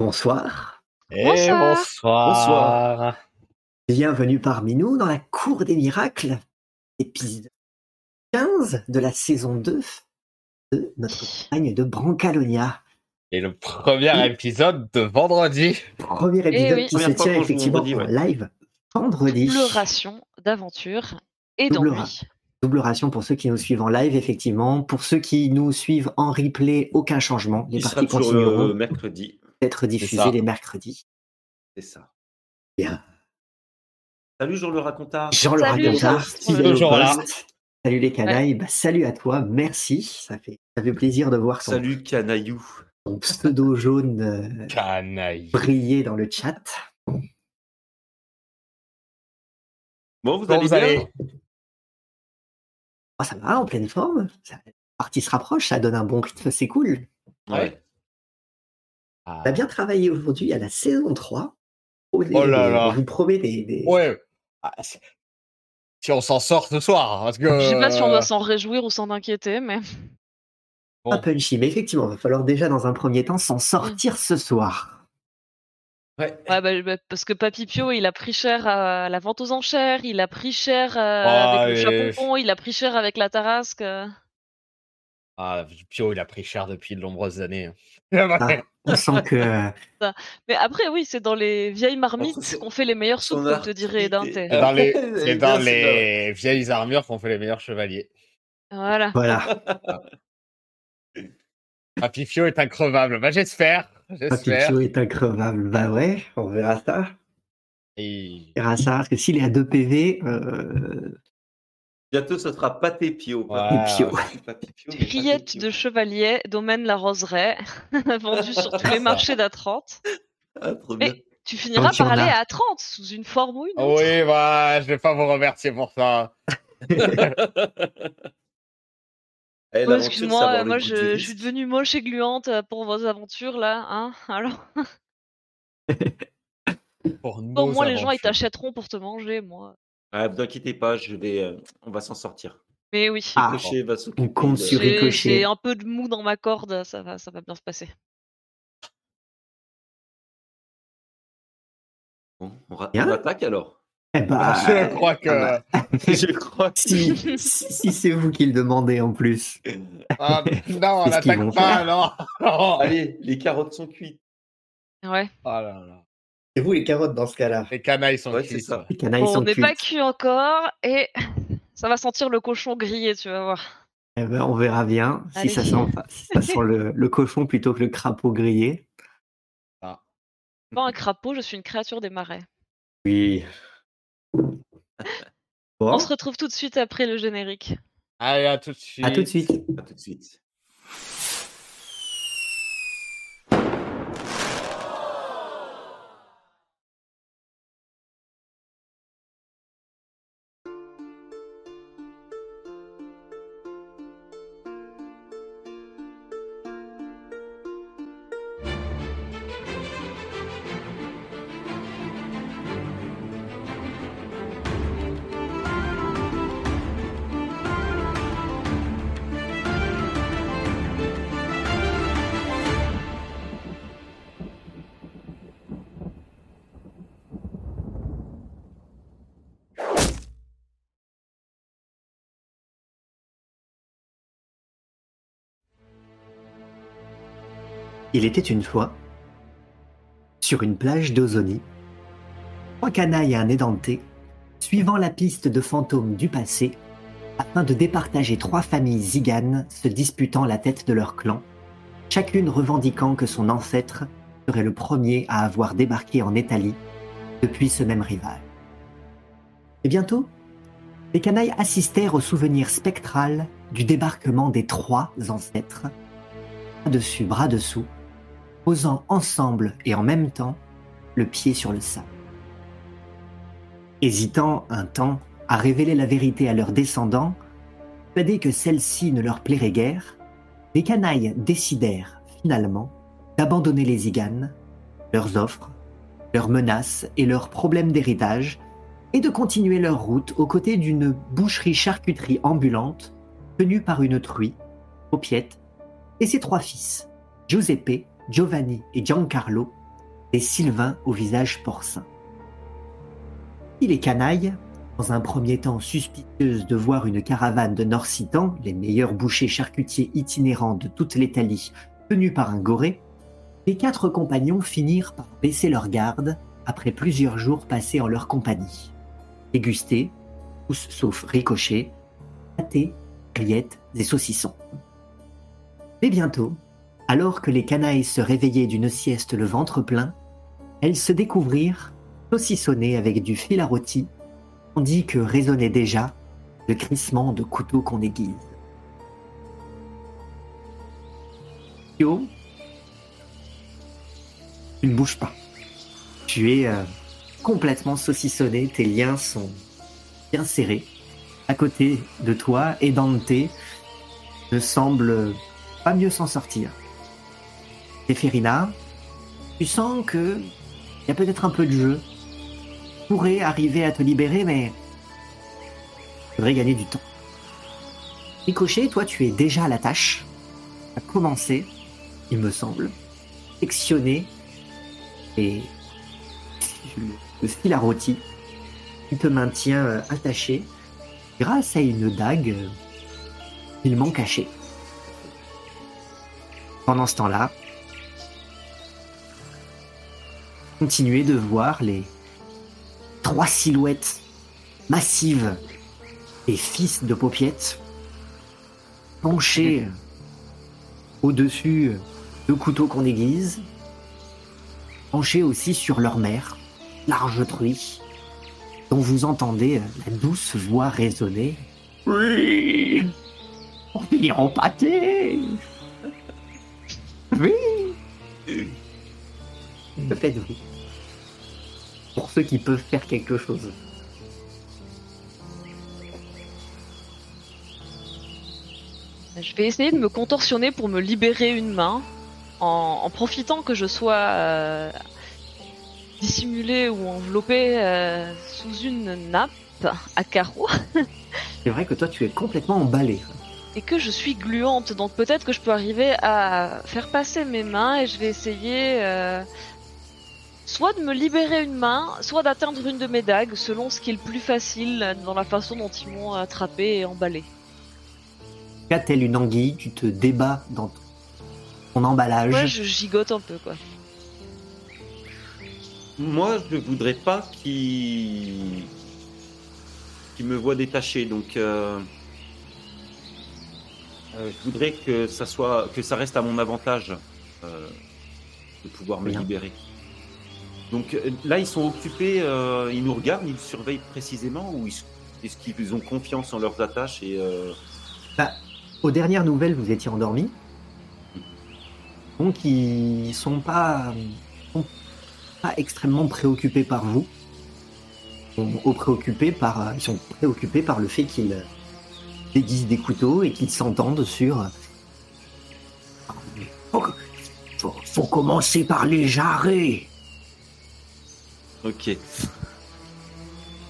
Bonsoir. Et Bonsoir. bonsoir. Bienvenue parmi nous dans la Cour des Miracles, épisode 15 de la saison 2 de notre campagne de Brancalonia. Et le premier épisode de vendredi. Premier épisode oui. qui se tient effectivement vendredi, en ouais. live vendredi. Double ration d'aventure et Double d'ennui. Double ration pour ceux qui nous suivent en live, effectivement. Pour ceux qui nous suivent en replay, aucun changement. Les Il sera parties toujours continueront euh, mercredi. D'être diffusées ça. les mercredis. C'est ça. Bien. Salut Jean le racontard. Jean le Salut, racontard, Jean. Salut les canailles, Bah, salut à toi, merci. Ça fait, ça fait plaisir de voir ton, Salut Canaillou. ton pseudo jaune euh, Canaille. briller dans le chat. Bon, vous Bon, allez vous bien? Allez Oh, ça va, en pleine forme. La partie se rapproche, ça donne un bon rythme, c'est cool. Ouais. Ah. On a bien travaillé aujourd'hui à la saison 3. Oh Oh là là. On vous promet des. des- Ouais. Ah, si on s'en sort ce soir. Parce que, Je sais pas si on euh, doit s'en réjouir ou s'en inquiéter, mais bon. Pas punchy, mais effectivement, il va falloir déjà dans un premier temps s'en sortir ce soir. Ouais. ouais, bah, bah, parce que Papy Pio, il a pris cher à la vente aux enchères, il a pris cher euh, Ah, avec le et- chaponpon, il a pris cher avec la tarasque. Euh. Ah, Pio, il a pris cher depuis de nombreuses années. Ah, on sent que. Mais après, oui, c'est dans les vieilles marmites Entre son- qu'on fait les meilleures soupes, comme te dirait Dante. C'est dans les, c'est dans vieilles armures qu'on fait les meilleurs chevaliers. Voilà. Voilà, Papy Fio est increvable. Bah, j'espère. J'espère. Papito est increvable. Bah ouais, on verra ça. Et- On verra ça, parce que s'il est à 2 PV, euh, Bientôt, ce sera Pâté Pio. Pâté Pio. Pâté de Pio. chevalier, domaine la roseraie, vendue sur tous les marchés d'A30. Ah, trop bien. Mais tu finiras par aller à 30 sous une forme ou une Ah autre. Oui, bah, je vais pas vous remercier pour ça. Eh, c'est Excuse-moi, moi je, je suis devenue moche et gluante euh, pour vos aventures là, hein Alors, Pour au nos moins les gens ils aventures. t'achèteront pour te manger, moi. Ah, vous inquiétez pas, je vais, euh, on va s'en sortir. Mais oui, Ah, Ricochet va s'occuper. on compte de- sur j'ai Ricochet. j'ai un peu de mou dans ma corde, ça va, ça va bien se passer. Bon, on, ra- Bien. on attaque alors? eh bah, Je crois que. ah je crois que si, si, si c'est vous qui le demandez en plus. Ah, non, on Qu'est-ce qu'ils n'attaque vont pas, non. non. Allez, les carottes sont cuites. Ouais. Oh là là. C'est vous les carottes dans ce cas-là. Les canailles sont Ouais, ça. Les canailles Bon, sont on n'est pas cuit encore et ça va sentir le cochon grillé, tu vas voir. Eh ben, on verra bien si ça sent, si ça sent le, le cochon plutôt que le crapaud grillé. Pas un crapaud, je suis une créature des marais. Oui. Bon, On se retrouve tout de suite après le générique. Allez, à tout de suite. à tout de suite. À tout de suite. Il était une fois, sur une plage d'Ozonie, trois canailles et un édenté, suivant la piste de fantômes du passé, afin de départager trois familles ziganes se disputant la tête de leur clan, chacune revendiquant que son ancêtre serait le premier à avoir débarqué en Italie depuis ce même rival. Et bientôt, les canailles assistèrent au souvenir spectral du débarquement des trois ancêtres, bras dessus, bras dessous, posant ensemble et en même temps le pied sur le sable. Hésitant un temps à révéler la vérité à leurs descendants, persuadés que celle-ci ne leur plairait guère, les canailles décidèrent finalement d'abandonner les Ziganes, leurs offres, leurs menaces et leurs problèmes d'héritage, et de continuer leur route aux côtés d'une boucherie-charcuterie ambulante tenue par une truie, Paupiette, et ses trois fils, Giuseppe, Giovanni et Giancarlo, et Sylvain au visage porcin. Si les canailles, dans un premier temps suspicieuses de voir une caravane de Norcitan, les meilleurs bouchers charcutiers itinérants de toute l'Italie, tenus par un goré, les quatre compagnons finirent par baisser leur garde après plusieurs jours passés en leur compagnie. Dégustés, tous sauf Ricochet, pâtés, rillettes et saucissons. Mais bientôt, alors que les canailles se réveillaient d'une sieste le ventre plein, elles se découvrirent saucissonnées avec du fil à rôti, tandis que résonnait déjà le crissement de couteaux qu'on aiguise. Yo, tu ne bouges pas. Tu es euh, complètement saucissonné, tes liens sont bien serrés. À côté de toi, et Dante ne semble pas mieux s'en sortir. Zéphérina, tu sens que il y a peut-être un peu de jeu. Tu pourrais arriver à te libérer, mais il faudrait gagner du temps. Ricochet, toi, tu es déjà à la tâche. Tu as commencé, il me semble, sectionner et le fil à rôti qui te maintient euh, attaché grâce à une dague euh, filement cachée. Pendant ce temps-là, continuez de voir les trois silhouettes massives et fils de paupiettes penchés au-dessus de couteaux qu'on aiguise, penchés aussi sur leur mère, large truie, dont vous entendez la douce voix résonner. Oui, on finira en pâté. Oui. Que faites-vous Pour ceux qui peuvent faire quelque chose. Je vais essayer de me contorsionner pour me libérer une main, en, en profitant que je sois euh, dissimulé ou enveloppé euh, sous une nappe à carreaux C'est vrai que toi, tu es complètement emballé. et que je suis gluante. Donc peut-être que je peux arriver à faire passer mes mains et je vais essayer euh, soit de me libérer une main, soit d'atteindre une de mes dagues, selon ce qui est le plus facile dans la façon dont ils m'ont attrapé et emballé. Là, telle une anguille, tu te débats dans ton emballage. Ouais, je gigote un peu quoi. Moi, je ne voudrais pas qu'il me voit détaché. Donc, euh, euh, je voudrais que ça soit que ça reste à mon avantage euh, de pouvoir me Bien. libérer. Donc euh, là, ils sont occupés, euh, ils nous regardent, ils surveillent précisément ou est-ce qu'ils ont confiance en leurs attaches et euh, Bah, aux dernières nouvelles, vous étiez endormi. Donc, ils sont pas, sont pas extrêmement préoccupés par vous. Ils sont préoccupés par, euh, ils sont préoccupés par le fait qu'ils déguisent des couteaux et qu'ils s'entendent sur. faut commencer par les jarrer. Ok.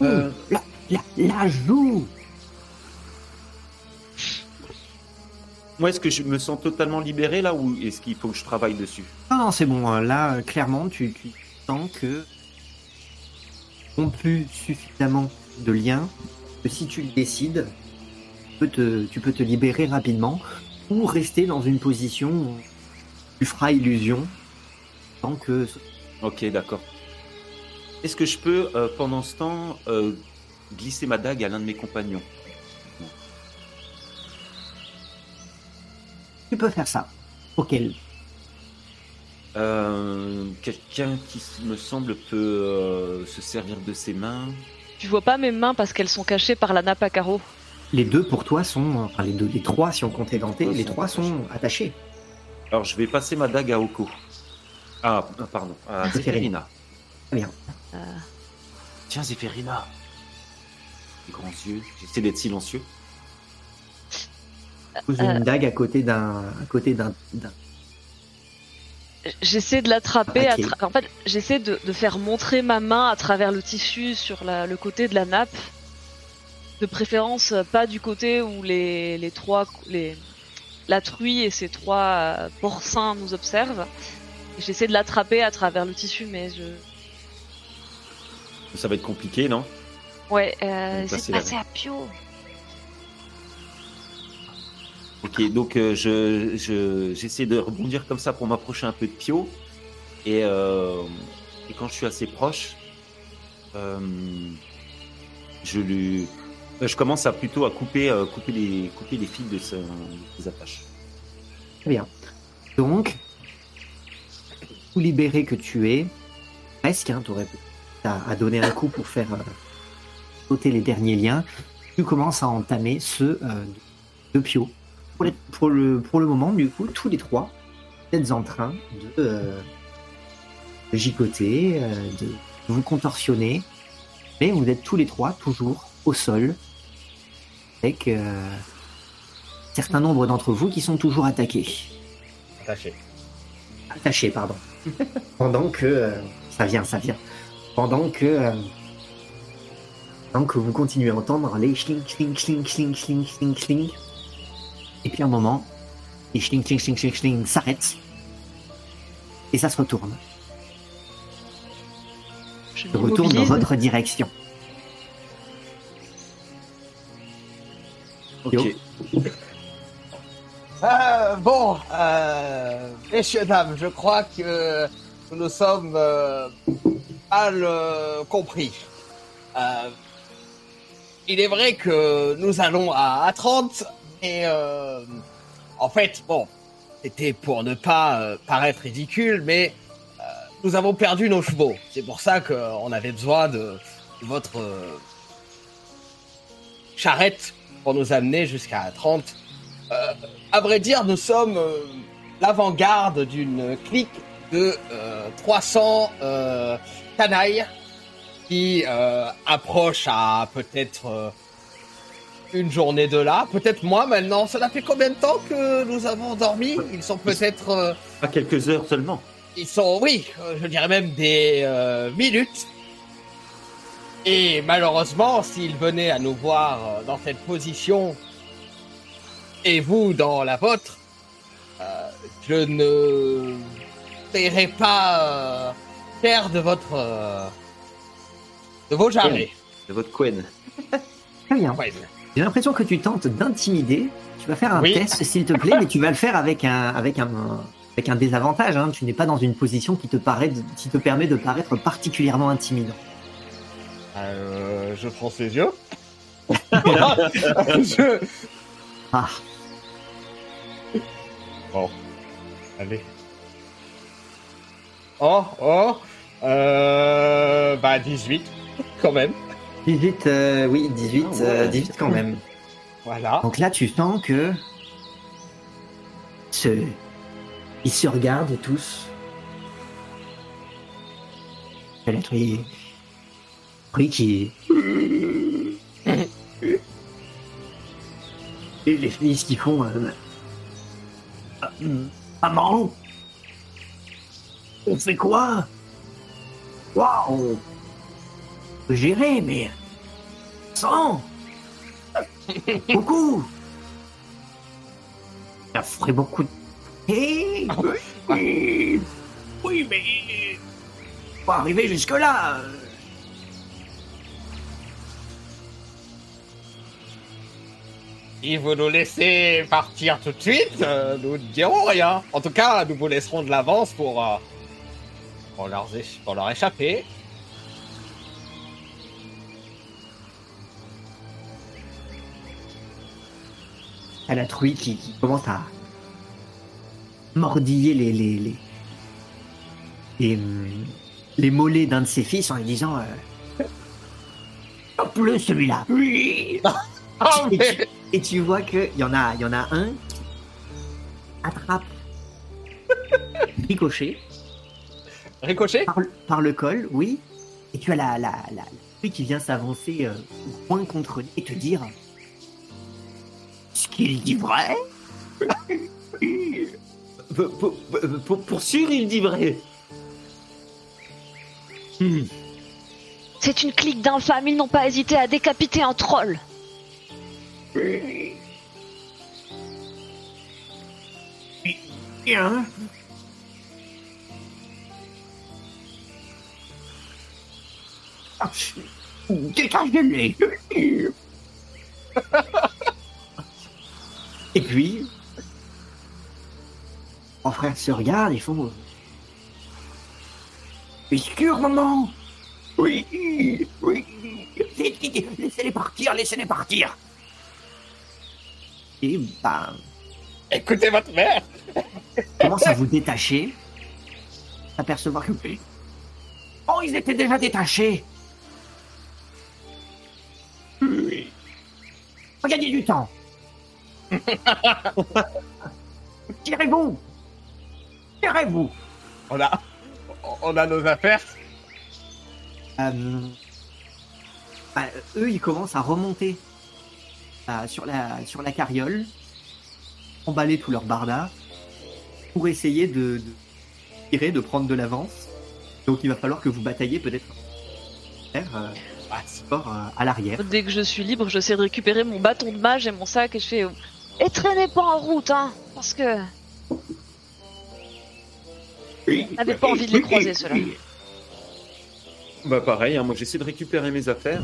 Euh, La, la, la joue. moi, est-ce que je me sens totalement libéré là ou est-ce qu'il faut que je travaille dessus? Non, non, c'est bon. hein. Là, euh, clairement, tu, tu sens que plus suffisamment de liens que si tu le décides, tu peux te, tu peux te libérer rapidement ou rester dans une position où tu feras illusion tant que Ok, d'accord. Est-ce que je peux, euh, pendant ce temps, euh, glisser ma dague à l'un de mes compagnons? Tu peux faire ça. Auquel Euh, Quelqu'un qui me semble peut euh, se servir de ses mains. Tu vois pas mes mains parce qu'elles sont cachées par la nappe à carreaux? les deux pour toi sont, enfin les deux, les trois si on Trois les sont trois sont attachés. Alors, je vais passer ma dague à Oko. Ah, pardon, à. Très bien. Euh, Tiens, Zéphérina. Les grands yeux. J'essaie d'être silencieux. Pose Euh. une dague à côté d'un, à côté d'un, d'un- J'essaie de l'attraper. tra- En fait, j'essaie de, de faire montrer ma main à travers le tissu sur la- le côté de la nappe. De préférence, euh, pas du côté où les, les trois, les, la truie et ses trois euh, porcins nous observent. J'essaie de l'attraper à travers le tissu, mais je. Ça va être compliqué, non Ouais, euh, c'est passé à Pio. Ok, donc euh, je je- j'essaie de rebondir comme ça pour m'approcher un peu de Pio. Et, euh, et quand je suis assez proche, euh, je lui, je commence à plutôt à couper, euh, couper les, couper les fils de, ses attaches. Très bien. Donc, tout libéré que tu es, presque, hein, tu aurais à, à donner un coup pour faire euh, sauter les derniers liens, tu commences à entamer ceux euh, de Pio. Pour, les- pour le, pour le moment, du coup, tous les trois, vous êtes en train de, euh, de gigoter, de vous contorsionner, mais vous êtes tous les trois toujours au sol, avec euh, un certain nombre d'entre vous qui sont toujours attaqués. Attaché. Attachés, pardon. Pendant que... euh, ça vient, ça vient. Pendant que... euh, pendant que vous continuez à entendre les schling, schling, schling, schling, schling, schling, schling. Et puis un moment, les schling, schling, schling, schling, schling s'arrêtent. Et ça se retourne. Je Se retourne dans votre direction. Ok. Euh, bon, euh, messieurs, dames, je crois que nous nous sommes euh, mal euh, compris. Il est vrai que nous allons à, à 30, mais euh, en fait, bon, c'était pour ne pas euh, paraître ridicule, mais euh, nous avons perdu nos chevaux. C'est pour ça qu'on avait besoin de, de votre charrette pour nous amener jusqu'à 30. Euh, à vrai dire, nous sommes l'avant-garde d'une clique de euh, 300 canailles qui euh, approche à peut-être euh, une journée de là, peut-être moins maintenant. Cela fait combien de temps que nous avons dormi? Ils sont peut-être, euh, À quelques heures seulement. ils sont, oui, je dirais même des minutes. Et malheureusement, s'ils venaient à nous voir dans cette position et vous dans la vôtre, je ne paierai pas cher de votre euh, de vos jarrets. De votre Quen. Très bien. Ouais. J'ai l'impression que tu tentes d'intimider. Tu vas faire un Oui. test, s'il te plaît, mais tu vas le faire avec un, avec un, avec un désavantage. hein. Tu n'es pas dans une position qui te, paraît, de- qui te permet de paraître particulièrement intimidant. Euh, je fronce les yeux. je... Ah, Bon. Allez. Oh, oh. Euh, bah, 18, quand même. 18, euh, oui, 18, Ah ouais. euh, 18 quand même. Voilà. Donc là, tu sens que ce... ils se regardent tous. Peut-être oui qui et les filles qui font euh, maman, on fait quoi? Waouh, on peut gérer, mais sans beaucoup. Ça ferait beaucoup de... Eh, oui, oui, mais... Pour arriver jusque-là... Si vous nous laissez partir tout de suite, euh, nous ne dirons rien. En tout cas, nous vous laisserons de l'avance pour, euh, pour, leur, éch- pour leur échapper. à la truie qui, qui commence à mordiller les les les, les, les mollets d'un de ses fils en lui disant euh, Hop-le celui-là. Oui. Ah, et, tu, et tu vois qu'il y en a il y en a un attrape ricochet Ricochet par, le- par le col oui et tu as la la la, la qui vient s'avancer euh, au point contre lui et te dire ce qu'il dit vrai Pour, pour- pour- pour sûr, il dit vrai. Hmm. C'est une clique d'infâmes, ils n'ont pas hésité à décapiter un troll. Bien. Détachez-les Et puis, mon frère se regarde, ils font. Sûr, maman? Oui, oui. Laissez-les partir, laissez-les partir. Et bah, Écoutez votre mère. commence à vous détacher, apercevoir que. Oh, ils étaient déjà détachés. Oui. Regardez du temps. Tirez-vous. Tirez-vous. On a, on a nos affaires. Euh, bah, eux, ils commencent à remonter euh, sur, la, sur la carriole, emballer tout leur barda pour essayer de, de tirer, de prendre de l'avance. Donc il va falloir que vous bataillez peut-être euh, Ah, sport euh, à l'arrière. Dès que je suis libre, j'essaie de récupérer mon bâton de mage et mon sac et je fais. euh, Et traînez pas en route, hein, parce que. J'avais pas envie de les croiser, ceux-là. Bah pareil, hein, moi j'essaie de récupérer mes affaires.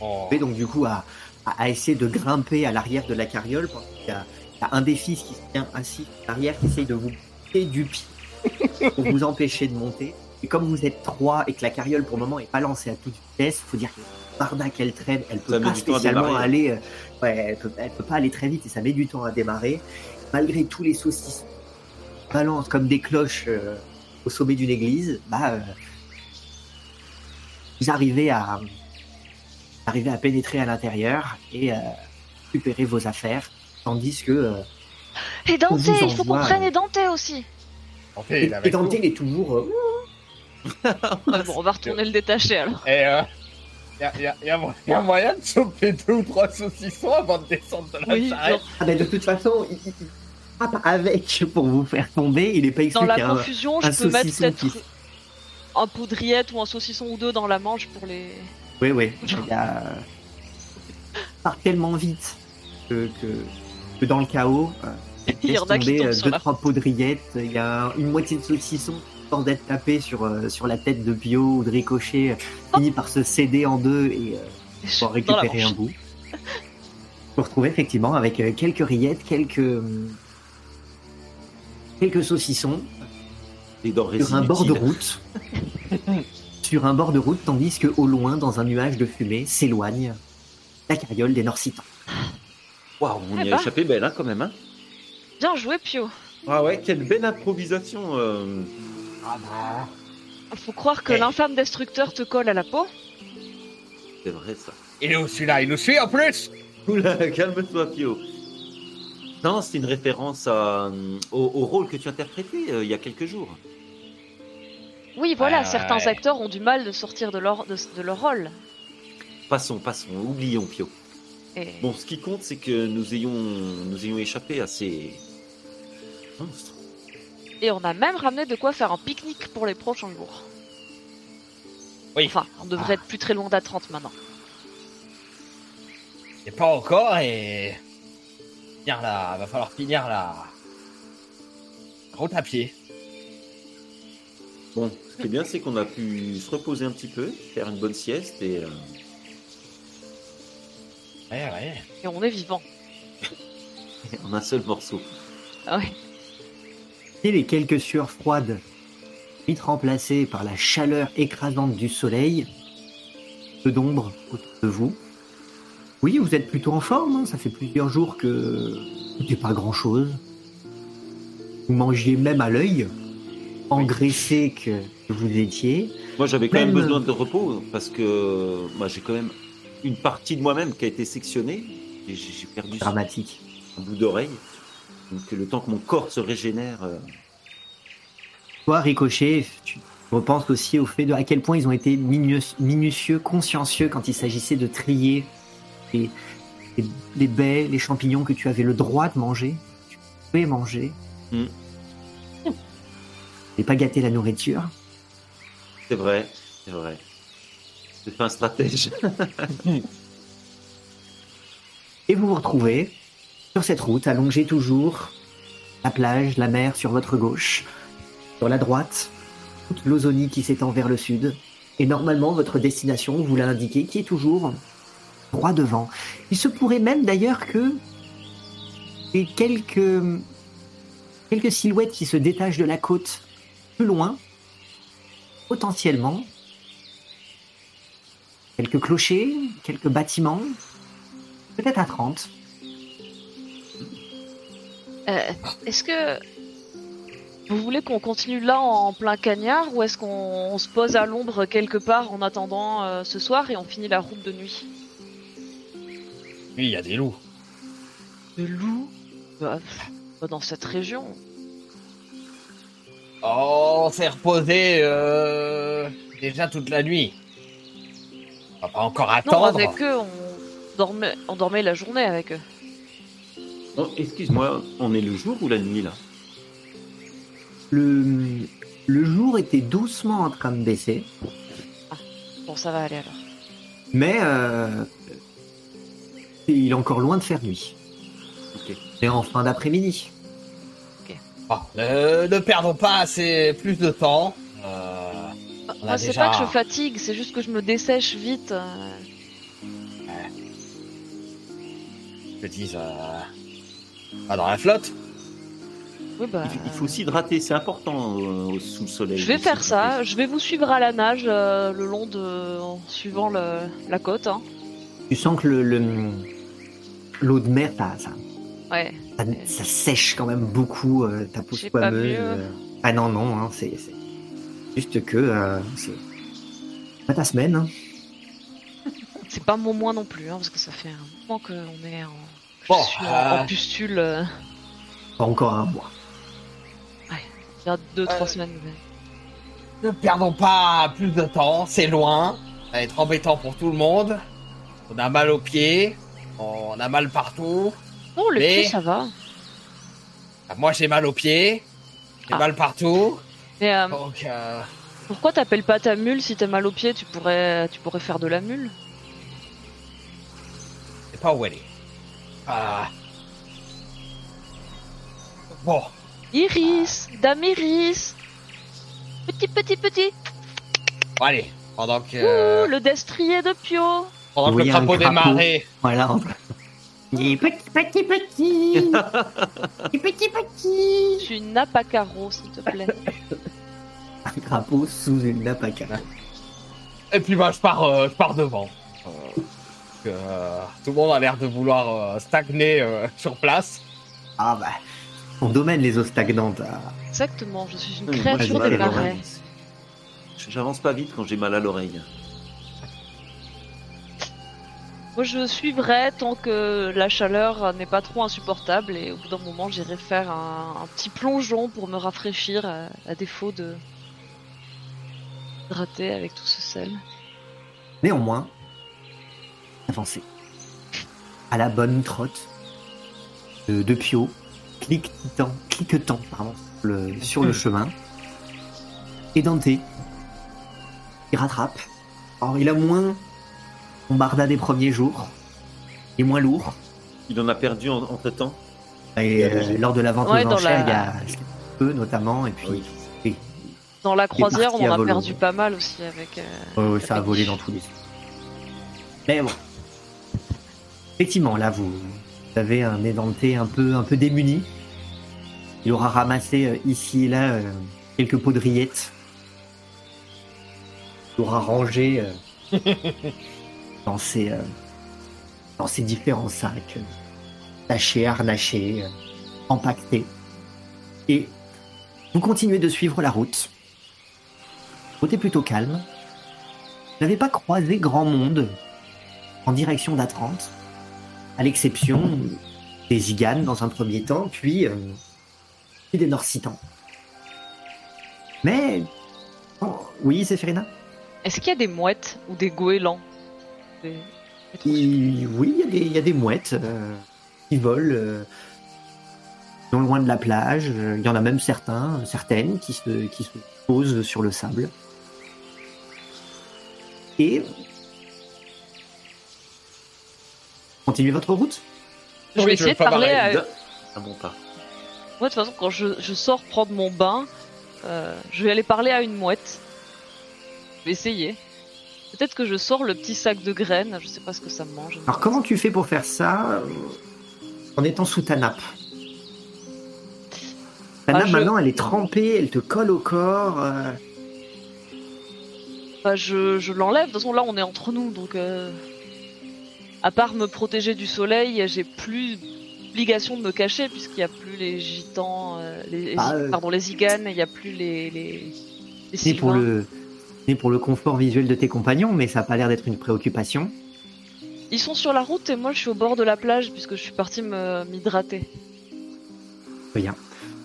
Oh. Et donc du coup à, à, à essayer de grimper à l'arrière de la carriole. parce qu'il y a, il y a un des fils qui se tient assis à l'arrière qui essaye de vous piquer du pied pour vous empêcher de monter. Et comme vous êtes trois et que la carriole pour le moment est pas lancée à toute vitesse, faut dire que Barda qu'elle traîne, elle peut Ça pas spécialement aller, euh, ouais, elle peut, elle peut pas aller très vite et ça met du temps à démarrer. Malgré tous les saucisses balancent comme des cloches euh, au sommet d'une église, bah euh, vous arrivez à arrivez à pénétrer à l'intérieur et euh, récupérer vos affaires, tandis que euh, Et Dante, il faut qu'on prenne euh, et Dante aussi. Il et avec Dante il est toujours euh, bon, on va retourner le détacher alors. Et euh, y a, y a- y a mo- y a moyen de choper deux ou trois saucissons avant de descendre de la Oui, charrette. ah ben de toute façon il, frappe avec pour vous faire tomber, il est pas dans exclu la qu'il y a un- confusion, un je peux mettre peut-être qui- un poudriette ou un saucisson ou deux dans la manche pour les. Oui, oui. Il y a... part tellement vite que, que, que dans le chaos, euh, Il y en a qui tombent euh, sur deux, la. trois poudriettes. Il y a un- une moitié de saucisson d'être tapé sur, euh, sur la tête de Pio ou de Ricochet, euh, finit par se céder en deux et euh, pour récupérer un bout. Vous retrouvez effectivement avec quelques rillettes, quelques, quelques saucissons denrées sur un bord de route. sur un bord de route, tandis que au loin, dans un nuage de fumée, s'éloigne la carriole des Norsitans. Waouh, on Eh y a ben. échappé belle hein, quand même. Hein Bien joué, Pio. ah ouais, quelle belle improvisation. euh. Ah bon. Faut croire que Eh. l'infâme destructeur te colle à la peau. C'est vrai ça. Il est où celui-là Il nous suit en plus Oula, calme-toi Pio. Non, c'est une référence à, euh, au, au rôle que tu interprétais euh, il y a quelques jours. Oui, voilà, Ouais, certains ouais. acteurs ont du mal de sortir de leur, de, de leur rôle. Passons, passons, oublions Pio. Et... Bon, ce qui compte, c'est que nous ayons, nous ayons échappé à ces monstres. Et on a même ramené de quoi faire un pique-nique pour les prochains jours. Oui. Enfin, on devrait être plus très loin d'A30 maintenant. Et pas encore et... Finir la... Va falloir finir la... Route à pied. Bon, ce qui est bien, c'est qu'on a pu se reposer un petit peu, faire une bonne sieste et euh, Ouais, ouais. Et on est vivant. en un seul morceau. Ah ouais. Et les quelques sueurs froides, vite remplacées par la chaleur écrasante du soleil, peu d'ombre autour de vous. Oui, vous êtes plutôt en forme, hein, ça fait plusieurs jours que c'était pas grand chose. Vous mangiez même à l'œil, engraissé que vous étiez. Moi, j'avais quand même Même- besoin de repos parce que moi, j'ai quand même une partie de moi-même qui a été sectionnée et j'ai j'ai perdu Dramatique. un bout d'oreille. Donc, le temps que mon corps se régénère. euh, Toi, Ricochet, tu repenses aussi au fait de à quel point ils ont été minutieux, consciencieux quand il s'agissait de trier les, les, les baies, les champignons que tu avais le droit de manger, tu pouvais manger. Mm. Et pas gâter la nourriture. C'est vrai, c'est vrai. C'est un stratège. Et vous vous retrouvez sur cette route, allongée toujours, la plage, la mer sur votre gauche, sur la droite, toute l'Ozonie qui s'étend vers le sud, Et normalement, votre destination, vous l'a indiqué, qui est toujours droit devant. Il se pourrait même d'ailleurs que quelques quelques silhouettes qui se détachent de la côte plus loin, potentiellement quelques clochers, quelques bâtiments, peut-être à 30. Euh, est-ce que vous voulez qu'on continue là en plein cagnard ou est-ce qu'on on se pose à l'ombre quelque part en attendant euh, ce soir et on finit la route de nuit? Oui, il y a des loups. De loups? Bah, pff, pas dans cette région. Oh, on s'est reposé euh, déjà toute la nuit. On va pas encore Non, attendre. avec eux, on dormait, on dormait la journée avec eux. Oh, Excuse-moi, on est le jour ou la nuit là? Le, le jour était doucement en train de baisser, Bon, ça va aller alors. mais euh, il est encore loin de faire nuit. Ok. C'est en fin d'après-midi. Bon, ne, ne perdons pas assez plus de temps. Euh, On a Moi, c'est déjà- pas que je fatigue, c'est juste que je me dessèche vite. euh. je dis, euh, pas dans la flotte. Oui, bah. Il- Il faut s'hydrater, c'est important euh, sous le soleil. Je vais faire ça. Je vais vous suivre à la nage euh, le long de, en suivant le- la côte. Hein. Tu sens que le, le- l'eau de mer, ça, ça, Ouais. ça, ça sèche quand même beaucoup euh, ta peau mieux. euh. Ah non, non, hein, c'est, juste que euh, c'est pas ta semaine. hein. C'est pas mon mois non plus, hein, parce que ça fait un moment qu'on est en, Bon, je suis en, euh, en pustule. euh, Pas encore un mois. il y a deux, trois Euh, semaines. mais- Ne perdons pas plus de temps. C'est loin. Ça va être embêtant pour tout le monde. On a mal aux pieds. On a mal partout. Oh, le Mais- pied, ça va. Moi, j'ai mal aux pieds. J'ai Ah. mal partout. Mais euh, Donc, euh, pourquoi t'appelles pas ta mule si t'as mal au pied Tu pourrais, tu pourrais faire de la mule. je sais pas où elle est. Ah. Bon. Iris, Dame Iris. Petit, petit, petit. Bon, allez. Pendant que, Ouh, le destrier de Pio. pendant que le crapaud marées Voilà. Il est petit, petit, petit. petit, petit, petit. Je suis une nappe à carreaux, s'il te plaît. Un crapaud sous une nappe à carreaux. Et puis bah je pars, euh, je pars devant. Euh, euh, tout le monde a l'air de vouloir euh, stagner euh, sur place. Ah bah, on domaine les eaux stagnantes. ah. Exactement, je suis une moi, j'ai créature mal des à l'oreille. marais. J'avance pas vite quand j'ai mal à l'oreille. Moi, je suivrai tant que la chaleur n'est pas trop insupportable et au bout d'un moment, j'irai faire un, un petit plongeon pour me rafraîchir à, à défaut de hydrater avec tout ce sel. Néanmoins, avancez. À la bonne trotte de, de Pio, cliquetant, cliquetant pardon, le- sur le chemin. Et Dante, il rattrape. Alors, il a moins bombarda des premiers jours. Il est moins lourd. Il en a perdu en- entre temps. Et euh, lors de la vente Ouais, aux dans enchères, la- il y a peu notamment. Et puis, Oui. Dans la croisière, on en a perdu pas mal aussi avec. euh, Ouais, ouais, ça a volé dans tous les sens. Mais bon. Effectivement, là, vous avez un édenté un peu, un peu démuni. Il aura ramassé euh, ici et là euh, quelques pots de rillettes. Il aura rangé euh, dans, ses, dans ses différents sacs, tachés, harnachés, empaquetés. Et vous continuez de suivre la route. Est plutôt calme. Vous n'avez pas croisé grand monde en direction d'Atrante, à l'exception des Ziganes dans un premier temps, puis, euh, puis des Norsitans. Mais... oh, oui, Séphirina? Est-ce qu'il y a des mouettes ou des goélands? Des- Oui, il y a des- il y, a des mouettes euh, qui volent euh, non loin de la plage. Il y en a même certains, certaines qui se, qui se posent sur le sable. Et... Continuez votre route Je vais essayer de pas parler à, Ah bon pas. Moi, de toute façon, quand je, je sors prendre mon bain, euh, je vais aller parler à une mouette. Je vais essayer. Peut-être que je sors le petit sac de graines, je sais pas ce que ça mange. Alors comment tu fais pour faire ça euh, en étant sous ta nappe Ta Ah, nappe je- maintenant elle est trempée, elle te colle au corps. euh, Bah, je, je l'enlève, de toute façon là on est entre nous, donc euh, à part me protéger du soleil, j'ai plus l'obligation de me cacher puisqu'il n'y a plus les gitans, euh, les, Ah, euh. pardon les ziganes, il n'y a plus les les, les pour le c'est pour le confort visuel de tes compagnons, mais ça n'a pas l'air d'être une préoccupation. Ils sont sur la route et moi je suis au bord de la plage puisque je suis partie me m'hydrater. Bien.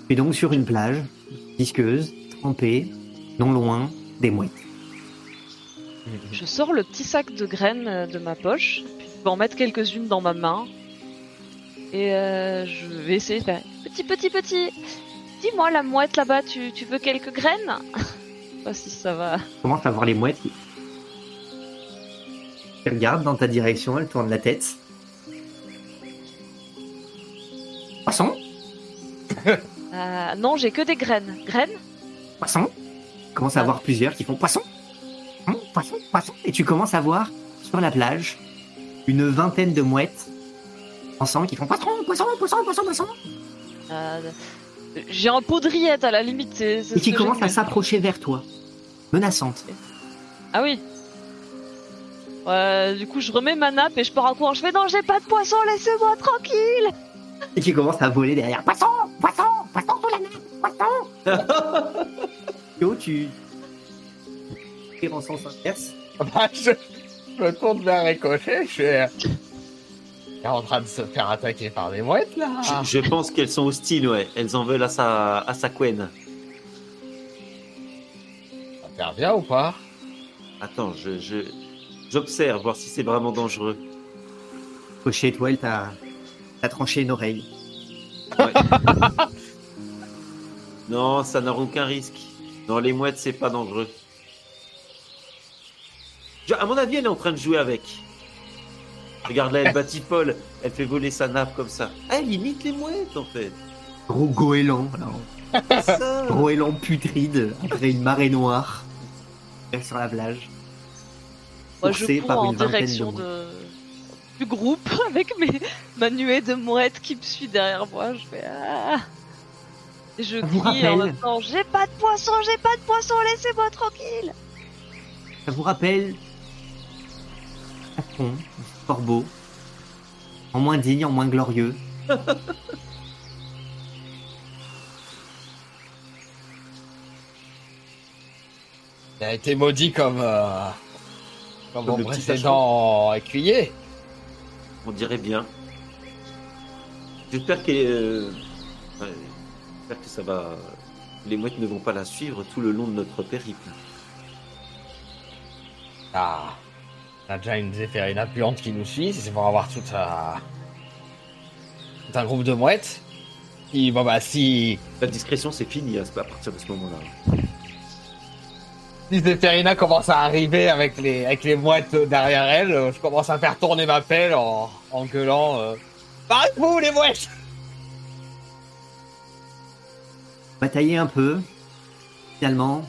Tu es donc sur une plage, visqueuse, trempée, non loin des mouettes. Je sors le petit sac de graines euh, de ma poche, vais en mettre quelques-unes dans ma main. Et euh, je vais essayer de faire petit, petit, petit. Dis-moi, la mouette là-bas, tu, tu veux quelques graines? Je sais pas si ça va. Tu commences à voir les mouettes regardent dans ta direction, elles tournent la tête. Poisson? Euh, non, j'ai que des graines. Graines? Poisson? Tu commences à Ah. voir plusieurs qui font poisson Hum, Poisson Poisson Et tu commences à voir sur la plage une vingtaine de mouettes ensemble qui font poisson, poisson, poisson, poisson, poisson Euh, J'ai un pot de rillettes à la limite. c'est- c'est et qui j'ai à s'approcher vers toi, menaçantes. Ah oui. Ouais, du coup, je remets ma nappe et je pars à court. Je fais non, j'ai pas de poisson, laissez-moi tranquille. Et qui commencent à voler derrière. Poisson Poisson Poisson sous la nappe Poisson Yo, tu... en sens inverse. Bah, je, je me tourne vers Ricochet, je fais. Est en train de se faire attaquer par des mouettes là. Je, je pense qu'elles sont hostiles, ouais. Elles en veulent à sa, à sa couenne. Ça intervient ou pas? Attends, je, je, j'observe, voir si c'est vraiment dangereux. Chez toi, elle t'a t'a tranché une oreille. Ouais. non, ça n'a aucun risque. Non, les mouettes, c'est pas dangereux. Je- à mon avis, elle est en train de jouer avec. Regarde là, elle batifole, elle fait voler sa nappe comme ça. Ah, Elle imite les mouettes, en fait. Gros goéland, alors. Ça. Goéland putride après une marée noire sur la plage. Moi, je cours par en une vingtaine de direction de... du groupe avec mes... ma nuée de mouettes qui me suit derrière moi. Je fais ah. Et je crie en rappelle même temps J'ai pas de poisson, j'ai pas de poisson, laissez-moi tranquille. Ça vous rappelle Patron, corbeau, en moins digne, en moins glorieux. Il a été maudit comme. euh, comme, Comme mon le petit précédent écuyer. On dirait bien. J'espère qu'elle, euh, ouais, que ça va. Les mouettes ne vont pas la suivre tout le long de notre périple. Ah. On a déjà une zéphérina puante qui nous suit, c'est pour avoir tout un. tout un groupe de mouettes. Qui, bon bah, si. La discrétion, c'est fini à à partir de ce moment-là. Si Zéphérina commence à arriver avec les, avec les mouettes derrière elle, euh, je commence à faire tourner ma pelle en, en gueulant. Euh, Barrez-vous les mouettes Batailler un peu. Finalement,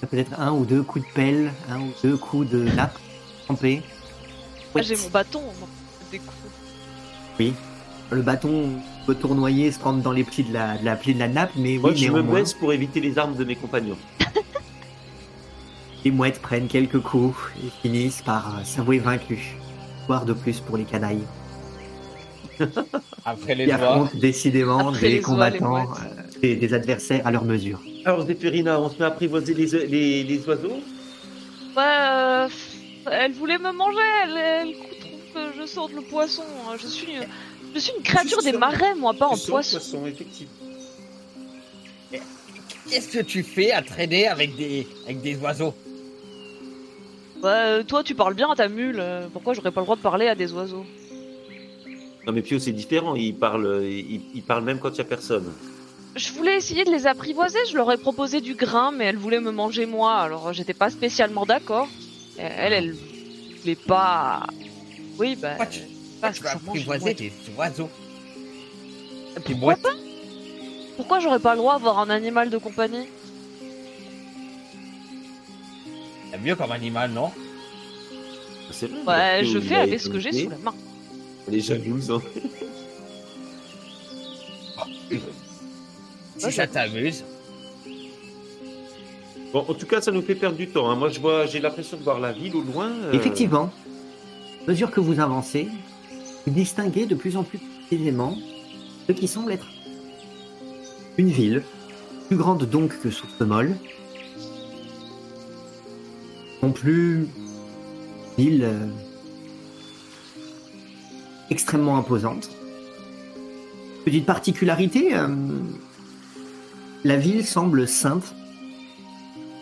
ça peut être un ou deux coups de pelle, un ou deux coups de nappe Ah, j'ai mon bâton. Des coups. Oui. Le bâton peut tournoyer, se prendre dans les plis de la, de la pli de la nappe, mais Moi, oui, je me baisse pour éviter les armes de mes compagnons. les mouettes prennent quelques coups et finissent par euh, s'avouer vaincus. Voire de plus pour les canailles. Après les Qui doigts. affrontent décidément Après des les oies, les combattants, mouettes. euh, des, des adversaires à leur mesure. Alors, Zéphérina, on se met à apprivoiser les, les, les oiseaux? Ouais, euh, elle voulait me manger. Elle, elle trouve que je sorte le poisson. Je suis, je suis une créature des marais, moi, pas en poisson. poisson, effectivement. Qu'est-ce que tu fais à traîner avec des, avec des oiseaux? Ouais, euh, toi, tu parles bien à ta mule. euh, Pourquoi j'aurais pas le droit de parler à des oiseaux? Non, mais Pio, c'est différent. Il parle, il, il parle même quand il n'y a personne. Je voulais essayer de les apprivoiser. Je leur ai proposé du grain, mais elles voulaient me manger moi. Alors, euh, j'étais pas spécialement d'accord. Elle, elle voulait pas. Oui, bah. Pourquoi tu- euh, Pourquoi parce tu vas apprivoiser des oiseaux Des Pourquoi pas Pourquoi j'aurais pas le droit d'avoir un animal de compagnie C'est mieux comme animal, non C'est vrai. Ouais, Théo, je fais avec ce que j'ai sous la main. Elle est jalouse. Hein. Si ça t'amuse. Bon, en tout cas, ça nous fait perdre du temps. hein. Moi, je vois, j'ai l'impression de voir la ville au loin. euh, Effectivement, à mesure que vous avancez, vous distinguez de plus en plus précisément ce qui semble être une ville, plus grande donc que Souffle-Molle, non plus ville euh, extrêmement imposante. Petite particularité, euh, la ville semble ceinte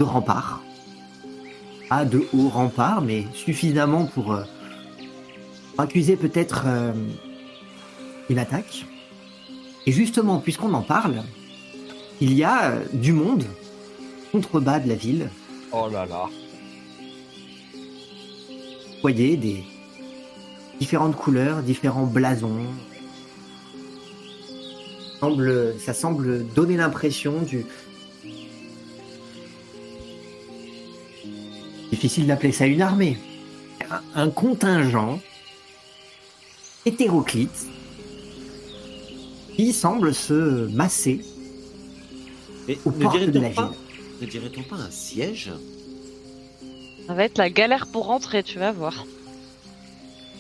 de remparts. Pas de hauts remparts, mais suffisamment pour euh, accuser peut-être euh, une attaque. Et justement, puisqu'on en parle, il y a euh, du monde contrebas de la ville. Oh là là. Vous voyez des différentes couleurs, différents blasons. Semble- ça semble donner l'impression du. Difficile d'appeler ça une armée. Un, un contingent hétéroclite qui semble se masser Mais aux ne portes de dirait-on la pas, ville. ne dirait-on pas un siège? Ça va être la galère pour rentrer, tu vas voir.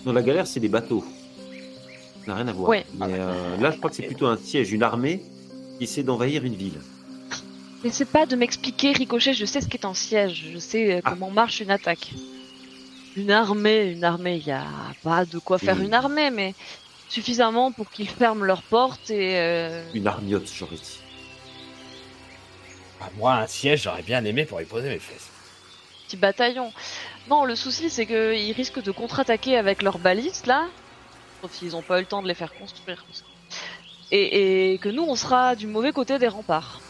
Non, la galère, c'est des bateaux. Ça n'a rien à voir. Ouais. Mais euh, là, je crois que c'est plutôt un siège, une armée qui essaie d'envahir une ville. Mais c'est pas de m'expliquer, Ricochet, je sais ce qu'est un siège, je sais euh, Ah. comment marche une attaque. Une armée, une armée, il y a pas de quoi faire Oui. une armée, mais suffisamment pour qu'ils ferment leurs portes et euh, Une armiote, j'aurais dit. Ah, moi, un siège, j'aurais bien aimé pour y poser mes fesses. petit bataillon. Non, le souci c'est qu'ils risquent de contre-attaquer avec leurs balistes là, sauf s'ils ont pas eu le temps de les faire construire. Et, et que nous on sera du mauvais côté des remparts.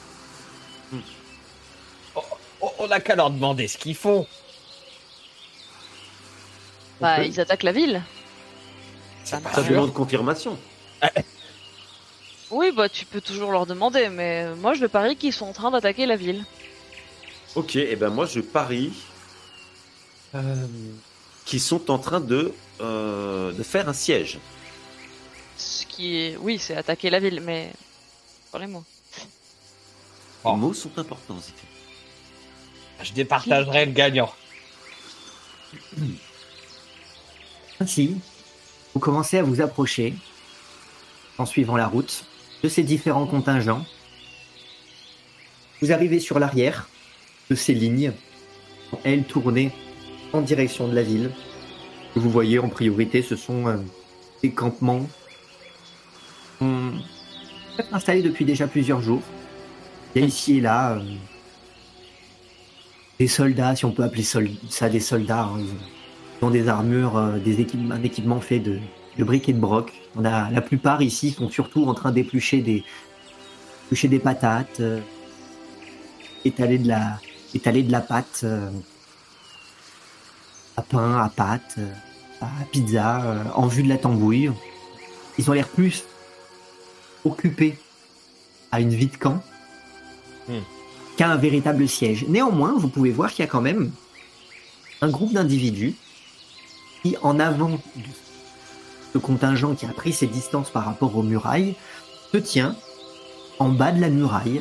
Oh, on a qu'à leur demander ce qu'ils font. Bah, peut- ils attaquent la ville. Ça demande confirmation. Oui, bah tu peux toujours leur demander, mais moi je parie qu'ils sont en train d'attaquer la ville. Ok, et ben moi, je parie euh, qu'ils sont en train de, euh, de faire un siège. Ce qui est, oui, c'est attaquer la ville, mais parlez-moi. Oh. Les mots sont importants, Zéphyr. Je départagerai le gagnant. Ainsi, vous commencez à vous approcher, en suivant la route, de ces différents contingents. Vous arrivez sur l'arrière de ces lignes, elles tournées en direction de la ville. Vous voyez en priorité, ce sont euh, des campements installés depuis déjà plusieurs jours. Il y a ici et là euh, des soldats, si on peut appeler ça des soldats. hein, ils ont des armures, euh, des équipements, un équipement fait de, briques et de broc. La plupart ici sont surtout en train d'éplucher des, patates, euh, étaler de la, pâte euh, à pain, à pâte, à pizza, en vue de la tambouille. Ils ont l'air plus occupés à une vie de camp Hmm. Un véritable siège. Néanmoins, vous pouvez voir qu'il y a quand même un groupe d'individus qui, en avant de ce contingent qui a pris ses distances par rapport aux murailles, se tient en bas de la muraille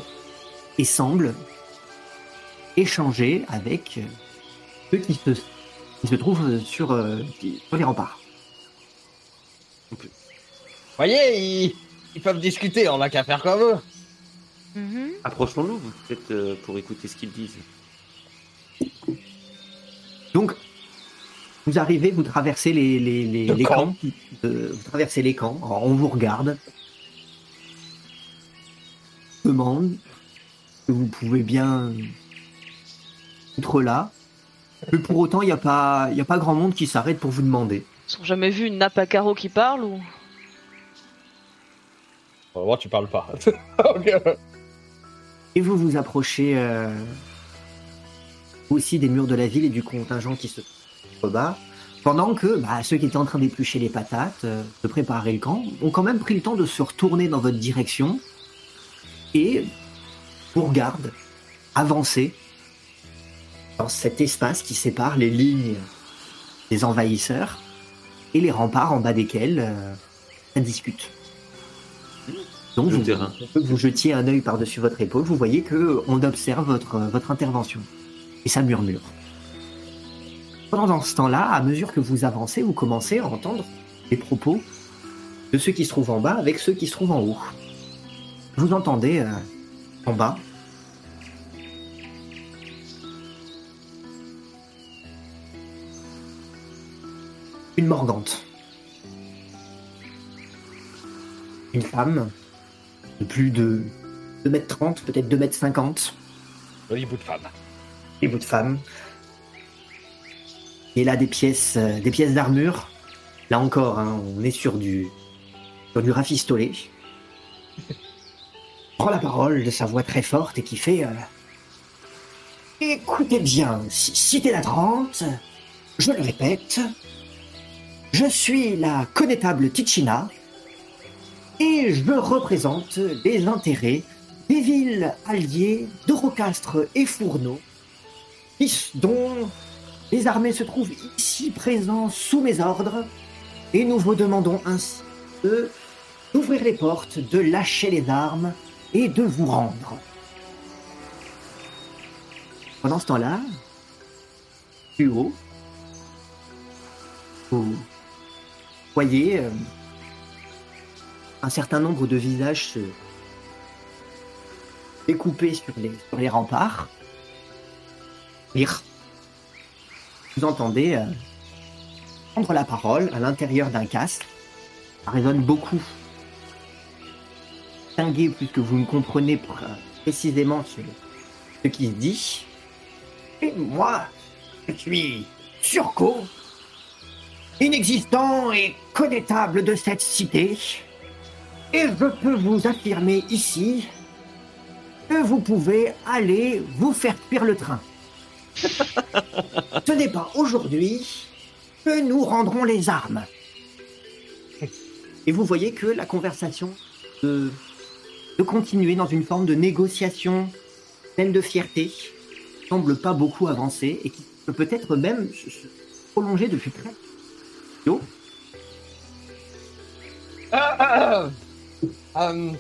et semble échanger avec euh, ceux qui se, trouvent sur, euh, sur les remparts. voyez, ils, ils peuvent discuter, on n'a qu'à faire comme eux. Mhm. Approchons-nous, peut-être, euh, pour écouter ce qu'ils disent. Donc, vous arrivez, vous traversez les, les, les, Le les camp. camps. euh, vous traversez les camps. Alors, on vous regarde. Demande que vous pouvez bien être là. Mais pour autant, il n'y a, pas- il y a pas grand monde qui s'arrête pour vous demander. Ils ont jamais vu une nappe à carreaux qui parle ou? Moment, tu parles pas. Ok. Et vous vous approchez euh, aussi des murs de la ville et du contingent qui se bas. Pendant que bah, ceux qui étaient en train d'éplucher les patates, euh, de préparer le camp, ont quand même pris le temps de se retourner dans votre direction et vous regardent avancer dans cet espace qui sépare les lignes des envahisseurs et les remparts en bas desquels euh, ça discute. Donc vous, terrain. vous jetiez un œil par-dessus votre épaule, vous voyez que on observe votre, votre intervention. Et ça murmure. Pendant ce temps-là, à mesure que vous avancez, vous commencez à entendre les propos de ceux qui se trouvent en bas avec ceux qui se trouvent en haut. Vous entendez euh, en bas une mordante. Une femme de plus de 2m30, peut-être 2m50, Joli bout de femme. des bouts de femme. Et là, des pièces, euh, des pièces d'armure. Là encore, hein, on est sur du, sur du rafistolé. Prend la parole de sa voix très forte et qui fait euh, Écoutez bien, si- cité la 30, je le répète, je suis la connétable Ticina et je représente les intérêts des villes alliées d'Eurocastre et Fourneau, dont les armées se trouvent ici présents sous mes ordres, et nous vous demandons ainsi de d'ouvrir les portes, de lâcher les armes et de vous rendre. Pendant ce temps-là, plus haut, vous voyez euh, un certain nombre de visages se découper sur les, remparts. Lire. Vous entendez euh, prendre la parole à l'intérieur d'un casque. Ça résonne beaucoup. Distingué puisque vous ne comprenez pr- précisément ce, ce qui se dit. Et moi, je suis Surco, inexistant et connétable de cette cité. Et je peux vous affirmer ici que vous pouvez aller vous faire cuire le train. Ce n'est pas aujourd'hui que nous rendrons les armes. Et vous voyez que la conversation de, de continuer dans une forme de négociation pleine de fierté semble pas beaucoup avancer et qui peut peut-être même se, se prolonger depuis très Yo, Euh, euh,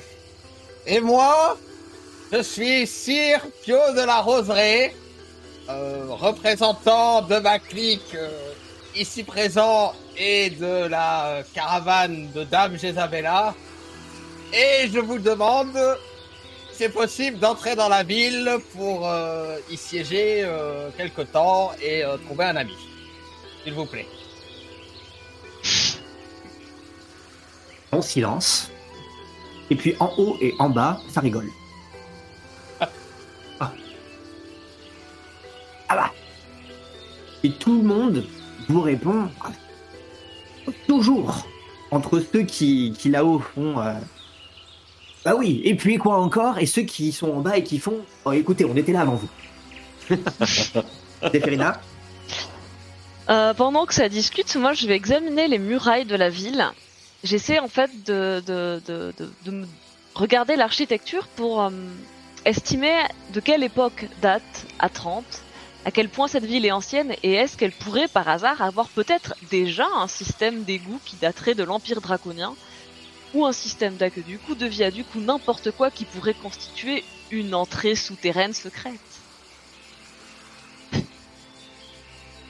et moi, je suis Sire Pio de la Roseraie, euh, représentant de ma clique euh, ici présent et de la caravane de Dame Jezabella. Et je vous demande c'est possible d'entrer dans la ville pour y siéger quelque temps et trouver un ami. S'il vous plaît. en silence. Et puis en haut et en bas, ça rigole. Ah. Ah bah. Et tout le monde vous répond ah, toujours entre ceux qui, qui là-haut font euh, bah oui et puis quoi encore et ceux qui sont en bas et qui font oh, écoutez on était là avant vous. Zéphirina Euh, pendant que ça discute, moi je vais examiner les murailles de la ville. J'essaie en fait de, de, de, de, regarder l'architecture pour euh, estimer de quelle époque date à 30, à quel point cette ville est ancienne et est-ce qu'elle pourrait par hasard avoir peut-être déjà un système d'égout qui daterait de l'Empire draconien ou un système d'aqueduc ou de viaduc ou n'importe quoi qui pourrait constituer une entrée souterraine secrète?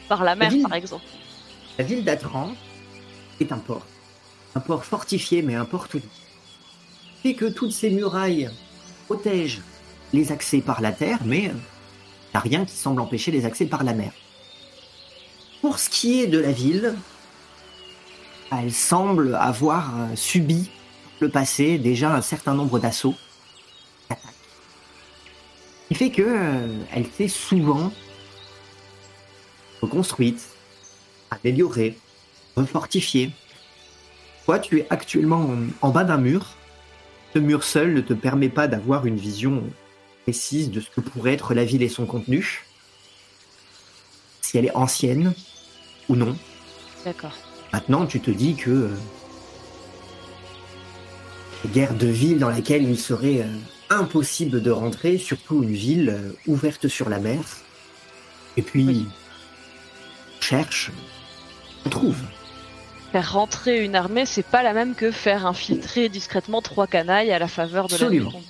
Par la mer ville. par exemple. La ville d'Atran est un port. Un port fortifié, mais un port tout. Fait que toutes ces murailles protègent les accès par la terre, mais il n'y a rien qui semble empêcher les accès par la mer. Pour ce qui est de la ville, elle semble avoir euh, subi le passé déjà un certain nombre d'assauts, d'attaques. Qui fait que euh, elle s'est souvent reconstruite, améliorée, refortifiée. Toi, tu es actuellement en, en bas d'un mur? Ce mur seul ne te permet pas d'avoir une vision précise de ce que pourrait être la ville et son contenu? Si elle est ancienne ou non? D'accord. Maintenant, tu te dis que euh, guerre de ville dans laquelle il serait euh, impossible de rentrer, surtout une ville euh, ouverte sur la mer. Et puis, Oui. cherche On trouve. Faire rentrer une armée, c'est pas la même que faire infiltrer discrètement trois canailles à la faveur de Absolument. la nuit.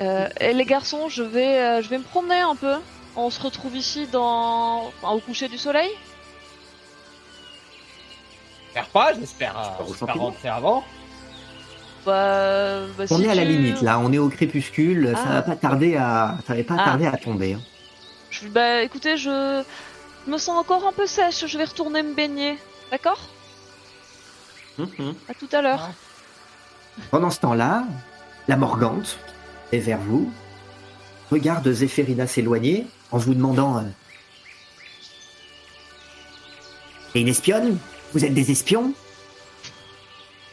Euh, et les garçons, je vais, euh, je vais me promener un peu. On se retrouve ici dans, enfin, au coucher du soleil. J'espère pas, j'espère euh, rentrer avant. Bah, bah, On si est à la limite là, on est au crépuscule, ça Ah. va pas tarder à, ça va pas Ah. tarder à tomber. hein. Je- bah, écoutez, je me sens encore un peu sèche. Je vais retourner me baigner. D'accord? Mhm. À tout à l'heure. Pendant ce temps-là, la Morgante est vers vous, regarde Zéphérina s'éloigner en vous demandant euh, Et une espionne? Vous êtes des espions?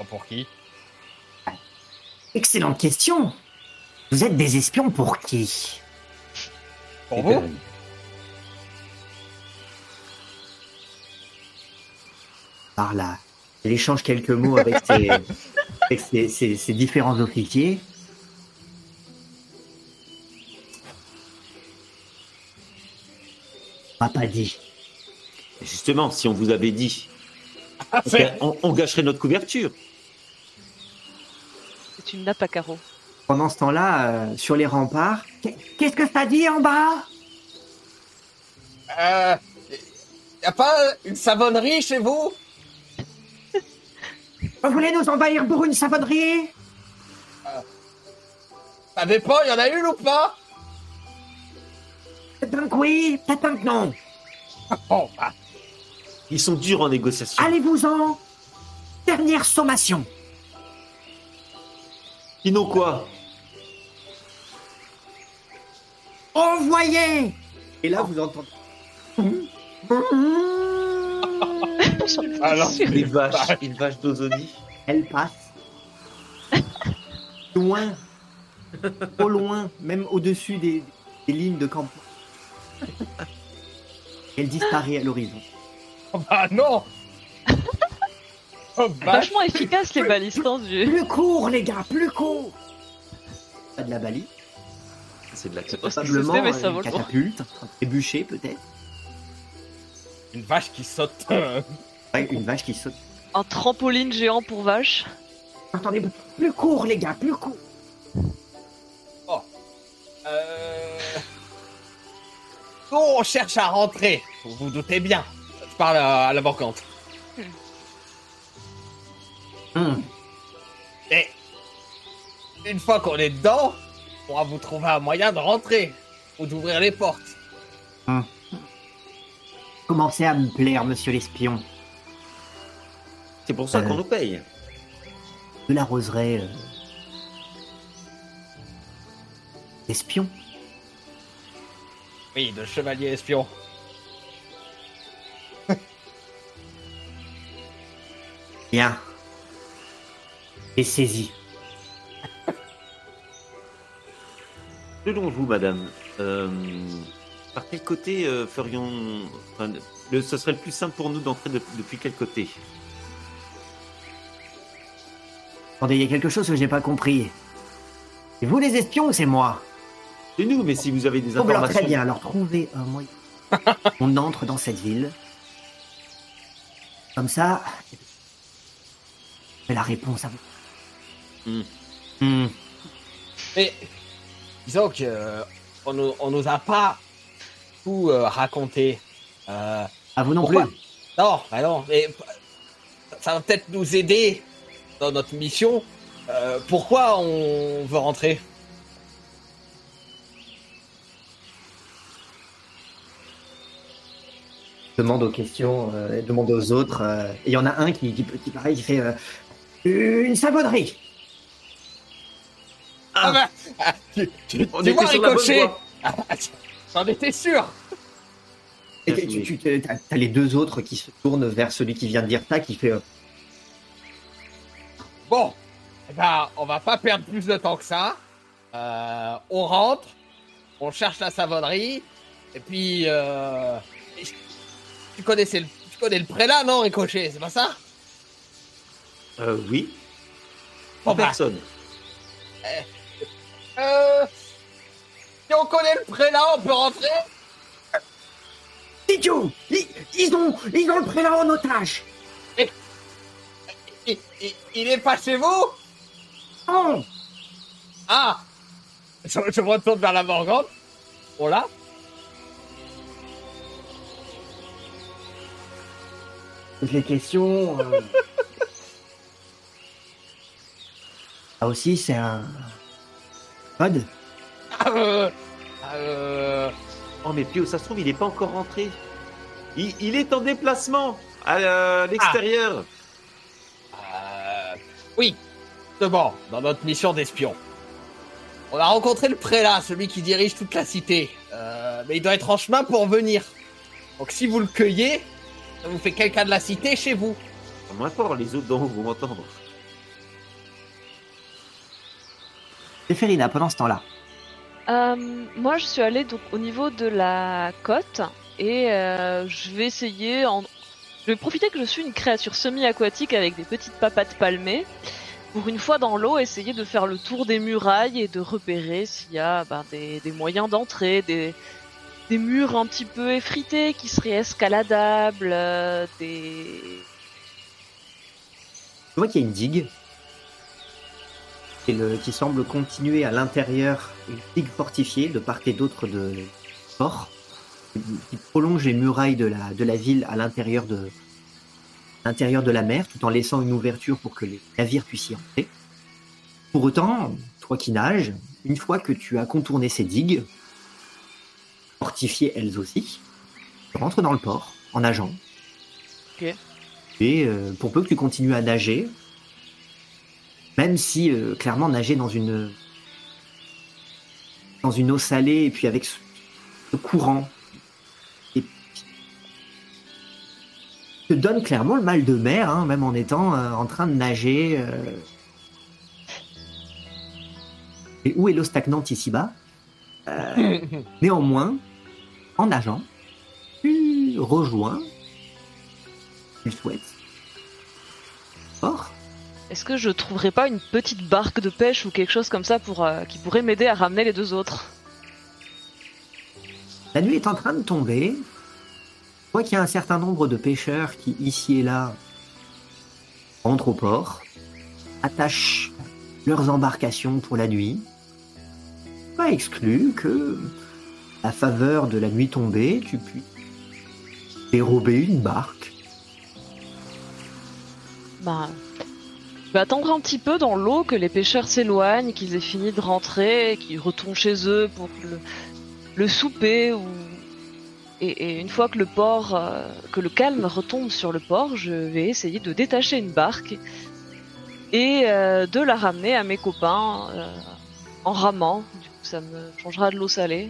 Pour qui? Excellente question Vous êtes des espions pour qui? Pour vous? Par là. Elle échange quelques mots avec ses, avec ses- ses- ses différents officiers. On m'a pas dit. Justement, si on vous avait dit, Ah, on, on gâcherait notre couverture. C'est une nappe à carreaux. Pendant ce temps-là, euh, sur les remparts, Qu'est- qu'est-ce que ça dit en bas? Euh, y a pas une savonnerie chez vous? Vous voulez nous envahir pour une savonnerie Ça dépend, y en a une ou pas? Peut-être que oui, peut-être que non. Bah, Ils sont durs en négociation. Allez-vous-en. Dernière sommation. Sinon quoi? Envoyez Et là, vous entendez. Alors, Une vache, une vache d'Ozonie. Elle passe. loin. Au loin, même au-dessus des, des lignes de camp. Elle disparaît à l'horizon. bah non Oh, bah, Vachement efficace les balistes hein, du. Plus court, les gars, plus court Pas de la balise, C'est de la probablement mais euh, ça vaut une catapulte, un trébuchet peut-être. une vache qui saute. euh, Ouais, une vache qui saute. Un trampoline géant pour vache. Attendez, plus court, les gars, plus court Euh... Nous, on cherche à rentrer. Vous vous doutez bien. Je parle à, à la banquante. Hum, Et une fois qu'on est dedans, on va vous trouver un moyen de rentrer ou d'ouvrir les portes. Commencez à me plaire, monsieur l'espion. C'est pour ça Euh. qu'on nous paye. De la roseraie. euh, Espion Oui, de chevalier espion. Bien. Et saisi. Selon vous, madame, euh, par quel côté euh, ferions. enfin, le, ce serait le plus simple pour nous d'entrer de- depuis quel côté? Attendez, il y a quelque chose que j'ai pas compris. C'est vous les espions ou c'est moi C'est nous, mais si vous avez des Oh, bah alors, informations. très bien, alors trouvez un moyen. On entre dans cette ville. Comme ça. C'est la réponse à vous. Hmm. Hmm. Mais disons que euh, on, nous, on nous a pas tout euh, raconté. Euh, À vous non Pourquoi plus. non, bah non, mais ça va peut-être nous aider dans notre mission. Euh, pourquoi on veut rentrer? Demande aux questions, euh, demande aux autres. euh, et il y en a un qui, qui, qui pareil, qui fait euh, une savonnerie. Ah, bah, ah, tu, tu, On tu vois. Ah, J'en étais sûr Et tu, joué. tu, as, as les deux autres qui se tournent vers celui qui vient de dire ça, qui fait euh, Bon, eh ben, on va pas perdre plus de temps que ça. Euh, on rentre, on cherche la savonnerie, et puis... Euh, tu, connaissais le, tu connais le prélat, non, Ricochet C'est pas ça? Euh, oui. Bon, bah, Personne. Euh, si on connaît le prélat, on peut rentrer? Idiot ils, ils ont, ils ont le prélat en otage Il, il- il est pas chez vous? Non Ah je, je me retourne vers la Morgante. Oh là Toutes les questions... euh. Ah aussi, c'est un... Code Ah, euh, euh, Oh, mais Pio, ça se trouve, il n'est pas encore rentré. Il, il est en déplacement à euh, l'extérieur. euh, oui, justement, dans notre mission d'espion. On a rencontré le prélat, celui qui dirige toute la cité. Euh, mais il doit être en chemin pour venir. Donc si vous le cueillez, ça vous fait quelqu'un de la cité chez vous. Moins fort, les autres d'en haut vont m'entendre. Féferina, pendant ce temps-là. Euh, moi, je suis allée donc au niveau de la côte et euh, je vais essayer. En... Je vais profiter que je suis une créature semi-aquatique avec des petites papates palmées. Pour une fois dans l'eau, essayer de faire le tour des murailles et de repérer s'il y a ben, des, moyens d'entrée, des, murs un petit peu effrités qui seraient escaladables, euh, des. Tu vois qu'il y a une digue le- qui semble continuer à l'intérieur, une digue fortifiée de part et d'autre de port, qui prolonge les murailles de la, de la ville à l'intérieur de, l'intérieur de la mer, tout en laissant une ouverture pour que les navires puissent y entrer. Pour autant, toi qui nages, une fois que tu as contourné ces digues, fortifiées elles aussi, tu rentres dans le port en nageant. Et euh, pour peu que tu continues à nager, même si euh, clairement nager dans une dans une eau salée et puis avec ce courant te donne clairement le mal de mer, hein, même en étant euh, en train de nager. euh. Et où est l'eau stagnante ici-bas Euh, Néanmoins, en nageant, tu rejoins, tu le souhaites, fort, Est-ce que je trouverais pas une petite barque de pêche ou quelque chose comme ça pour euh, qui pourrait m'aider à ramener les deux autres? La nuit est en train de tomber. Je vois qu'il y a un certain nombre de pêcheurs qui, ici et là, rentrent au port, attachent leurs embarcations pour la nuit. Pas exclu que, à faveur de la nuit tombée, tu puisses dérober une barque. Ben, je vais attendre un petit peu dans l'eau que les pêcheurs s'éloignent, qu'ils aient fini de rentrer, qu'ils retournent chez eux pour le, le souper ou et, et une fois que le port, euh, que le calme retombe sur le port, je vais essayer de détacher une barque et euh, de la ramener à mes copains euh, en ramant. Du coup, ça me changera de l'eau salée.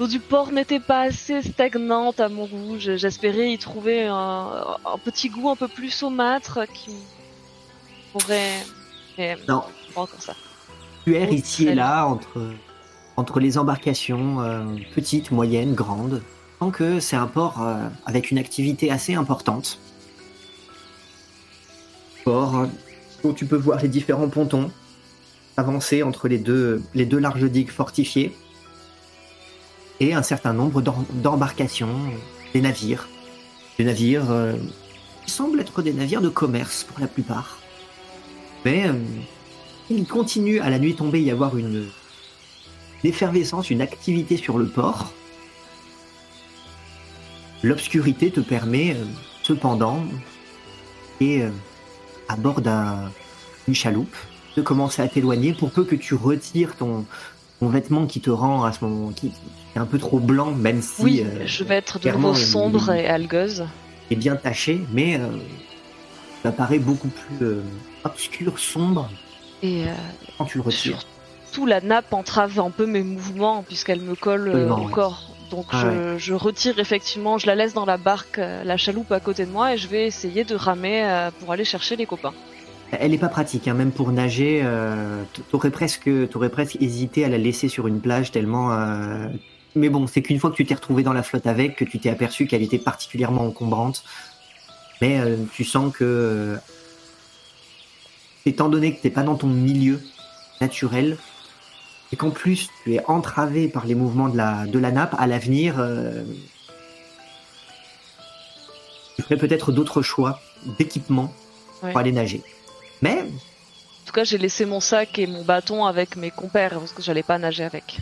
L'eau du port n'était pas assez stagnante à mon goût. Je- J'espérais y trouver un, un petit goût un peu plus saumâtre qui pourrait. Mais Non. pas encore ça. Ici et là entre, entre les embarcations euh, petites, moyennes, grandes, tant que c'est un port euh, avec une activité assez importante. Port euh, où tu peux voir les différents pontons avancer entre les deux, larges digues fortifiées et un certain nombre d'em- d'embarcations, des navires. Des navires qui semblent être des navires de commerce pour la plupart. Mais il continue à la nuit tombée y avoir une, une effervescence, une activité sur le port. L'obscurité te permet euh, cependant, et euh, à bord d'un- d'une chaloupe, de commencer à t'éloigner pour peu que tu retires ton, ton vêtement qui te rend à ce moment qui, est un peu trop blanc, même si oui, euh, je vais être de nouveau sombre et algueuse. est bien taché, mais ça paraît beaucoup plus obscur, sombre Et quand tu le retires. Surtout la nappe entrave un peu mes mouvements puisqu'elle me colle euh, au corps. Donc Ah je, je retire effectivement, je la laisse dans la barque, euh, la chaloupe à côté de moi et je vais essayer de ramer euh, pour aller chercher les copains. Elle est pas pratique, hein, même pour nager. Euh, t'aurais presque, t'aurais presque hésité à la laisser sur une plage tellement. euh, Mais bon, c'est qu'une fois que tu t'es retrouvé dans la flotte avec, que tu t'es aperçu qu'elle était particulièrement encombrante. Mais euh, tu sens que, étant donné que t'es pas dans ton milieu naturel, et qu'en plus tu es entravé par les mouvements de la de la nappe, à l'avenir, euh, tu ferais peut-être d'autres choix d'équipement Ouais. pour aller nager. Mais En tout cas, j'ai laissé mon sac et mon bâton avec mes compères parce que j'allais pas nager avec.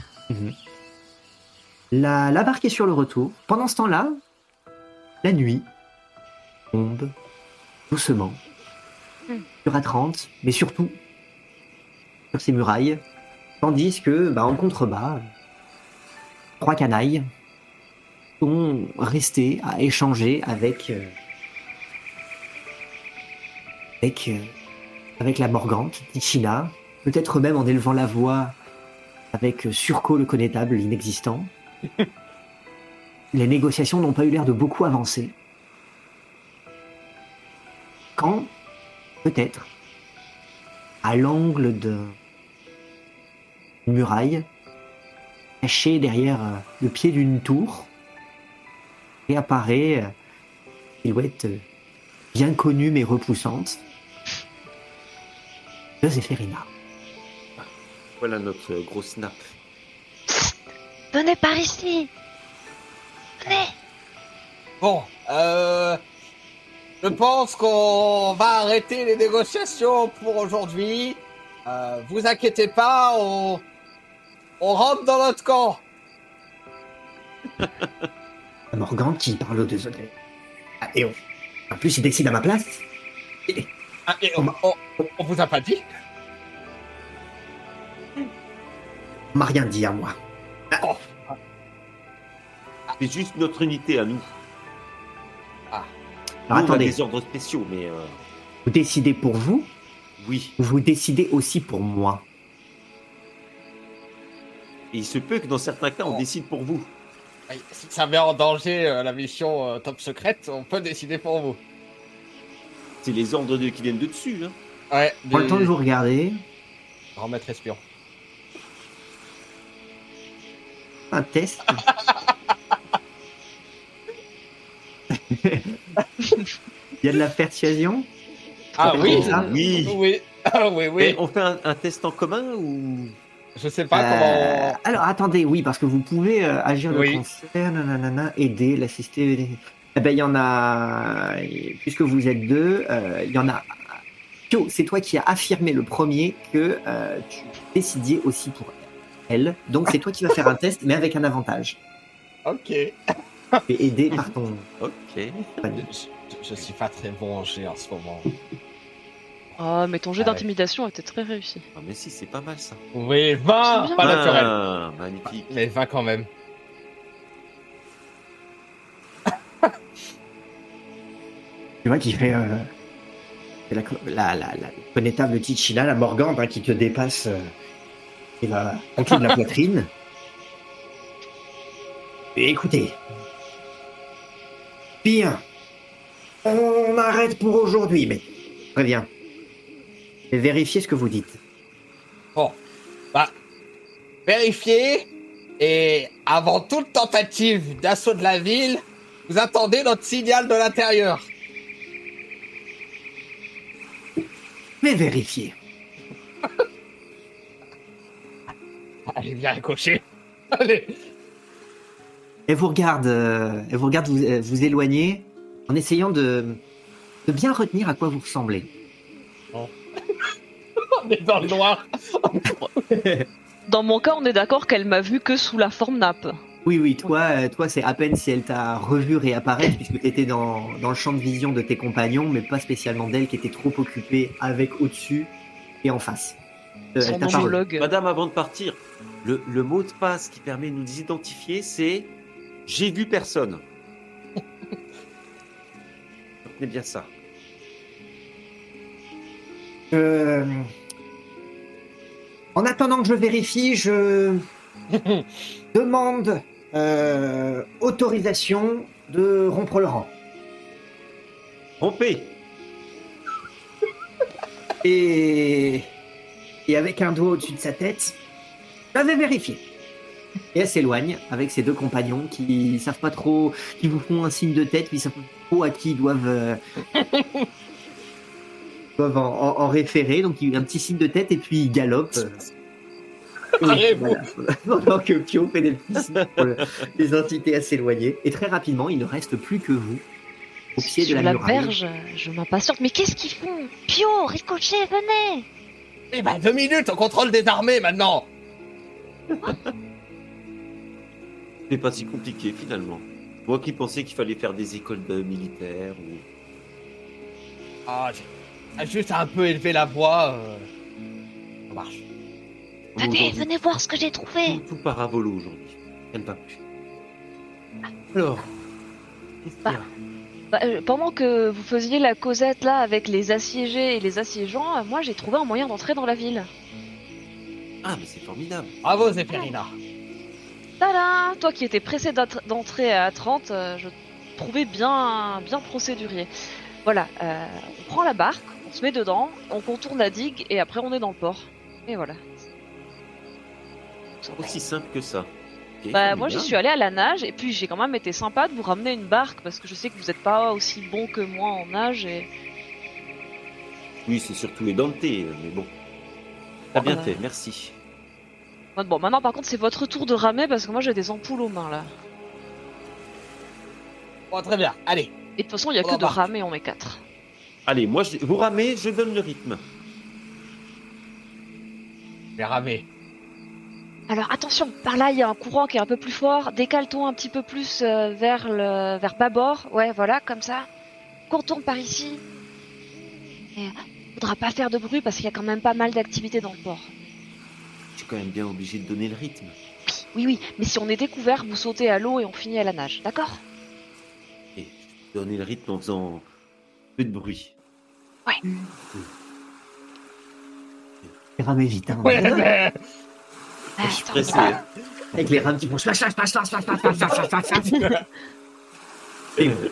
la, la barque est sur le retour. Pendant ce temps-là, la nuit tombe doucement Hmm. sur A30, mais surtout sur ces murailles, tandis que, bah, en contrebas, trois canailles sont restés à échanger avec euh, avec euh, avec la Morgante, Tichina, peut-être même en élevant la voix avec euh, Surco le connétable, l'inexistant. Les négociations n'ont pas eu l'air de beaucoup avancer. Quand, peut-être, à l'angle de muraille, caché derrière euh, le pied d'une tour, réapparaît euh, silhouette euh, bien connue mais repoussante, de Zéphérina. Voilà notre gros snap. Venez par ici Venez Bon, euh, je pense qu'on va arrêter les négociations pour aujourd'hui. Euh, vous inquiétez pas, on, on rentre dans notre camp. La Morgante qui parle aux deux autres. Ah, et on... En plus, il décide à ma place. Ah, et on, on- on vous a pas dit On m'a rien dit à moi. C'est juste notre unité à nous. Alors Nous, on a attendez, des ordres spéciaux, mais euh, vous décidez pour vous oui. ou vous décidez aussi pour moi? Et il se peut que dans certains cas, on Oh. décide pour vous. Si ça met en danger euh, la mission euh, top secrète, on peut décider pour vous. C'est les ordres de, qui viennent de dessus. Hein. Ouais, Prends le temps de vous regarder. Maître espion. Un test. Il y a de la persuasion Ah oui Oui. Oui, ah, oui, oui. Mais on fait un, un test en commun ou? Je sais pas Euh, comment. Alors attendez, oui, parce que vous pouvez euh, agir de Oui. concert, nanana, aider, l'assister. aider. Eh ben, il y en a, puisque vous êtes deux, euh, il y en a. Pio, c'est toi qui as affirmé le premier que euh, tu décidiez aussi pour elle. Donc c'est toi qui vas faire un test, mais avec un avantage. Ok. Et aidé par ton. Ok. Je, je- je suis pas très bon en jet en ce moment. Oh, mais ton jet Ah ouais. d'intimidation était très réussi. Ah, mais si, c'est pas mal ça. Oui, 20 C'est bien. Pas naturel. Ah, magnifique. Mais 20 quand même. Tu vois qui fait. Euh, c'est la, la, la, la connétable Tichina, la Morgante, hein, qui te dépasse euh, et la, en dessous de la poitrine. Et écoutez. Bien. On arrête pour aujourd'hui, mais. Très bien. Vais vérifier ce que vous dites. Bah, vérifiez. Et avant toute tentative d'assaut de la ville, vous attendez notre signal de l'intérieur. Mais vérifiez. Allez, bien coché. Allez. Elle vous regarde, euh, elle vous regarde vous, euh, vous éloigner en essayant de, de bien retenir à quoi vous ressemblez. On est dans le noir. Dans mon cas, on est d'accord qu'elle m'a vu que sous la forme nappe. Oui, oui, toi, euh, toi c'est à peine si elle t'a revu réapparaître, puisque tu étais dans, dans le champ de vision de tes compagnons, mais pas spécialement d'elle qui était trop occupée avec au-dessus et en face. Euh, Son elle. Madame, avant de partir, le, le mot de passe qui permet de nous identifier, c'est j'ai vu personne. Retenez bien ça. Euh, En attendant que je vérifie, je demande euh, autorisation de rompre le rang. Rompez Et, et avec un doigt au-dessus de sa tête, j'avais vérifié. Et elle s'éloigne avec ses deux compagnons qui savent pas trop, qui vous font un signe de tête, ils savent pas trop à qui ils doivent, euh, doivent en, en- en référer. Donc il y a un petit signe de tête et puis ils galopent. euh. Oui, Arrêtez-vous. voilà. Pendant que Pio fait des petits signes pour le- les inciter à s'éloigner. Et très rapidement, il ne reste plus que vous au pied de la, la muraille. verge, je m'impatiente. Mais qu'est-ce qu'ils font? Pio, Ricochet, venez Eh ben, deux minutes, on contrôle des armées maintenant C'est pas si compliqué finalement. Moi qui pensais qu'il fallait faire des écoles de militaires ou. Ah, j'ai ah, juste un peu élevé la voix. euh, Ça marche. Venez, venez voir ce que j'ai trouvé Tout, tout part à volo aujourd'hui. Elle ne va plus. Alors, qu'est-ce qu'il y a Bah, euh, Pendant que vous faisiez la causette là avec les assiégés et les assiégeants, euh, moi j'ai trouvé un moyen d'entrer dans la ville. Ah, mais c'est formidable. Bravo, Zéphérina. Tada Toi qui étais pressé d'entrer à 30, euh, je trouvais bien, bien procédurier. Voilà, euh, on prend la barque, on se met dedans, on contourne la digue et après on est dans le port. Et voilà. Aussi simple que ça. Bah moi j'y suis allé à la nage et puis j'ai quand même été sympa de vous ramener une barque parce que je sais que vous n'êtes pas aussi bon que moi en nage et Oui, c'est surtout les Dante, mais bon. T'as bien Voilà. fait, merci. bon maintenant par contre c'est votre tour de ramer parce que moi j'ai des ampoules aux mains là. Bon, très bien. Allez. Et de toute façon il y a On que de ramer on est quatre. Allez, moi, je... vous ramez, je donne le rythme. J'ai ramé. Alors attention, par là il y a un courant qui est un peu plus fort. Décale-toi un petit peu plus euh, vers le vers bâbord. Ouais, voilà, comme ça. Contourne par ici. Et euh, faudra pas faire de bruit parce qu'il y a quand même pas mal d'activités dans le port. Je suis quand même bien obligé de donner le rythme. Oui, oui, mais si on est découvert, vous sautez à l'eau et on finit à la nage, d'accord? Et donner le rythme en faisant peu de bruit. Et ramez vite. hein. Ouais, Ah, je suis attends, pressé. ah, Avec les rames qui font slash, slash, slash, slash, slash, slash, slash, slash, slash, slash, slash. Et vous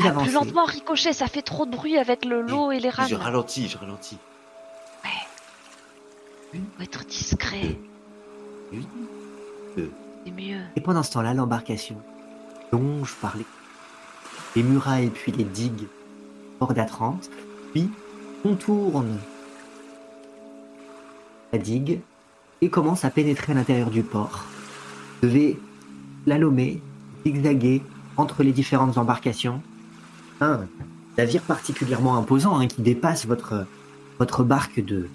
Plus avancez. lentement, ricochet, ça fait trop de bruit avec le lot et les rames. Je ralentis, je ralentis. Faut être discret, Oui. c'est mieux. Et pendant ce temps-là, l'embarcation longe par les, les murailles puis les digues hors d'Atrante, puis contourne la digue et commence à pénétrer à l'intérieur du port. Vous devez slalomer, zigzaguer entre les différentes embarcations. Un navire particulièrement imposant hein, qui dépasse votre, votre barque de,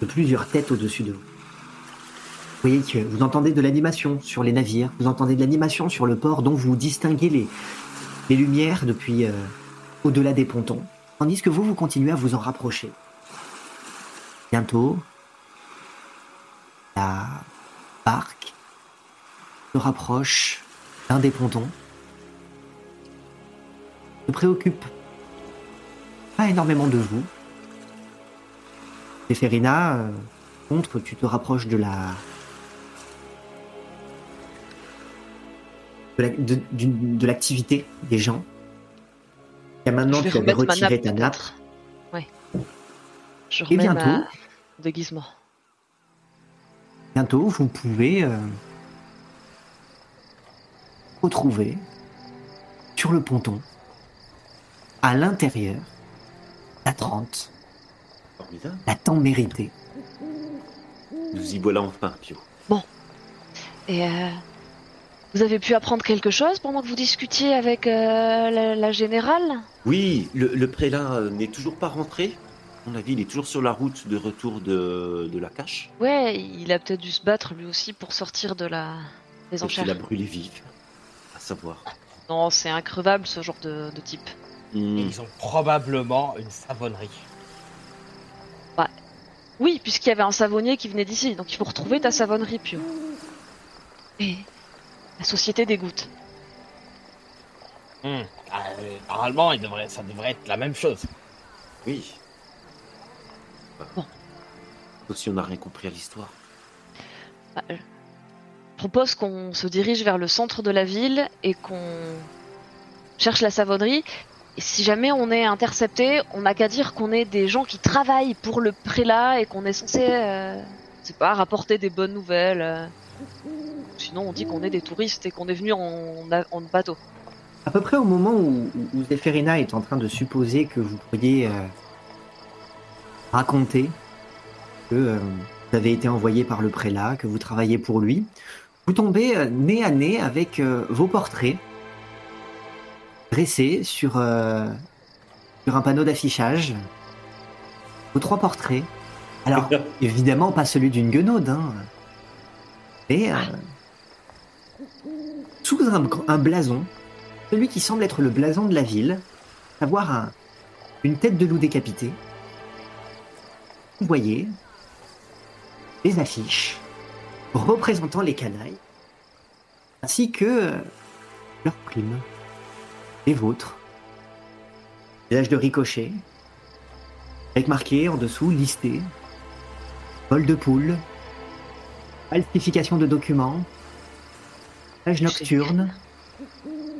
de plusieurs têtes au-dessus de vous. Vous voyez que vous entendez de l'animation sur les navires, vous entendez de l'animation sur le port dont vous distinguez les, les lumières depuis euh, au-delà des pontons, tandis que vous, vous continuez à vous en rapprocher. Bientôt, la barque se rapproche d'un des pontons, ne préoccupe pas énormément de vous. Et Ferina, euh, contre, tu te rapproches de la de l'activité des gens. Et maintenant, Je vais tu avais retiré nappe, ta nappe. Ouais. Je Et remets bientôt, ma déguisement. bientôt, vous pouvez euh, retrouver sur le ponton, à l'intérieur, la 30, Formidable. la temps méritée. Nous y voilà enfin, Pio. Et euh, vous avez pu apprendre quelque chose pendant que vous discutiez avec euh, la, la générale? Oui, le, le prélat euh, n'est toujours pas rentré. À mon avis, il est toujours sur la route de retour de, de la cache. Ouais, il a peut-être dû se battre lui aussi pour sortir de la des enchères. il a brûlé vif. À savoir. Non, c'est increvable ce genre de, de type. Hmm. Et ils ont probablement une savonnerie. Oui, puisqu'il y avait un savonnier qui venait d'ici, donc il faut retrouver ta savonnerie, Pio. Et la société dégoûte. Hmm. Ah, euh, normalement, il devrait, ça devrait être la même chose. Oui. Bon. Sauf si on n'a rien compris à l'histoire. Bah, euh, Je propose qu'on se dirige vers le centre de la ville et qu'on cherche la savonnerie. Et si jamais on est intercepté, on n'a qu'à dire qu'on est des gens qui travaillent pour le prélat et qu'on est censé, euh, c'est pas, rapporter des bonnes nouvelles. euh. Sinon, on dit qu'on est des touristes et qu'on est venu en, en bateau. À peu près au moment où, où, Zéphérina est en train de supposer que vous pourriez euh, raconter que euh, vous avez été envoyé par le prélat, que vous travaillez pour lui, vous tombez euh, nez à nez avec euh, vos portraits dressés sur, euh, sur un panneau d'affichage. Vos trois portraits. Alors, évidemment, pas celui d'une guenaude, hein. Et euh, sous un, blason, celui qui semble être le blason de la ville, savoir un- une tête de loup décapité. Vous voyez des affiches représentant les canailles, ainsi que euh, leurs primes, les vôtres. Village de ricochet, avec marqué en dessous listé vol de poule, falsification de documents, nocturne,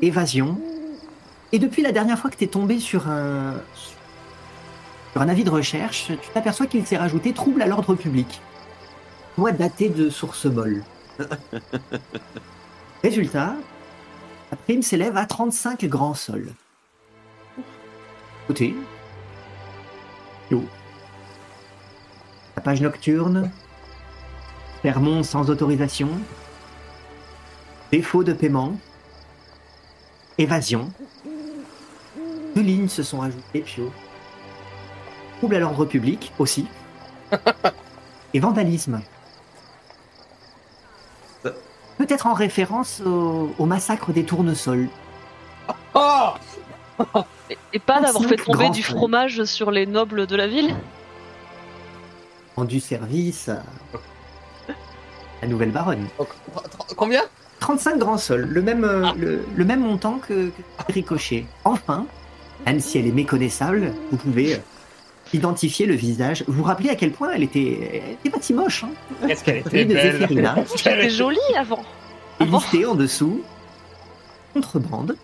évasion. Et depuis la dernière fois que tu es tombé sur un, sur un avis de recherche, tu t'aperçois qu'il s'est rajouté trouble à l'ordre public. Mois daté de source molle. Résultat, la prime s'élève à 35 grands sols. Côté. Yo. La page nocturne. Fermont sans autorisation. Défaut de paiement. Évasion. Deux lignes se sont ajoutées, Pio. Trouble à l'ordre public aussi. Et vandalisme. Peut-être en référence au, au massacre des tournesols. Oh Et, et pas d'avoir fait 35 tomber du fromage sur les nobles de la ville Rendu service à la nouvelle baronne. Combien? 35 grands sols, le même, euh, le, le même montant que, que Ricochet. Enfin, même si elle est méconnaissable, vous pouvez euh, identifier le visage. Vous vous rappelez à quel point elle était, elle était pas si moche. Hein Qu'est-ce qu'elle était Celui de belle Zéphirina. C'était joli avant. Et Ah listé en dessous, contrebande,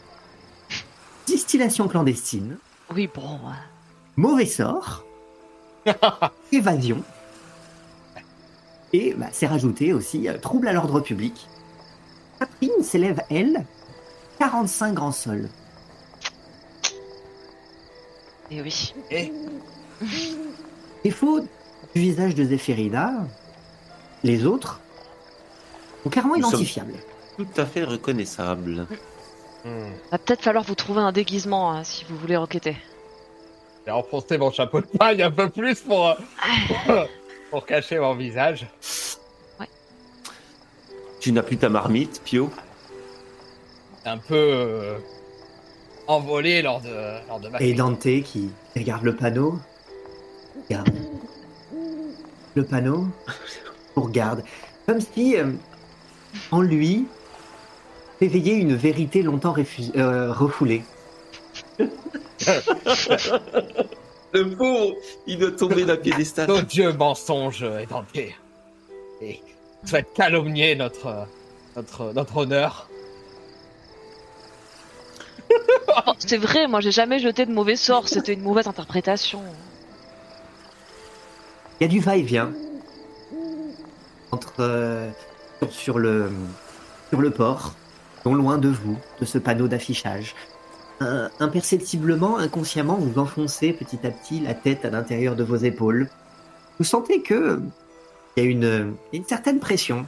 distillation clandestine, Oui, bon. euh, mauvais sort, évasion, et bah, c'est rajouté aussi euh, trouble à l'ordre public. La prime s'élève, elle, 45 grands sols. Et oui. Eh, Défaut du visage de Zéphirina, les autres sont clairement Nous identifiables. Tout à fait reconnaissable. hmm. Va peut-être falloir vous trouver un déguisement hein, si vous voulez enquêter. J'ai enfoncé mon chapeau de paille un peu plus pour, euh, pour cacher mon visage. Tu n'as plus ta marmite, Pio un peu euh, envolé lors de, lors de ma Et. Dante qui regarde le panneau, regarde le panneau, regarde, comme si euh, en lui éveillait une vérité longtemps euh, refoulée. Le pauvre, il doit tomber d'un piédestal. D'odieux mensonges et Et souhaite calomnier notre, notre, notre honneur. Oh, c'est vrai, moi j'ai jamais jeté de mauvais sorts, c'était une mauvaise interprétation. Il y a du va-et-vient entre euh, sur, sur le sur le port, non loin de vous, de ce panneau d'affichage. Un- imperceptiblement, inconsciemment, vous enfoncez petit à petit la tête à l'intérieur de vos épaules. Vous sentez que il y a une, une certaine pression.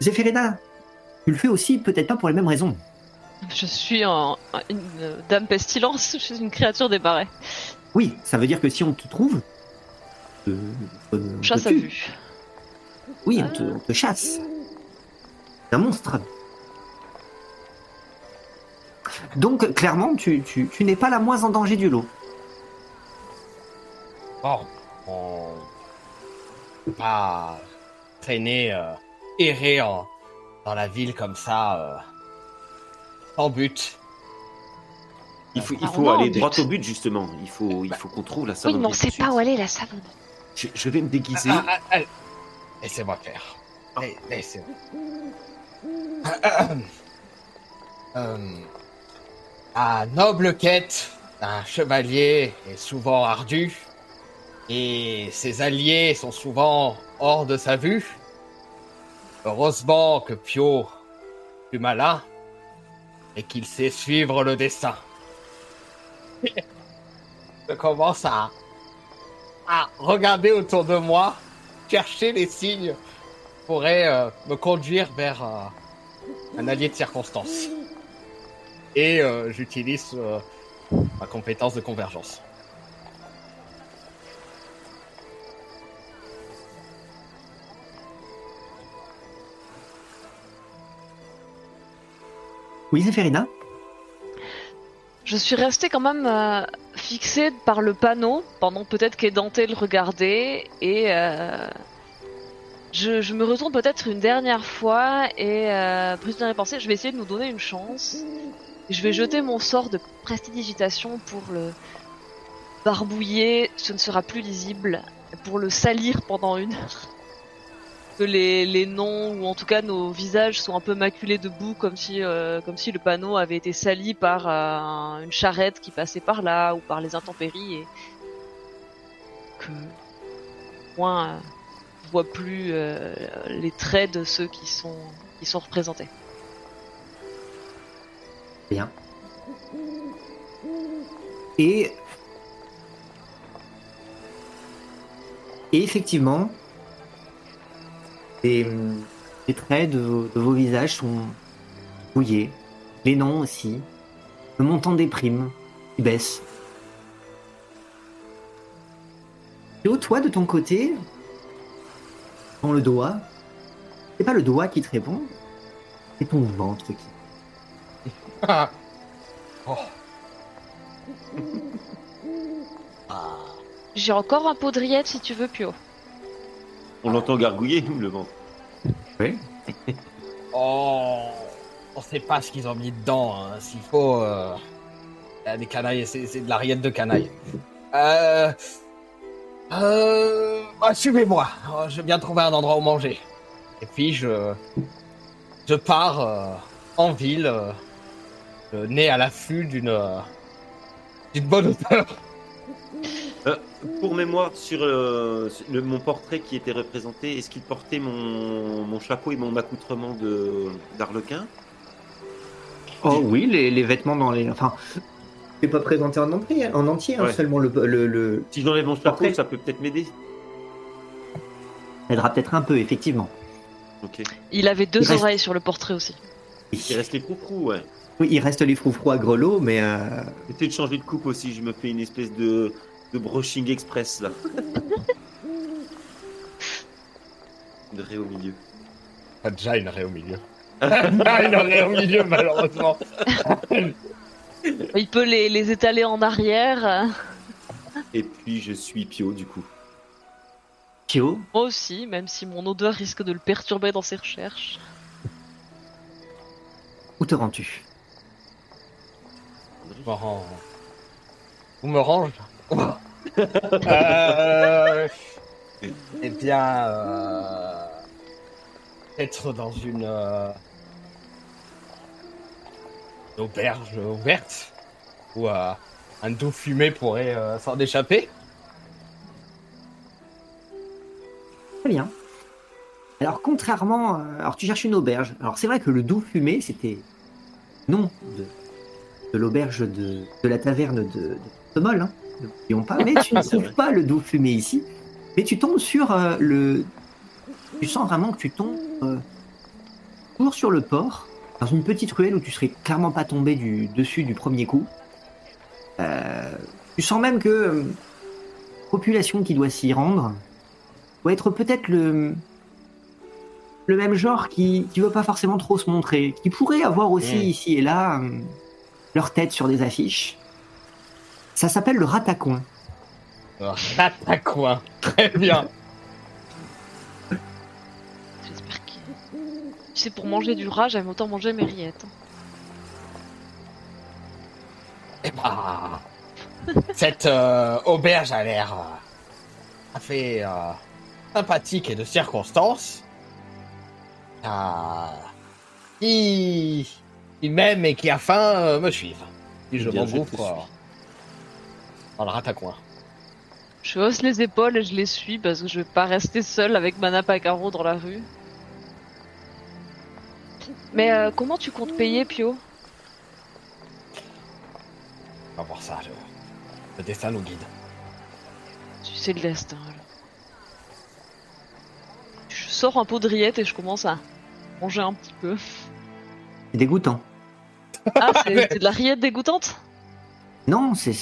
Zéphirina, tu le fais aussi, peut-être pas pour les mêmes raisons. Je suis un- un- une euh, dame pestilence, je suis une créature des barrets. Oui, ça veut dire que si on te trouve, euh, on te- on te Chasse à vue. Oui, on te, on te chasse. C'est un monstre. Donc, clairement, tu, tu, tu n'es pas la moins en danger du lot. On peut pas traîner, euh, errer en, dans la ville comme ça, euh, sans but. Il faut, il Ah, faut aller droit au but, justement. Il faut, il faut qu'on trouve la Oui, savonnerie. mais on sait pas où elle est la savonne. Je, je vais me déguiser. Ah, ah, ah, Laissez-moi faire. La- Laissez-moi. Euh, la noble quête d'un chevalier est souvent ardue et ses alliés sont souvent hors de sa vue. Heureusement que Pio est plus malin et qu'il sait suivre le dessin. Je commence à, à regarder autour de moi, chercher les signes qui pourraient euh, me conduire vers euh, un allié de circonstance. et euh, j'utilise ma compétence de convergence. Oui, Zéphérina Je suis restée quand même euh, fixée par le panneau pendant peut-être qu'Edante le regardait et euh, je, je me retourne peut-être une dernière fois et euh, prise de pensée, je vais essayer de nous donner une chance. Je vais jeter mon sort de prestidigitation pour le barbouiller, ce ne sera plus lisible, pour le salir pendant une heure. Que les, noms ou en tout cas nos visages sont un peu maculés de boue comme si euh, le panneau avait été sali par euh, une charrette qui passait par là ou par les intempéries et que moins euh, je vois plus les traits de ceux qui sont qui sont représentés. Bien. Et effectivement, les, les traits de, vos- de vos visages sont mouillés. Les noms aussi. Le montant des primes qui baisse. Et toi, de ton côté, dans le doigt, c'est pas le doigt qui te répond, c'est ton ventre qui Oh. J'ai encore un pot de rillettes si tu veux, Pio. On l'entend gargouiller, nous, le ventre. Oui. Oh, on sait pas ce qu'ils ont mis dedans. hein. S'il faut, euh, il y a des canailles, c'est c'est de la rillette de canaille. Euh, euh, bah, suivez-moi. Oh, Je vais bien trouver un endroit où manger. Et puis je, je pars euh, en ville, euh, le nez à l'affût d'une, euh, d'une bonne odeur. Euh, pour mémoire, sur euh, sur le- mon portrait qui était représenté, est-ce qu'il portait mon, mon chapeau et mon accoutrement de d'arlequin? Oh oui, les, les vêtements dans les. Enfin, c'est pas présenté en entier, en entier hein, seulement le, le, le- Si j'enlève mon chapeau, Portrait. ça peut peut-être m'aider. ça aidera peut-être un peu, effectivement. Il avait deux Il reste- oreilles sur le portrait aussi. Il reste les froufrous, ouais. Oui, il reste les froufrous à grelots, mais euh, Peut-être de changer de coupe aussi, je me fais une espèce de, de brushing express là. Une raie au milieu. Pas déjà une raie au milieu. une raie au milieu, malheureusement. Il peut les, les étaler en arrière. Et puis je suis Pio du coup. Pio, Moi aussi, même si mon odeur risque de le perturber dans ses recherches. où te rends-tu? Me rends. Où me range euh... Eh bien, euh... être dans une euh, auberge ouverte où euh, un doux fumé pourrait euh, s'en échapper. Très bien. Alors, contrairement. alors, tu cherches une auberge. Alors, c'est vrai que le doux fumé, c'était. Non, de, de l'auberge de, de la taverne de, de hein. N'oublions pas. Mais tu ne trouves pas le doux fumé ici. Mais tu tombes sur euh, le. Tu sens vraiment que tu tombes euh, toujours sur le port, dans une petite ruelle où tu serais clairement pas tombé du dessus du premier coup. Euh, tu sens même que euh, population qui doit s'y rendre doit être peut-être le le même genre qui qui veut pas forcément trop se montrer, qui pourrait avoir aussi Mm. ici et là euh, leur tête sur des affiches. Ça s'appelle le Ratacouin. Ratacouin. Très bien. J'espère qu'il. Tu sais, pour manger du rat, j'aime autant manger mes rillettes. Eh bah, cette euh, auberge a l'air euh, fait euh, sympathique et de circonstance. Euh, qui, qui m'aime et qui a faim euh, me suivent. Si je m'engouffre euh, dans le ratacouin. Je hausse les épaules et je les suis parce que je vais pas rester seule avec ma nappe à carreaux dans la rue. Mais euh, comment tu comptes payer, Pio? On va voir ça. Le, le destin nous guide. Tu sais le destin. Je sors un pot de rillettes et je commence à manger un petit peu. C'est dégoûtant. Ah, c'est c'est de la rillette dégoûtante? Non, c'est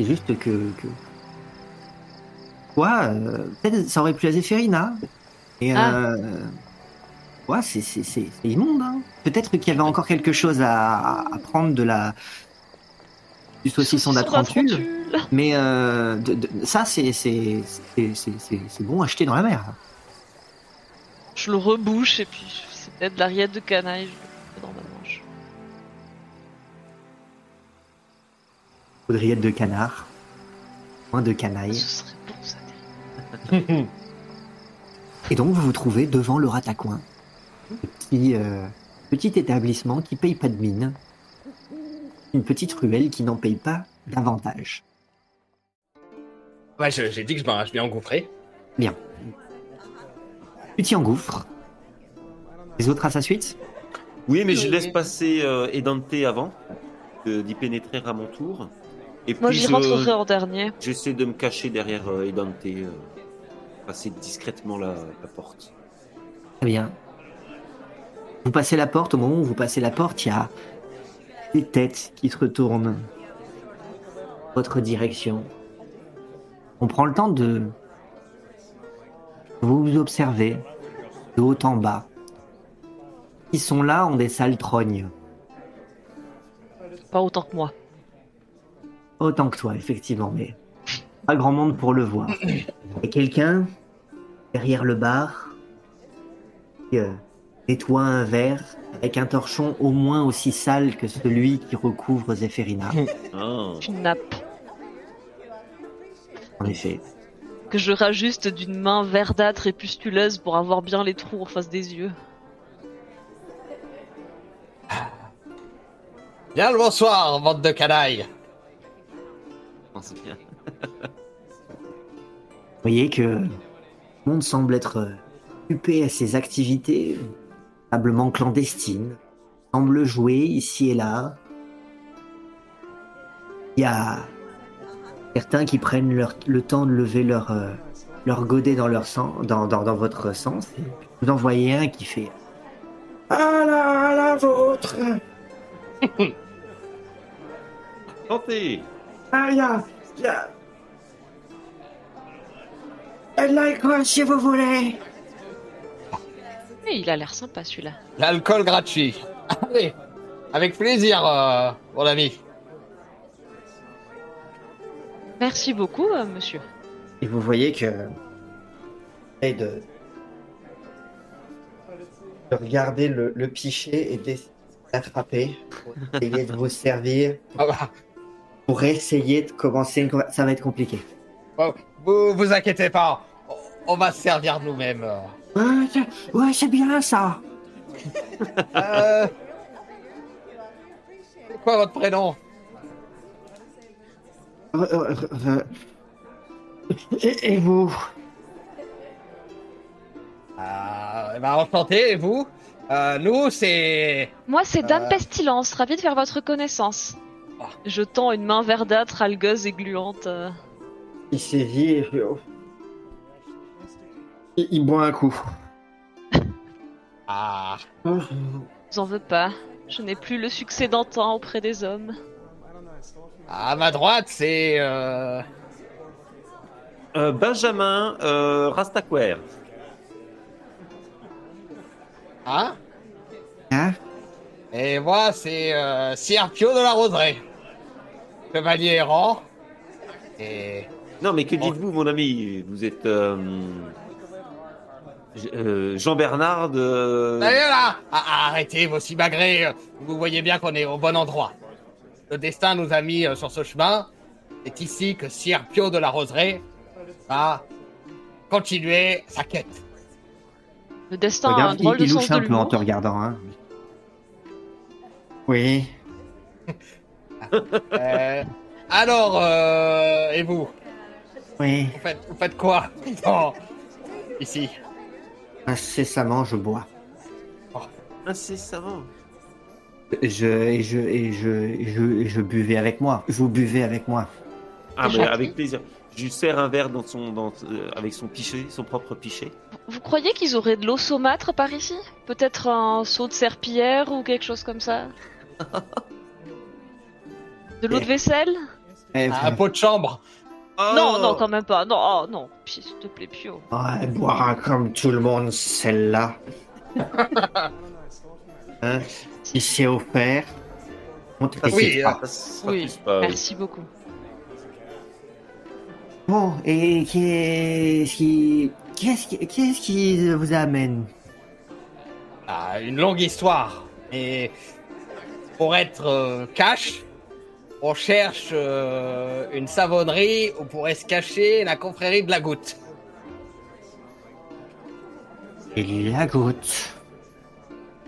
juste que que. Ouais, euh, peut-être ça aurait plu à Zéphérine, hein. Et Ah. euh, ouais, c'est immonde, hein. Peut-être qu'il y avait encore quelque chose à, à prendre de la du saucisson d'Atrantule. Mais euh, de- de- ça, c'est bon acheté dans la mer. Je le rebouche et puis c'est peut-être de la rillette de canaille. Je le mets dans ma manche. Poudriette de canard, moins de canaille. Ce serait bon ça. Et donc vous vous trouvez devant le Ratacoin, petit euh, petit établissement qui paye pas de mine, une petite ruelle qui n'en paye pas davantage. Ouais, je- j'ai dit que je je m'y engouffrais. Tu t'y engouffres. Les autres à sa suite? Oui, mais je laisse passer euh, Edante avant de- d'y pénétrer à mon tour. Et Moi j'y rentrerai en dernier. j'essaie de me cacher derrière euh, Edante, euh, passer discrètement la, la porte. Très bien. Vous passez la porte, au moment où vous passez la porte, il y a des têtes qui se retournent. Votre direction. On prend le temps de vous observer de haut en bas. Qui sont là ont des sales trognes. Pas autant que moi. Autant que toi, effectivement, mais pas grand monde pour le voir. Et quelqu'un, derrière le bar, qui euh, nettoie un verre avec un torchon au moins aussi sale que celui qui recouvre Zéphérina. Ah. Une nappe En effet. que je rajuste d'une main verdâtre et pustuleuse pour avoir bien les trous en face des yeux. Bien le bonsoir, bande de canailles. Bien. Vous voyez que le monde semble être euh, occupé à ses activités, probablement clandestines, semble jouer ici et là. Il y a certains qui prennent leur- le temps de lever leur, euh, leur godet dans, leur sens, dans, dans, dans votre sens. Et vous en voyez un qui fait Ah la, la vôtre Tentez Ah, y a, y a... De l'alcool si vous voulez Et il a l'air sympa celui-là. L'alcool gratuit. Allez, avec plaisir, euh, mon ami. Merci beaucoup, euh, monsieur. Et vous voyez que. Et de. de regarder le, le pichet et d'essayer d'attraper pour essayer de vous servir, Ah bah, pour essayer de commencer une Ça va être compliqué. vous vous inquiétez pas, on- va se servir de nous-mêmes. Ouais, c'est- ouais, c'est bien ça. Euh... C'est quoi votre prénom? Euh, euh, Et, et vous? Euh, eh ben, Enchanté, et vous? Euh, Nous, c'est... Moi, c'est Dame Euh. Pestilence, ravi de faire votre connaissance. Ah. Je tends une main verdâtre, algueuse et gluante. euh. Il saisit et fait, oh. il, il boit un coup. Ah, Je vous en veux pas. Je n'ai plus le succès d'antan auprès des hommes. à ma droite, c'est... Euh... Euh, Benjamin euh, Rastaquaire. Hein? Hein? Et moi, c'est euh, Sir Pio de la Roseraie. Chevalier errant. Et... Non, mais que dites-vous, mon ami? Vous êtes euh, euh, Jean-Bernard de... Allez là Ah, ah, Arrêtez vos simagrées, vous voyez bien qu'on est au bon endroit. Le destin nous a mis euh, sur ce chemin. C'est ici que Sir Pio de la Roseraie va continuer sa quête. Le destin a un drôle il, il de sens de un peu en te regardant. Hein. Oui. Euh, alors, euh, et vous Oui. vous faites, vous faites quoi Ici? Incessamment, je bois. Incessamment. Je, et, je, et, je, et je, et je buvais avec moi. Vous buvez avec moi. Ah, mais avec plaisir. Je lui sers un verre dans son, dans, euh, avec son pichet, son propre pichet. Vous croyez qu'ils auraient de l'eau saumâtre par ici? Peut-être un seau de serpillière ou quelque chose comme ça? De l'eau de vaisselle Eh, Un pot de chambre. Non, non, quand même pas. Non, oh, non. Puis, s'il te plaît, Pio. Ouais, boire comme tout le monde, celle-là. hein? Si c'est offert, on te Oui. Ça pas, merci beaucoup. Bon, et qu'est-ce qui... Qu'est-ce qui... Qu'est-ce qui vous amène? Ah, une longue histoire. Et pour être euh, cash, on cherche euh, une savonnerie où pourrait se cacher la confrérie de la goutte. Il la goutte.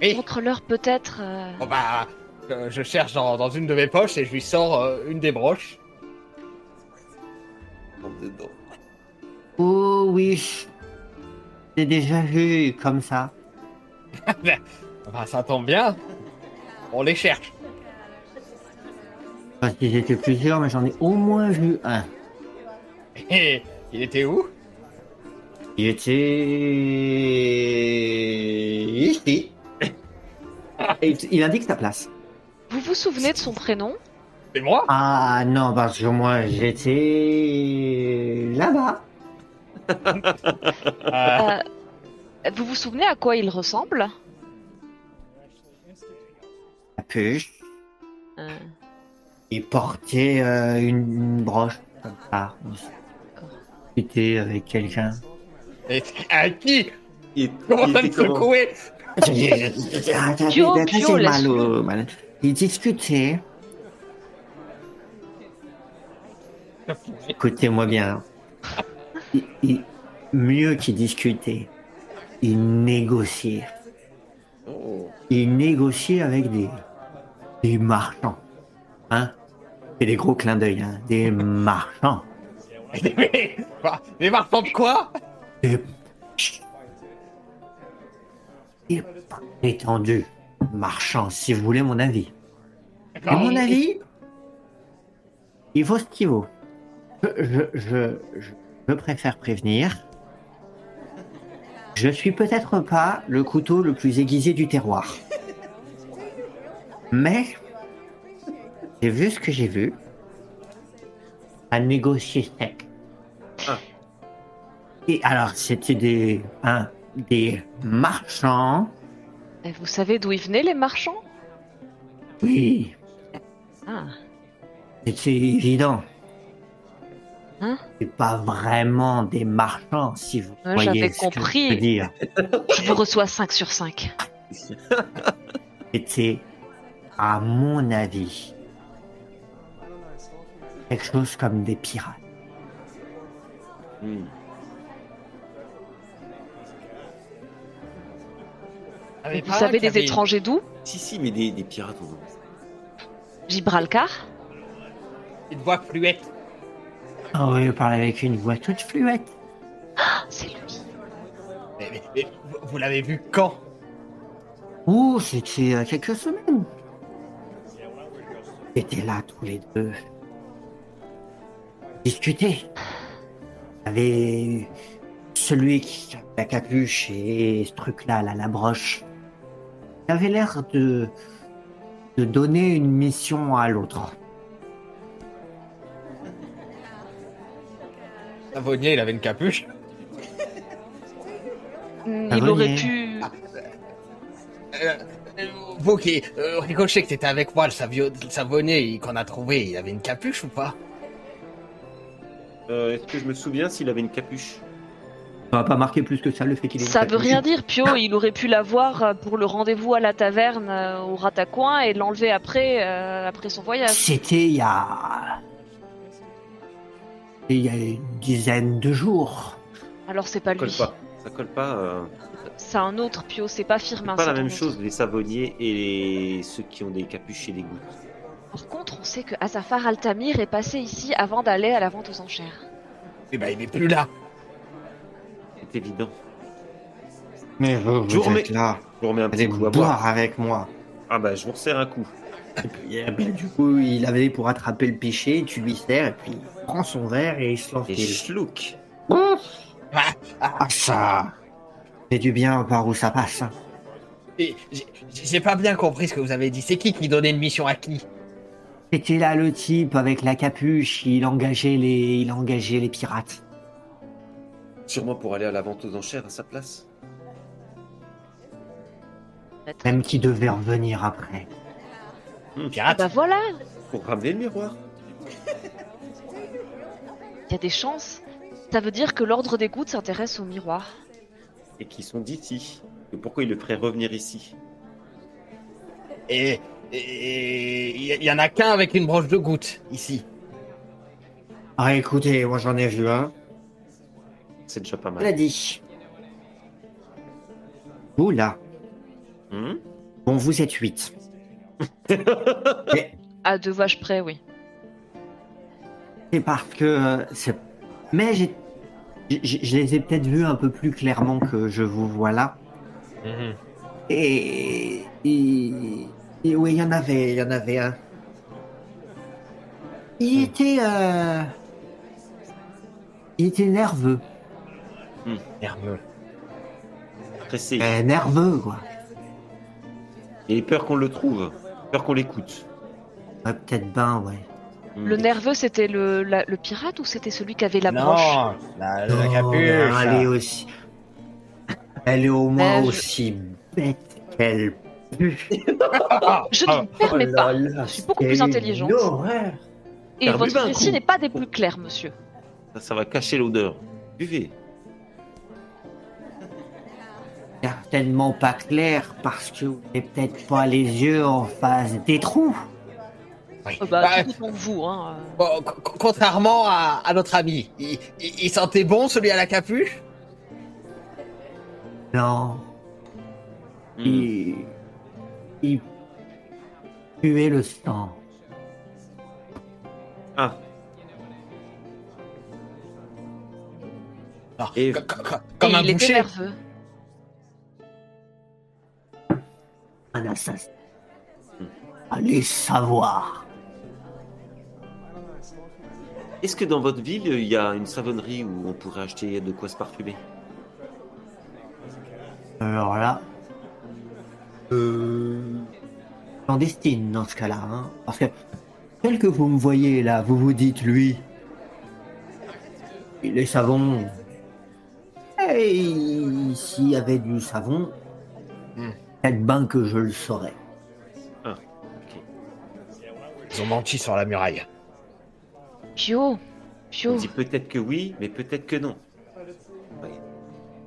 Oui. Montre-leur peut-être. euh, Bon bah, euh, je cherche dans, dans une de mes poches et je lui sors euh, une des broches. Oh oui. J'ai déjà vu comme ça. Bah, ça tombe bien. On les cherche. Parce qu'ils étaient plusieurs, mais j'en ai au moins vu un. Et il était où? Il était ici. Et il indique sa place. Vous vous souvenez de son prénom? C'est moi? Ah non, parce que moi j'étais là-bas. Euh, Euh, Vous vous souvenez à quoi il ressemble? Euh, Il portait euh, une, une broche comme ça. C'était avec quelqu'un. et à qui? Il, Comment il ça me secouer. Il discutait. Écoutez-moi bien. Il- il- mieux qu'il discutait, il négociait. Oh. Il négociait avec des, des marchands. Hein? Et des gros clins d'œil, hein. Des marchands. Bah, mais marchands de quoi? Des... Des prétendus marchands, si vous voulez mon avis. À mon avis, il vaut ce qu'il vaut. Je, je, je, je- je préfère prévenir. Je suis peut-être pas le couteau le plus aiguisé du terroir. Mais, j'ai vu ce que j'ai vu. À négocier sec. Ah. Et alors, c'était des, hein, des marchands. et vous savez d'où ils venaient, les marchands? Oui, Ah, C'est évident. Hein? C'est pas vraiment des marchands, si vous Ouais, voyez j'avais ce que je compris. veux dire. je vous reçois 5 sur 5. C'était, à mon avis, quelque chose comme des pirates. Hmm. Avait Vous savez des avait- étrangers d'où? Si, si, mais des, des pirates. Gibraltar Une voix fluette. Ah oui, vous parlez avec une voix toute fluette. Ah, C'est lui. Mais, mais- mais vous- vous l'avez vu quand? Oh, c'était il y a quelques semaines. Étaient là tous les deux. Discuter. Il y avait celui qui avait la capuche et ce truc-là, là, la broche. Il avait l'air de, de donner une mission à l'autre. Savonnier, il avait une capuche. Ah, Il aurait pu. Euh, euh, vous qui, euh, Ricochet, que t'étais avec moi, le, savio- le savonnier qu'on a trouvé, il avait une capuche ou pas Euh, Est-ce que je me souviens s'il avait une capuche Ça va pas marquer plus que ça le fait qu'il ait une Ça veut rien dire, Pio. Il aurait pu l'avoir euh, pour le rendez-vous à la taverne euh, au Ratacoin et l'enlever après, euh, après son voyage. C'était il y a. Il y a une dizaine de jours. Alors c'est pas Ça colle lui. pas. Ça colle pas. euh, C'est un autre Pio, c'est pas C'est Firmin. pas la c'est même autre. chose, les savonniers et les- ceux qui ont des capuches et des gouttes. Par contre, on sait que Azafar Altamir est passé ici avant d'aller à la vente aux enchères. Eh ben, il est plus là. C'est évident. Mais vous, Je vous remets- êtes là. Je vous remets un petit Allez coup à boire avec moi. Ah bah je vous resserre un coup. Et puis, eh ben, du coup, il avait pour attraper le péché, tu lui sers, et puis il prend son verre et il se Et l'enfile. schlouk. Ah, ça C'est du bien par où ça passe. hein. Et j'ai- pas bien compris ce que vous avez dit. C'est qui qui donnait une mission à qui? C'était là le type avec la capuche, il engageait les, il engageait les pirates. Sûrement pour aller à la vente aux enchères à sa place. Même qui devait revenir après. Ah Pirate bah voilà, Pour ramener le miroir. il y a des chances. Ça veut dire que l'ordre des gouttes s'intéresse au miroir. Et qui sont d'ici. Et pourquoi il le ferait revenir ici? Et il y en a qu'un avec une broche de goutte ici. Ah écoutez, moi j'en ai vu un. C'est déjà pas On l'a mal. dit. Vous là, Hmm? Bon vous êtes huit. Mais À deux vaches près, oui. c'est parce que euh, c'est. Mais j'ai, je les ai peut-être vus un peu plus clairement que je vous vois là. Et, et, et oui, il y en avait, il y en avait un. Il était, euh, il était nerveux, Nerveux. Pressé. Euh, nerveux quoi. Et peur qu'on le trouve. Peur qu'on l'écoute. Ouais, peut-être ben ouais. Hmm. Le nerveux, c'était le, la- le pirate ou c'était celui qui avait la non, broche la, la Non, capuche. Elle est aussi, elle est au moins je- aussi bête qu'elle pue. Je ne me permets Oh pas. là là, Je suis beaucoup plus intelligente. Et votre un récit coup. n'est pas des plus clairs, monsieur. Ça, ça va cacher l'odeur. Buvez. Certainement pas clair parce que vous n'avez peut-être pas les yeux en face des trous. Oui. Euh, bah, Bah, vous, hein. bon, contrairement à, à notre ami, il, il- il sentait bon celui à la capuche Non, Hmm. il, il puait le sang. Ah, Et- co- co- co- Comme Et un il était nerveux. Un assassin. Allez savoir. Est-ce que dans votre ville, il y a une savonnerie où on pourrait acheter de quoi se parfumer? Alors là, euh, clandestine dans ce cas-là, hein, parce que tel que vous me voyez là, vous vous dites lui, il est savon. Et s'il y avait du savon, Hmm. peut-être ben que je le saurais. Ils ont menti sur la muraille. Pio, On Pio, dit peut-être que oui, mais peut-être que non.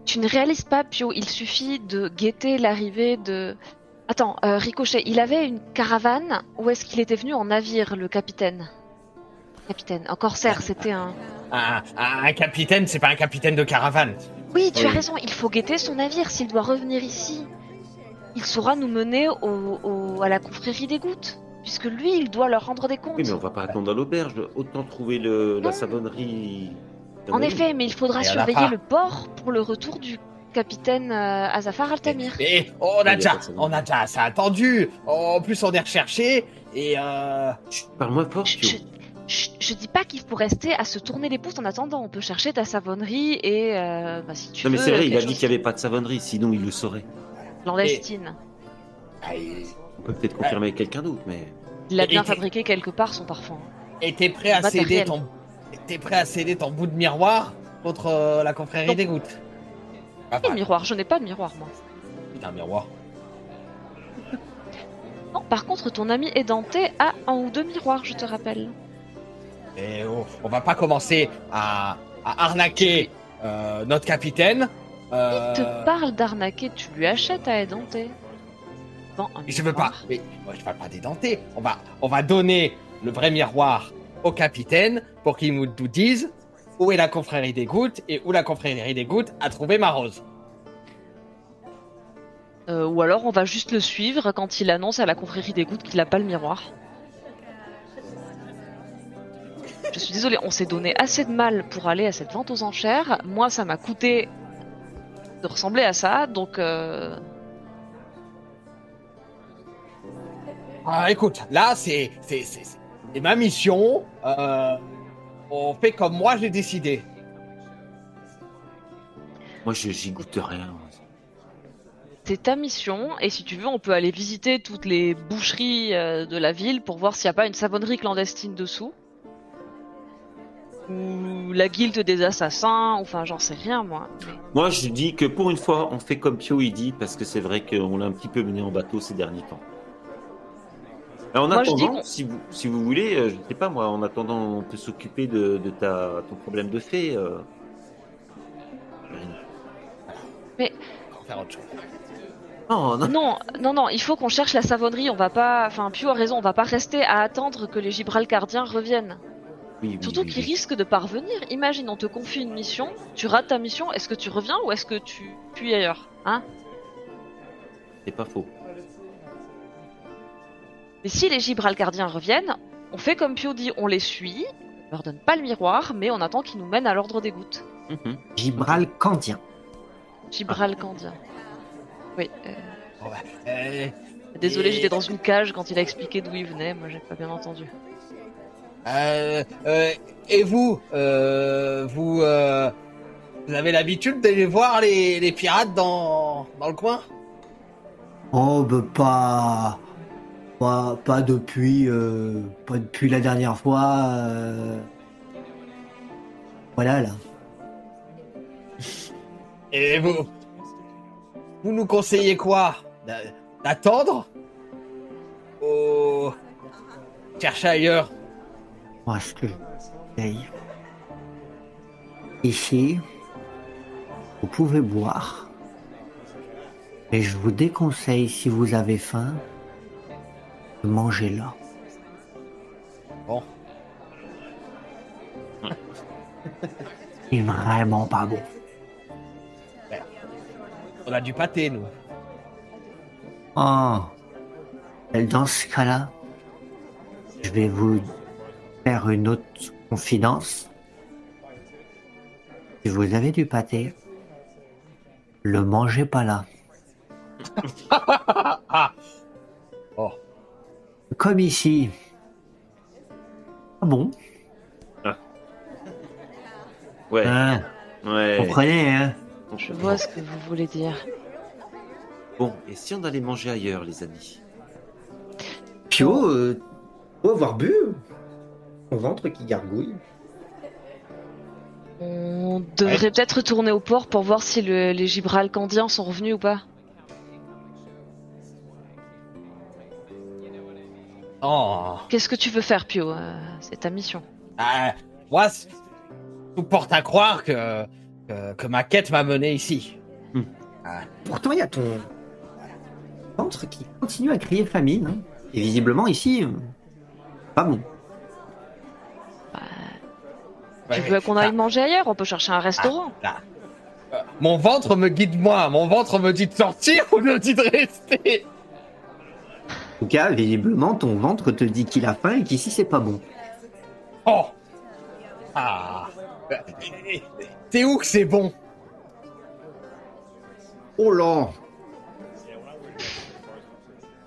tu ne réalises pas, Pio, il suffit de guetter l'arrivée de... Attends, euh, Ricochet, il avait une caravane ou est-ce qu'il était venu en navire, le capitaine? Capitaine, en corsaire, c'était un... Un, un- un capitaine, c'est pas un capitaine de caravane. Oui, tu as raison, il faut guetter son navire s'il doit revenir ici. Il saura nous mener au, au- à la confrérie des gouttes, puisque lui, il doit leur rendre des comptes. Oui, mais on va pas attendre à l'auberge. Autant trouver le, la savonnerie. En effet, mais il faudra surveiller le port pour le retour du capitaine euh, Azafar Altamir. Mais on Il y a déjà, on a déjà assez attendu. En plus, on est recherché et euh, Parle-moi fort, Je, je- je- je dis pas qu'il faut rester à se tourner les pouces en attendant. On peut chercher ta savonnerie et euh, bah, si tu Non, mais veux, c'est vrai, il a dit qu'il n'y avait pas de savonnerie, sinon il le saurait. Clandestine. ah, il- On peut peut-être confirmer avec quelqu'un d'autre, mais. Il a Et- bien fabriqué quelque part son parfum. et t'es prêt à céder ton, t'es prêt à céder ton bout de miroir contre euh, la confrérie Non. des gouttes? Pas Et miroir, je n'ai pas de miroir moi. Putain, miroir. Non, par contre, ton ami Édenté a un ou deux miroirs, je te rappelle. Et oh, on va pas commencer à, à arnaquer euh, notre capitaine. Euh, Il te parle d'arnaquer, tu lui achètes à Édenté. Je veux pas. Mais moi, je parle pas. On va, on va donner le vrai miroir au capitaine pour qu'il nous nous dise où est la confrérie des gouttes et où la confrérie des gouttes a trouvé ma rose. Euh, ou alors on va juste le suivre quand il annonce à la confrérie des gouttes qu'il a pas le miroir. Je suis désolée, on s'est donné assez de mal pour aller à cette vente aux enchères. Moi, ça m'a coûté de ressembler à ça, donc euh, Ah, écoute, là, c'est, c'est, c'est, c'est ma mission. Euh, on fait comme moi j'ai décidé. Moi, je j'y goûte rien. c'est ta mission, et si tu veux, on peut aller visiter toutes les boucheries euh, de la ville pour voir s'il n'y a pas une savonnerie clandestine dessous. Ou la guilde des assassins, enfin j'en sais rien moi. Moi, je dis que pour une fois, on fait comme Pio il dit, parce que c'est vrai qu'on l'a un petit peu mené en bateau ces derniers temps. En Moi, je dis attendant, si vous, si vous voulez, euh, je sais pas moi, en attendant, on peut s'occuper de, de ta, ton problème de fée. euh. On va faire autre chose. Non, non. Non, non, non, il faut qu'on cherche la savonnerie, on va pas... Enfin, Pio a raison, on va pas rester à attendre que les Gibralcardiens reviennent. Oui, oui, Surtout oui, qu'ils oui. risquent de pas revenir. Imagine, on te confie une mission, tu rates ta mission, est-ce que tu reviens ou est-ce que tu fuis ailleurs Hein? C'est pas faux. Mais si les Gibralcardiens reviennent, on fait comme Pio dit, on les suit, on leur donne pas le miroir, mais on attend qu'ils nous mènent à l'ordre des gouttes. Mhm. Gibralcandien. Gibralcardien. Oui. euh, bah, euh, Désolé, Et- j'étais dans une cage quand il a expliqué d'où il venait, moi j'ai pas bien entendu. euh, euh, et vous, euh, vous, euh, vous avez l'habitude d'aller voir les, les pirates dans, dans le coin? Oh, bah, pas. Pas, pas depuis. euh, pas depuis la dernière fois. euh. Voilà, là. Et vous, vous nous conseillez quoi? D'a- D'attendre? Ou chercher ailleurs? Moi, ce que je conseille. Ici, vous pouvez boire. Et je vous déconseille, si vous avez faim, manger là. Bon, C'est vraiment pas bon. on a du pâté, nous. Oh. Dans ce cas-là, je vais vous faire une autre confidence. Si vous avez du pâté, le mangez pas là. Ah Comme ici. Ah bon? Ouais, Hein, ouais. Comprenez, hein Je vois ce que vous voulez dire. Bon, et si on allait manger ailleurs, les amis? Pio, euh, faut avoir bu. Son ventre qui gargouille. On devrait peut-être retourner au port pour voir si le- les Gibralcandiens sont revenus ou pas. Oh. Qu'est-ce que tu veux faire, Pio Euh, C'est ta mission. Ah, moi, tout porte à croire que, que, que ma quête m'a mené ici. Pourtant, il y a ton ventre qui continue à crier famine. hein. Et visiblement, ici, euh, pas bon. Tu Ouais, veux qu'on aille manger ailleurs? On peut chercher un restaurant. Ah, ah. Euh, Mon ventre me guide moi. Mon ventre me dit de sortir ou me dit de rester. En tout cas, visiblement, ton ventre te dit qu'il a faim et qu'ici, c'est pas bon. Oh. Ah. T'es où que c'est bon? Oh là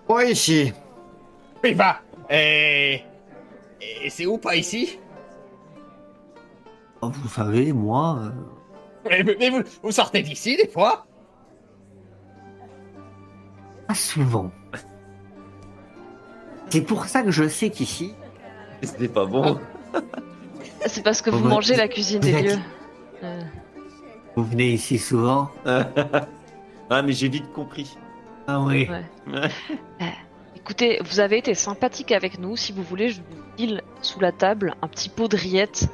Oh, ici Oui, bah. Et. Et c'est où pas ici? Oh, Vous savez, moi... euh, mais, mais vous, vous sortez d'ici des fois Pas souvent. C'est pour ça que je sais qu'ici, C'était pas bon. C'est parce que Oh, vous bah, mangez la cuisine des lieux. Euh, vous venez ici souvent. ah, mais j'ai vite compris. Ah oui. ouais. Écoutez, vous avez été sympathique avec nous. Si vous voulez, je vous file sous la table un petit pot de rillettes.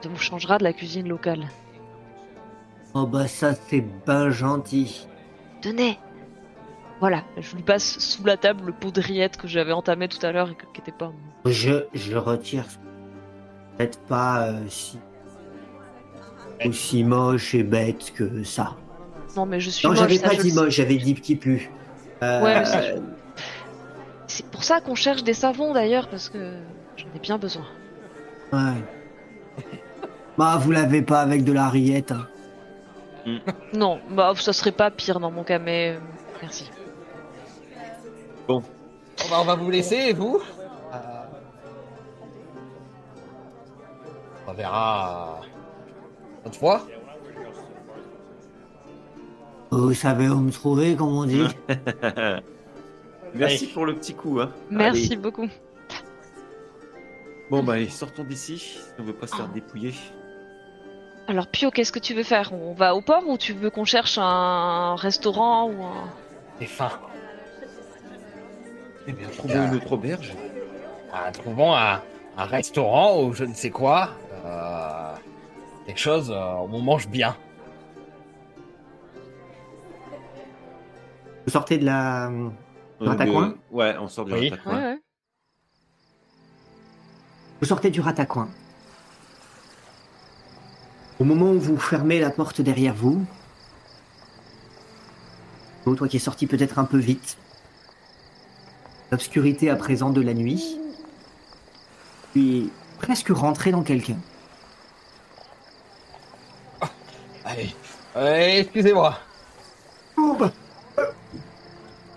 Ça vous changera de la cuisine locale. Oh bah ça, c'est ben gentil. Tenez Voilà, je lui passe sous la table le pot de rillettes que j'avais entamé tout à l'heure et que- qui était pas... Je, je retire. Peut-être pas euh, si... aussi moche et bête que ça. Non mais je suis Non, j'avais ça, pas dit moche, j'avais dit petit plus. Euh, Ouais, mais C'est pour ça qu'on cherche des savons d'ailleurs, parce que j'en ai bien besoin. ouais. Bah, vous l'avez pas avec de la rillette. hein. Non, bah ça serait pas pire dans mon cas, mais euh, merci. Bon, bah, on va vous laisser, et vous? Euh, On verra. Une autre fois? Vous savez où me trouver, comme on dit Merci Allez. pour le petit coup. Hein. Merci Allez. beaucoup. Bon, bah allez, sortons d'ici. si On veut pas se faire dépouiller. Alors Pio, qu'est-ce que tu veux faire? On va au port ou tu veux qu'on cherche un restaurant ou un... J'ai faim. Eh bien, trouvons une autre auberge. Ah, trouvons un, un restaurant ou je ne sais quoi. Euh, quelque chose euh, où on mange bien. Vous sortez de la... Euh, Ratacoin Ouais, on sort du Oui. Ratacoin. Ouais, ouais. Vous sortez du ratacoin. Au moment où vous fermez la porte derrière vous, toi qui es sorti peut-être un peu vite, l'obscurité à présent de la nuit, puis presque rentré dans quelqu'un. Allez, Euh, excusez-moi. Oh bah, euh,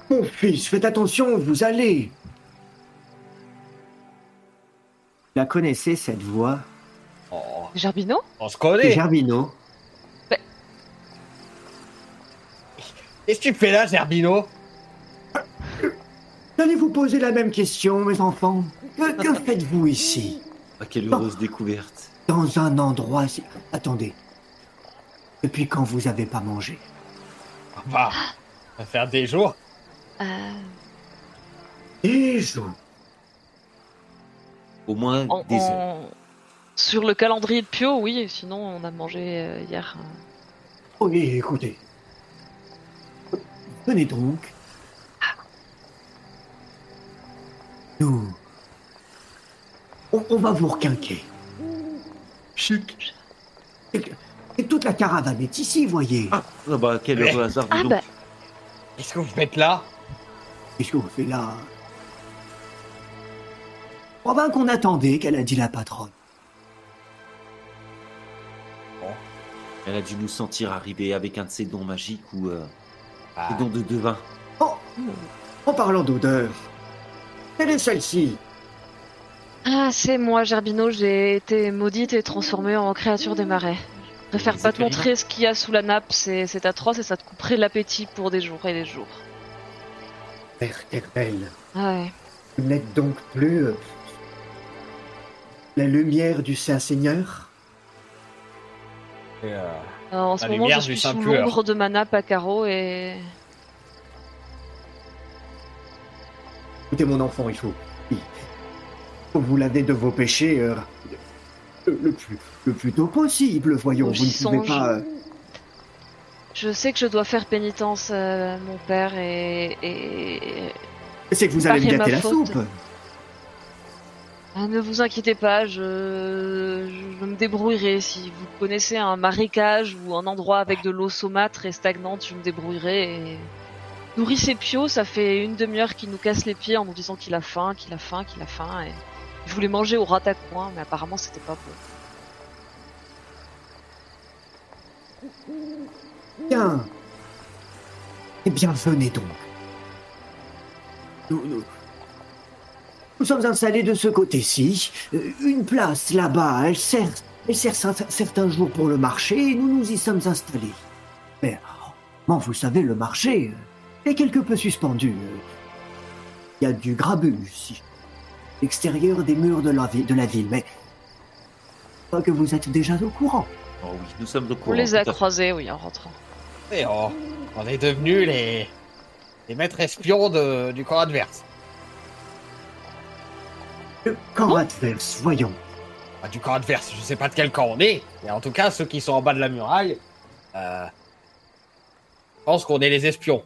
mon fils, faites attention vous allez. La connaissez cette voix? Oh, Gerbino on se connaît. Gerbino. Qu'est-ce que tu fais là, Zerbino Allez vous poser la même question, mes enfants. Que, que faites-vous ici Ah, quelle heureuse découverte. Dans un endroit si... Attendez. Depuis quand vous avez pas mangé Bah, ça va faire des jours. Euh, Des jours. Au moins en- des heures. en- Sur le calendrier de Pio, oui, sinon on a mangé euh, hier. Oui, écoutez. Venez donc. Nous. On, on va vous requinquer. Chic. Et, et toute la caravane est ici, voyez. Ah, ah bah quel heureux hasard, dis Ah donc. bah, Qu'est-ce que vous faites là? Qu'est-ce que vous faites là? Oh ben qu'on attendait, qu'elle a dit la patronne. Elle a dû nous sentir arriver avec un de ses dons magiques ou euh, Ah, des dons de devin. Oh, en parlant d'odeur, quelle est celle-ci? Ah, c'est moi, Gerbino, j'ai été maudite et transformée en créature des marais. Je préfère pas te montrer ce qu'il y a sous la nappe, c'est c'est atroce et ça te couperait l'appétit pour des jours et des jours. Père éternel, Ah ouais. vous n'êtes donc plus euh, la lumière du Saint-Seigneur? Et, euh, Alors, en ce La moment, lumière je du suis sous l'ombre de ma nappe à carreaux et... Écoutez mon enfant, il faut... il faut vous laver de vos péchés euh, le, plus, le plus tôt possible, voyons. Oh, vous ne pouvez songe. pas... euh, Je sais que je dois faire pénitence à mon père et... et... C'est que vous allez me gâter la faute. soupe. Ah, ne vous inquiétez pas, je... je me débrouillerai. Si vous connaissez un marécage ou un endroit avec de l'eau saumâtre et stagnante, je me débrouillerai. Et... Nourrissez Pio, ça fait une demi-heure qu'il nous casse les pieds en nous disant qu'il a faim, qu'il a faim, qu'il a faim. Je voulais manger au ratacoin, mais apparemment c'était pas bon. Bien. Eh bien, venez donc. Nous, nous- sommes installés de ce côté-ci. Euh, Une place là-bas, elle sert, elle sert cer- certains jours pour le marché et nous nous y sommes installés. Mais, oh, bon, vous savez, le marché euh, est quelque peu suspendu. Il y a du grabuge ici, l'extérieur des murs de la, vi- de la ville, mais pas que vous êtes déjà au courant. Oh oui, nous sommes au On courant. les a croisés, oui, en rentrant. et oh, on est devenus les, les maîtres espions de- du camp adverse. Le camp adverse, voyons. Bah, du camp adverse, je sais pas de quel camp on est, mais en tout cas, ceux qui sont en bas de la muraille, euh, je pense qu'on est les espions.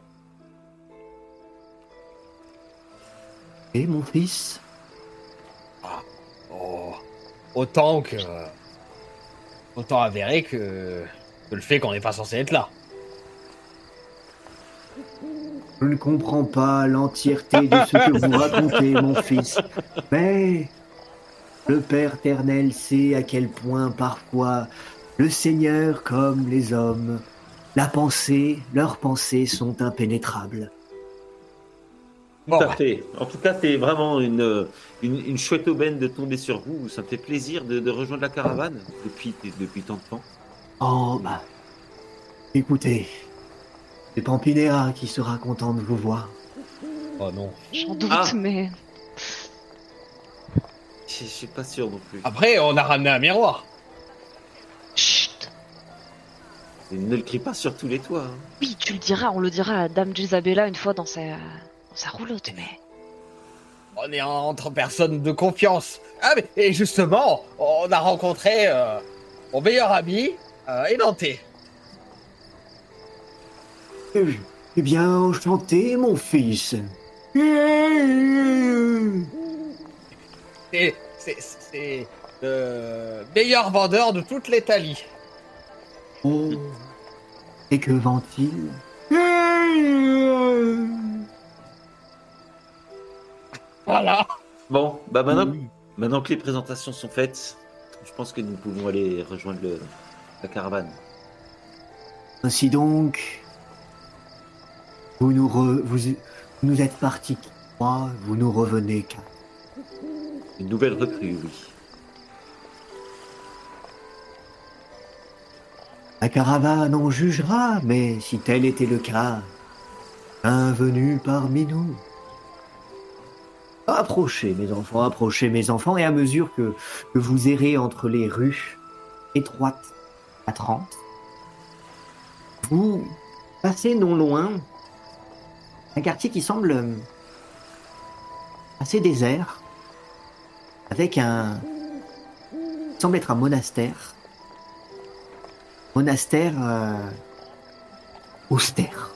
Et mon fils Oh, autant que. Autant avéré que, que le fait qu'on n'est pas censé être là. Je ne comprends pas l'entièreté de ce que vous racontez, mon fils. Mais le Père éternel sait à quel point parfois le Seigneur, comme les hommes, la pensée, leurs pensées sont impénétrables. Bon, Tout à fait. En tout cas, c'est vraiment une, une, une chouette aubaine de tomber sur vous. Ça me fait plaisir de, de rejoindre la caravane depuis, depuis tant de temps. Oh, bah. Écoutez, C'est Pampinéa qui sera content de vous voir. Oh non. J'en doute, Ah. mais Je je suis pas sûr non plus. Après, on a ramené un miroir. chut. Ne le crie pas sur tous les toits. hein. Oui, tu le diras, on le dira à Dame Gisabella une fois dans sa, sa roulotte, mais On est entre personnes de confiance. Ah, mais et justement, on a rencontré euh, mon meilleur ami, euh, Édenté. Eh, eh bien, enchanté, mon fils. C'est, c'est, c'est le meilleur vendeur de toute l'Italie. Oh. Et que vend-il? Voilà. Bon, bah maintenant, maintenant que les présentations sont faites, je pense que nous pouvons aller rejoindre le, la caravane. Ainsi donc, vous nous, re- vous, nous êtes partis moi, vous nous revenez qu'à Une nouvelle recrue, oui. La caravane en jugera, mais si tel était le cas, bienvenue parmi nous. Approchez, mes enfants, approchez, mes enfants, et à mesure que, vous errez entre les rues étroites à 30, vous passez non loin un quartier qui semble assez désert, avec un. semble être un monastère monastère euh, austère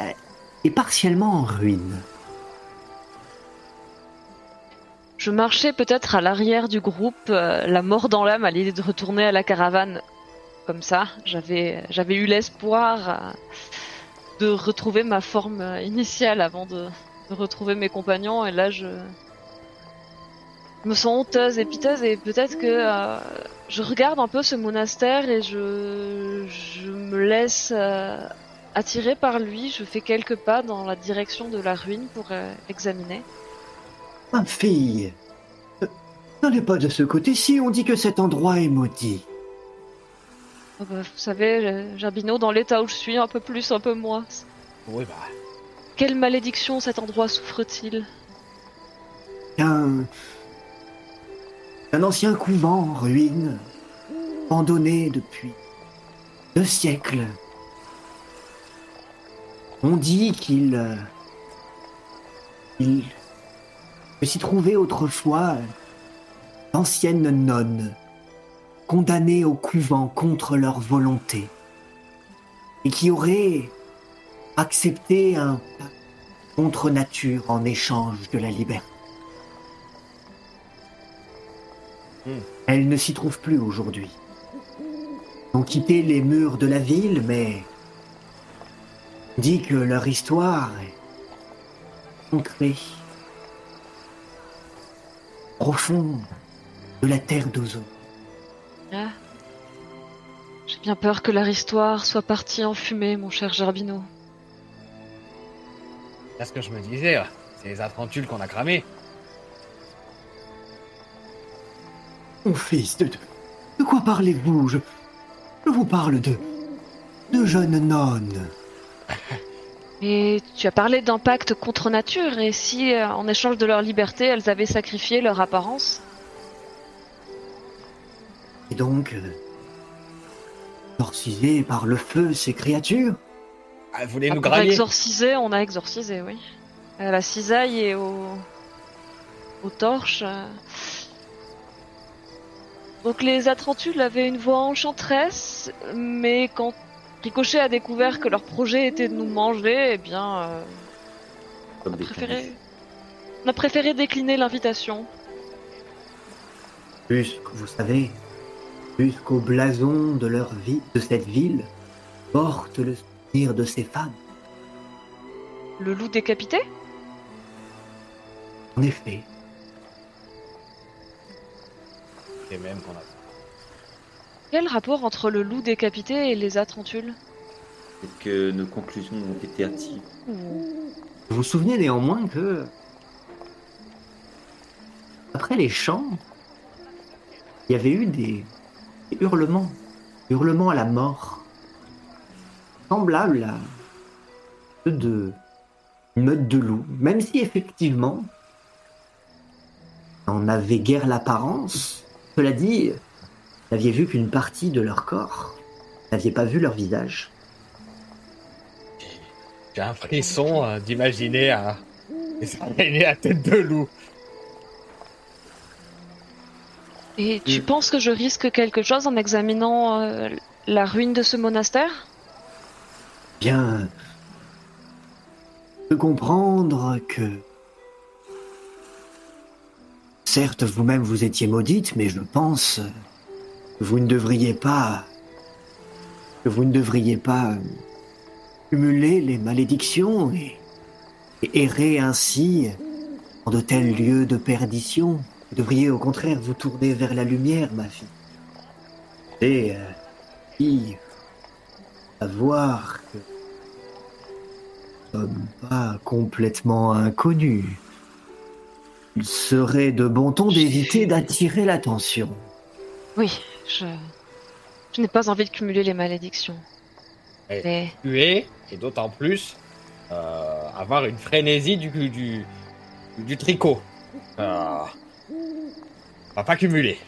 Euh, et partiellement en ruine. Je marchais peut-être à l'arrière du groupe, euh, la mort dans l'âme à l'idée de retourner à la caravane comme ça. J'avais, eu l'espoir euh, de retrouver ma forme initiale avant de, retrouver mes compagnons, et là je me sens honteuse et piteuse, et peut-être que euh, je regarde un peu ce monastère et je, me laisse attirer par lui. Je fais quelques pas dans la direction de la ruine pour examiner. Ma fille, euh, n'allez pas de ce côté-ci, on dit que cet endroit est maudit. Oh bah, vous savez, euh, Gerbino, dans l'état où je suis, un peu plus, un peu moins. Oui, bah. Quelle malédiction cet endroit souffre-t-il? Un, un ancien couvent en ruine, abandonné depuis deux siècles. On dit qu'il euh, il que s'y trouvait autrefois d'anciennes nonnes condamnées au couvent contre leur volonté et qui auraient accepté un pacte contre nature en échange de la liberté. Hmm. Elles ne s'y trouvent plus aujourd'hui. Ont quitté les murs de la ville, mais dit que leur histoire est ancrée, profonde de la terre d'Ozo. Ah. J'ai bien peur que leur histoire soit partie en fumée, mon cher Gerbino. C'est ce que je me disais. ouais. C'est les qu'on a cramées. Mon fils, de quoi parlez-vous? Je, je vous parle de. de jeunes nonnes. Et tu as parlé d'un pacte contre nature, et si, euh, en échange de leur liberté, elles avaient sacrifié leur apparence? Et donc. Euh, exorcisées par le feu ces créatures? Ah, vous voulez Ah, nous grailler? exorciser, on a exorcisé, oui. À la cisaille et au... aux torches. euh. Donc les Atrentules avaient une voix enchanteresse, mais quand Ricochet a découvert que leur projet était de nous manger, eh bien, euh, Comme on, a des préféré... cannibales. on a préféré décliner l'invitation. Puisque, vous savez, jusqu'au blason de leur vie, de cette ville, porte le souvenir de ces femmes. Le loup décapité? En effet, C'est même qu'on a. Quel rapport entre le loup décapité et les Atrentules Et que nos conclusions ont été hâtives. vous vous souvenez néanmoins que, après les chants, il y avait eu des, des hurlements, hurlements à la mort. semblables à ceux de une meute de loups, même si effectivement, on avait guère l'apparence. Cela dit, n'aviez vu qu'une partie de leur corps, vous n'aviez pas vu leur visage? J'ai un frisson euh, d'imaginer un... des araignées à tête de loup. Et tu Mm. penses que je risque quelque chose en examinant euh, la ruine de ce monastère? Bien, de comprendre que certes vous-même vous étiez maudite, mais je pense vous ne devriez pas vous ne devriez pas cumuler les malédictions et, errer ainsi en de tels lieux de perdition. Vous devriez au contraire vous tourner vers la lumière, ma fille. Et euh, fille, savoir que nous sommes pas complètement inconnus. Il serait de bon ton d'éviter d'attirer l'attention. Oui, je, je n'ai pas envie de cumuler les malédictions. Mais Tuer, et d'autant plus euh, avoir une frénésie du, du, tricot. Euh, on va pas cumuler.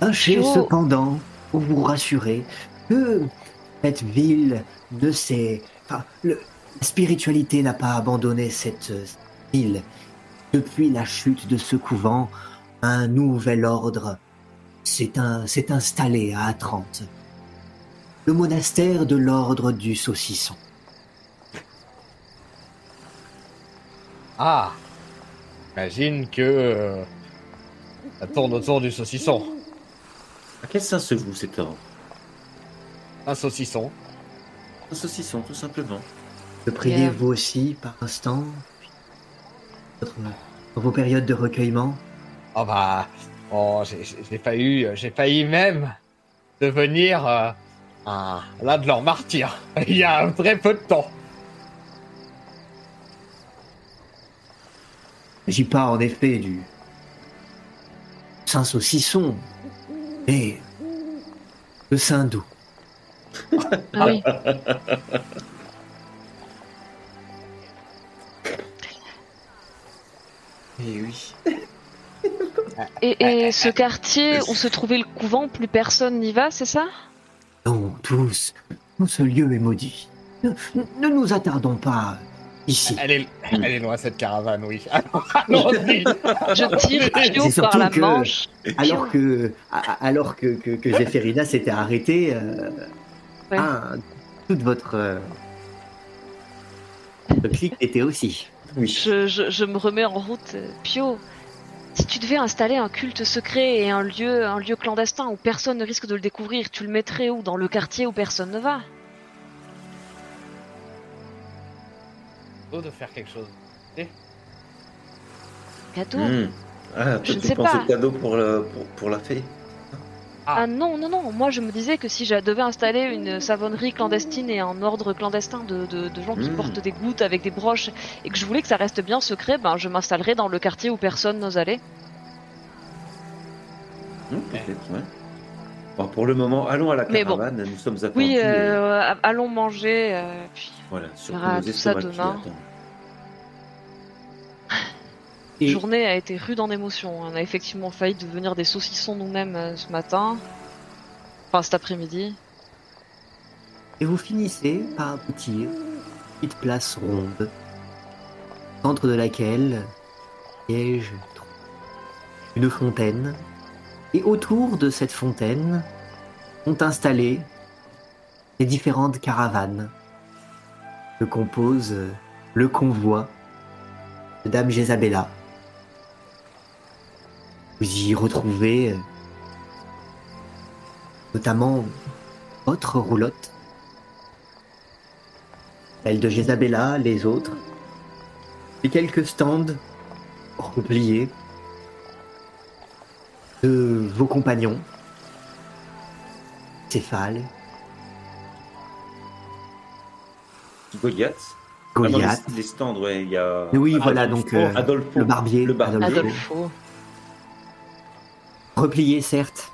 Sachez Oh. cependant, pour vous rassurer, que cette ville ne s'est... Enfin, le- la spiritualité n'a pas abandonné cette euh, ville. Depuis la chute de ce couvent, un nouvel ordre s'est un- s'est installé à Atrante. Le monastère de l'ordre du saucisson. Ah J'imagine que euh, ça tourne autour du saucisson. À quel sein se voue cet ordre? Un saucisson. Un saucisson, tout simplement. Que priez vous aussi par instant Votre- Dans vos périodes de recueillement Oh bah, oh, j'ai- failli, j'ai failli même devenir euh, un, l'un de leurs martyrs. Il y a très peu de temps. S'agit pas en effet du Saint Saucisson, mais le Saint Doux. ah oui. Eh oui. Et, et ce quartier où se trouvait le couvent, plus personne n'y va, c'est ça? Non, tous, tout ce lieu est maudit. Ne, ne nous attardons pas ici. Elle est, elle est loin cette caravane, oui. Je tire Pio par surtout la que- manche. Alors que, alors que, que, que Zéphérina s'était arrêtée, euh, Ouais. ah, toute votre euh, votre clique était aussi. Oui. Je, je- je me remets en route. euh, Pio, si tu devais installer un culte secret et un lieu, un lieu clandestin où personne ne risque de le découvrir, tu le mettrais où? Dans le quartier où personne ne va? De faire quelque chose. Cadeau Hmm. Ah, toi, Je ne tu sais penses pas. au cadeau pour, le, pour, pour la fée Ah non, non, non, moi je me disais que si je devais installer une savonnerie clandestine et un ordre clandestin de, de- de gens qui Mm. portent des gouttes avec des broches et que je voulais que ça reste bien secret, ben je m'installerais dans le quartier où personne n'ose aller. Hmm, Peut-être, ouais. Bon, pour le moment, allons à la bon. caravane, nous sommes attendus. Oui, euh, allons manger, euh, puis Voilà, surtout verra nos tout ça qui demain. Et la journée a été rude en émotions. On a effectivement failli devenir des saucissons nous-mêmes euh, ce matin. Enfin cet après-midi. Et vous finissez par aboutir à une petite place ronde, au centre de laquelle siège une fontaine. Et autour de cette fontaine sont installées les différentes caravanes que compose le convoi de Dame Jézabella. Vous y retrouvez euh, notamment votre roulotte celle de Jézabella, les autres, et quelques stands repliés de vos compagnons, Céphale, Goliath. Ah non, Goliath, les, les stands, ouais, il y a. Oui, voilà, Adolfo, donc, euh, Adolfo, le barbier, Le barbier. Adolfo. Repliés certes,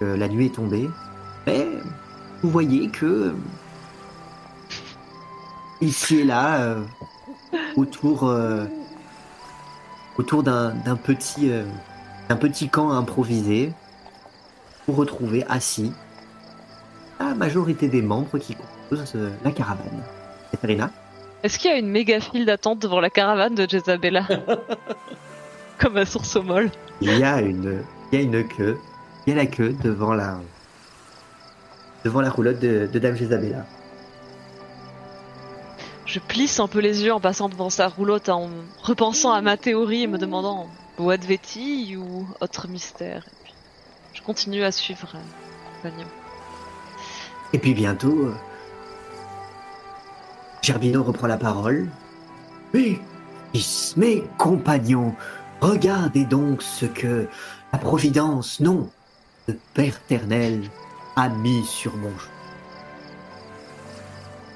que la nuit est tombée, mais vous voyez que ici et là, euh, autour, euh, autour d'un d'un petit, euh, d'un petit camp improvisé, vous retrouvez assis la majorité des membres qui composent la caravane. Katerina Est-ce qu'il y a une méga file d'attente devant la caravane de Jezabella Comme à Source Molle. il y a une, il y a une queue, il y a la queue devant la, devant la roulotte de, de Dame Jezabella. Je plisse un peu les yeux en passant devant sa roulotte, en repensant à ma théorie et me demandant bois de vétille ou autre mystère. Et puis, je continue à suivre euh. Et puis bientôt, euh, Gerbino reprend la parole. Fils, mes compagnons, regardez donc ce que la Providence, non, le Père éternel, a mis sur mon.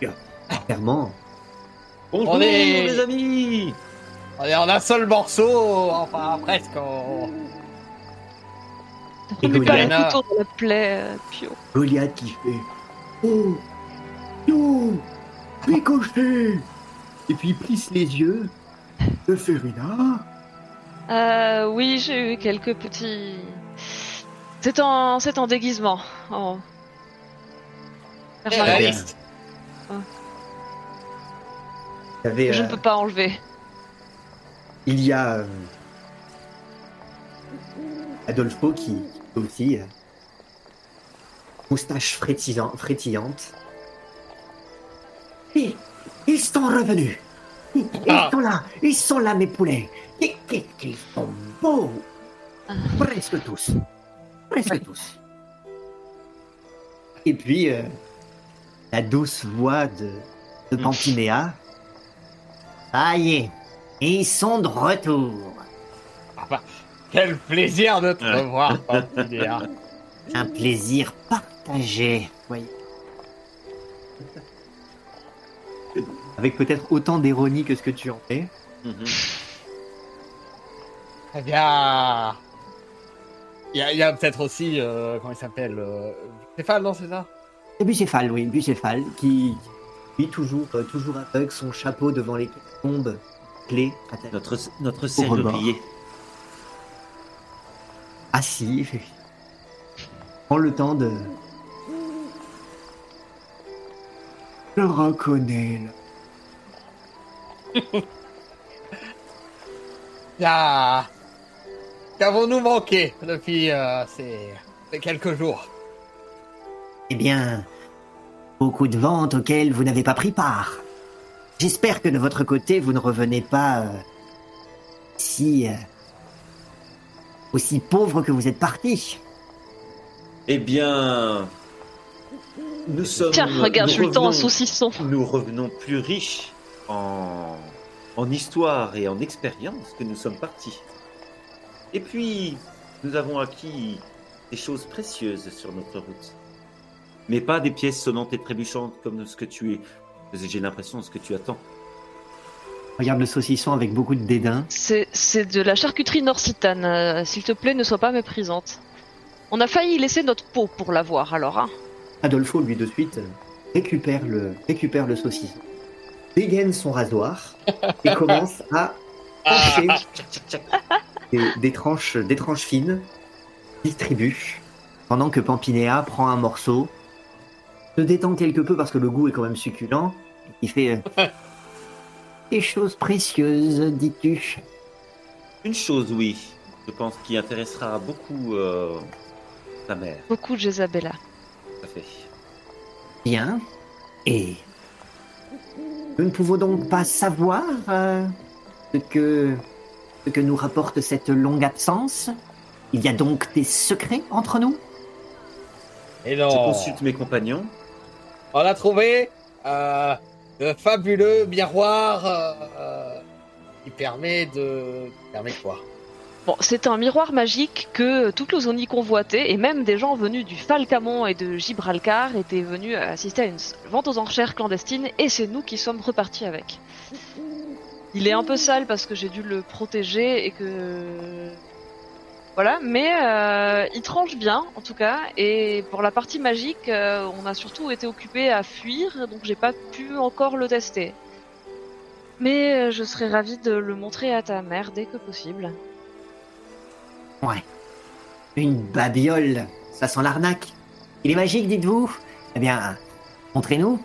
Bien, Clairement, Bonjour On est- les amis On est en un seul morceau, enfin presque. on- Et Goliath. dans la plaie, euh, Pio. Goliath qui fait Oh, non, ricochet Et puis il plisse les yeux de Ferina. Euh, oui, j'ai eu quelques petits. C'est en, c'est en déguisement. En... Réaliste. Avait, Je euh, ne peux pas enlever. il y a euh, Adolfo qui aussi euh, moustache frétillant- frétillante. Et ils sont revenus. Ils, ils Ah. sont là, ils sont là mes poulets. Qu'ils sont beaux. Ah. Presque tous. Presque tous. Et puis euh, la douce voix de, de Pampinéa. Ça y est, ils sont de retour. Quel plaisir de te revoir, Pampinéa. Un plaisir partagé. Voyez. Avec peut-être autant d'ironie que ce que tu en fais. Bien. Il y a, il y a peut-être aussi. euh, comment il s'appelle euh, Stéphane, non, c'est ça? Et Bucéphale, oui, Bucéphale, qui, lui, toujours, euh, toujours avec son chapeau devant les tombes, clé, à tête. Notre, notre rebord. serrurier. assis, fait- prend le temps de. Je reconnais. là. Bien. Qu'avons-nous manqué depuis euh, ces, ces quelques jours Eh bien, beaucoup de ventes auxquelles vous n'avez pas pris part. J'espère que de votre côté, vous ne revenez pas euh, si euh, aussi pauvre que vous êtes parti. Eh bien, nous sommes. Tiens, regarde, nous je lui tends un saucisson. Nous revenons plus riches en, en histoire et en expérience que nous sommes partis. Et puis, nous avons acquis des choses précieuses sur notre route. Mais pas des pièces sonnantes et trébuchantes comme ce que tu es. J'ai l'impression ce que tu attends. Regarde le saucisson avec beaucoup de dédain. C'est, c'est de la charcuterie norsitane. euh, S'il te plaît, ne sois pas méprisante. On a failli laisser notre peau pour l'avoir, alors, hein. Adolfo, lui, de suite, récupère le, récupère le saucisson, dégaine son rasoir et commence à trancher des, des tranches, des tranches fines, distribue, pendant que Pampinéa prend un morceau, se détend quelque peu parce que le goût est quand même succulent, il fait euh, des choses précieuses, dis-tu. Une chose, oui, je pense qui intéressera beaucoup euh, ta mère. Beaucoup Jezabella. Tout à fait. Bien. Et nous ne pouvons donc pas savoir euh, ce, que, que nous rapporte cette longue absence. Il y a donc des secrets entre nous? Et Je non. consulte mes compagnons. On a trouvé euh, de fabuleux miroirs euh, qui permet de. qui permet quoi Bon, c'est un miroir magique que toute l'Ozonie convoitait, et même des gens venus du Falcamont et de Gibraltar étaient venus assister à une vente aux enchères clandestine, et c'est nous qui sommes repartis avec. Il est un peu sale parce que j'ai dû le protéger et que Voilà, mais euh, il tranche bien en tout cas. Et pour la partie magique, euh, on a surtout été occupé à fuir, donc j'ai pas pu encore le tester. Mais euh, je serais ravie de le montrer à ta mère dès que possible. Ouais. Une babiole. Ça sent l'arnaque. Il est magique, dites-vous Eh bien, montrez-nous.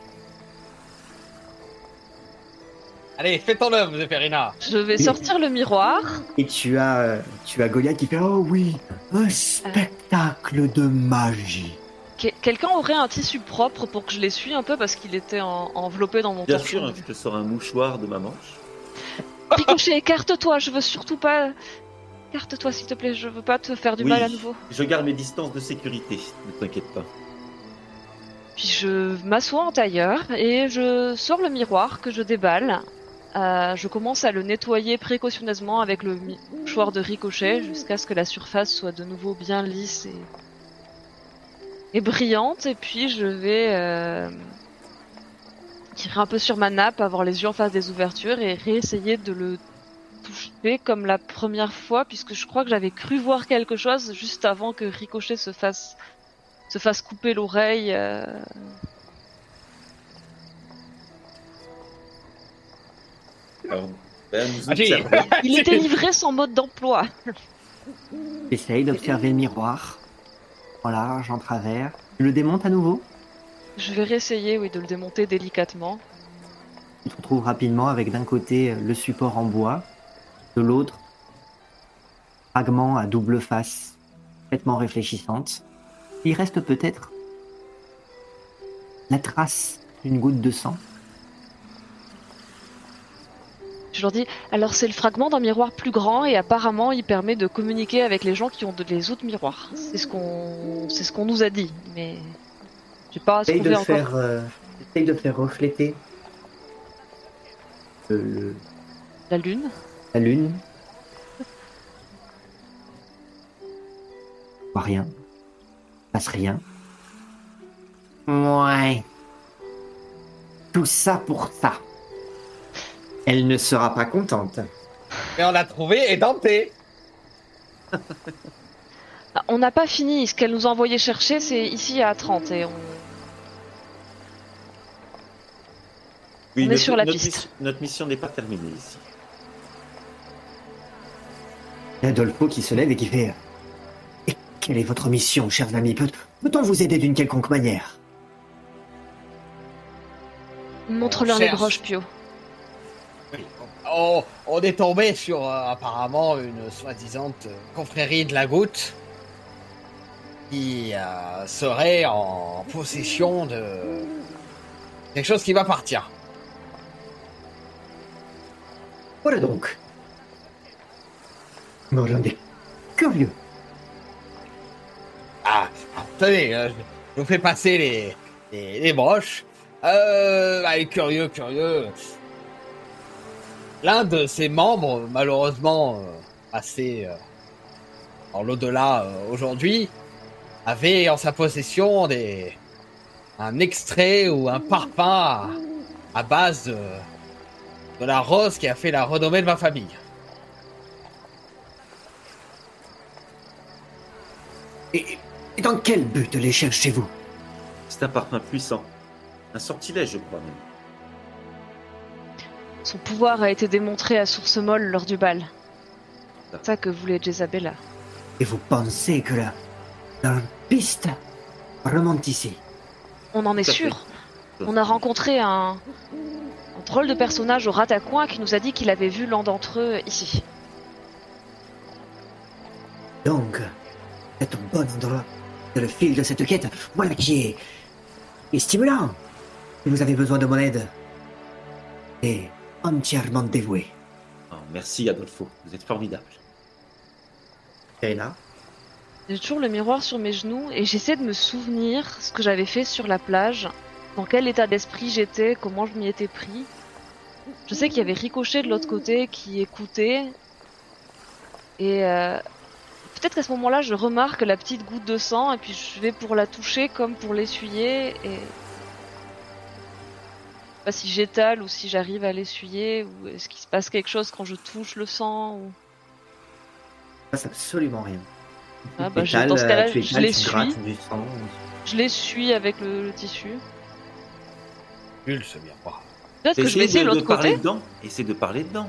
Allez, fais ton œuvre, Zéphérina. Je vais sortir le miroir. Et tu as, euh, tu as Goliath qui fait Oh oui, un spectacle de magie. Que- Quelqu'un aurait un tissu propre pour que je l'essuie un peu parce qu'il était en- enveloppé dans mon Bien torchon. sûr, hein, je te sors un mouchoir de ma manche. Ricochet, écarte-toi, je veux surtout pas. Écarte-toi s'il te plaît, je veux pas te faire du Oui. mal à nouveau. Je garde mes distances de sécurité, ne t'inquiète pas. Puis je m'assois en tailleur et je sors le miroir que je déballe. Euh, je commence à le nettoyer précautionneusement avec le mouchoir de ricochet jusqu'à ce que la surface soit de nouveau bien lisse et, et brillante. Et puis je vais euh, tirer un peu sur ma nappe, avoir les yeux en face des ouvertures et réessayer de le toucher comme la première fois puisque je crois que j'avais cru voir quelque chose juste avant que Ricochet se fasse se fasse couper l'oreille. euh, Alors, ben, nous Ah, observons. Il était livré sans mode d'emploi. Essaye d'observer le miroir. En large, en travers. Tu le démontes à nouveau? Je vais réessayer, oui, de le démonter délicatement. Tu te retrouves rapidement avec d'un côté le support en bois, de l'autre, fragment à double face, complètement réfléchissante. Il reste peut-être la trace d'une goutte de sang. Je leur dis, alors c'est le fragment d'un miroir plus grand et apparemment il permet de communiquer avec les gens qui ont de- les autres miroirs. C'est ce qu'on, c'est ce qu'on nous a dit, mais j'ai pas Essaye de, faire, euh, essaye de faire refléter le- La lune. la lune. Pas rien. Passe rien. Ouais. Tout ça pour ça. Elle ne sera pas contente. Mais on l'a trouvé édenté. Ah, On n'a pas fini. Ce qu'elle nous a envoyé chercher, c'est ici à 30 et on. Oui, On est notre- sur la notre piste. mission- notre mission n'est pas terminée ici. A Adolfo qui se lève et qui fait Et quelle est votre mission, chers amis Peut- Peut-on vous aider d'une quelconque manière? Montre-leur les broches, Pio. On, on est tombé sur euh, apparemment une soi-disant euh, confrérie de la goutte qui euh, serait en possession de quelque chose qui m'appartient. Voilà donc. Me rendez curieux. Ah, attendez, euh, je vous fais passer les, les, les broches. Euh, allez, curieux, curieux. L'un de ses membres, malheureusement euh, passé euh, dans l'au-delà euh, aujourd'hui, avait en sa possession des un extrait ou un parfum à, à base de, de la rose qui a fait la renommée de ma famille. Et, et dans quel but les cherchez-vous? C'est un parfum puissant. Un sortilège, je crois même. Son pouvoir a été démontré à source molle lors du bal. C'est ça que voulait Jezabella. Et vous pensez que la, la piste remonte ici On en est sûr. On a rencontré un, un drôle de personnage au Ratacouin qui nous a dit qu'il avait vu l'un d'entre eux ici. Donc, c'est un bon endroit. C'est le fil de cette quête. Voilà qui est, est stimulant. Si vous avez besoin de mon aide, et entièrement dévoué. Oh, merci, Adolfo. Vous êtes formidable. Là J'ai toujours le miroir sur mes genoux et j'essaie de me souvenir ce que j'avais fait sur la plage, dans quel état d'esprit j'étais, comment je m'y étais pris. Je sais qu'il y avait Ricochet de l'autre côté qui écoutait. Et euh, peut-être qu'à ce moment-là, je remarque la petite goutte de sang et puis je vais pour la toucher comme pour l'essuyer et. Je sais Pas si j'étale ou si j'arrive à l'essuyer ou est-ce qu'il se passe quelque chose quand je touche le sang ou... Il se passe absolument rien. Ah, bah, étales, dans ce cas-là, tu je étales, les tu suis. grattes du sang. Je les suis avec le, le tissu. Nul ce miroir. Peut-être que je vais essayer de, l'autre côté. dedans. Essaie de parler dedans.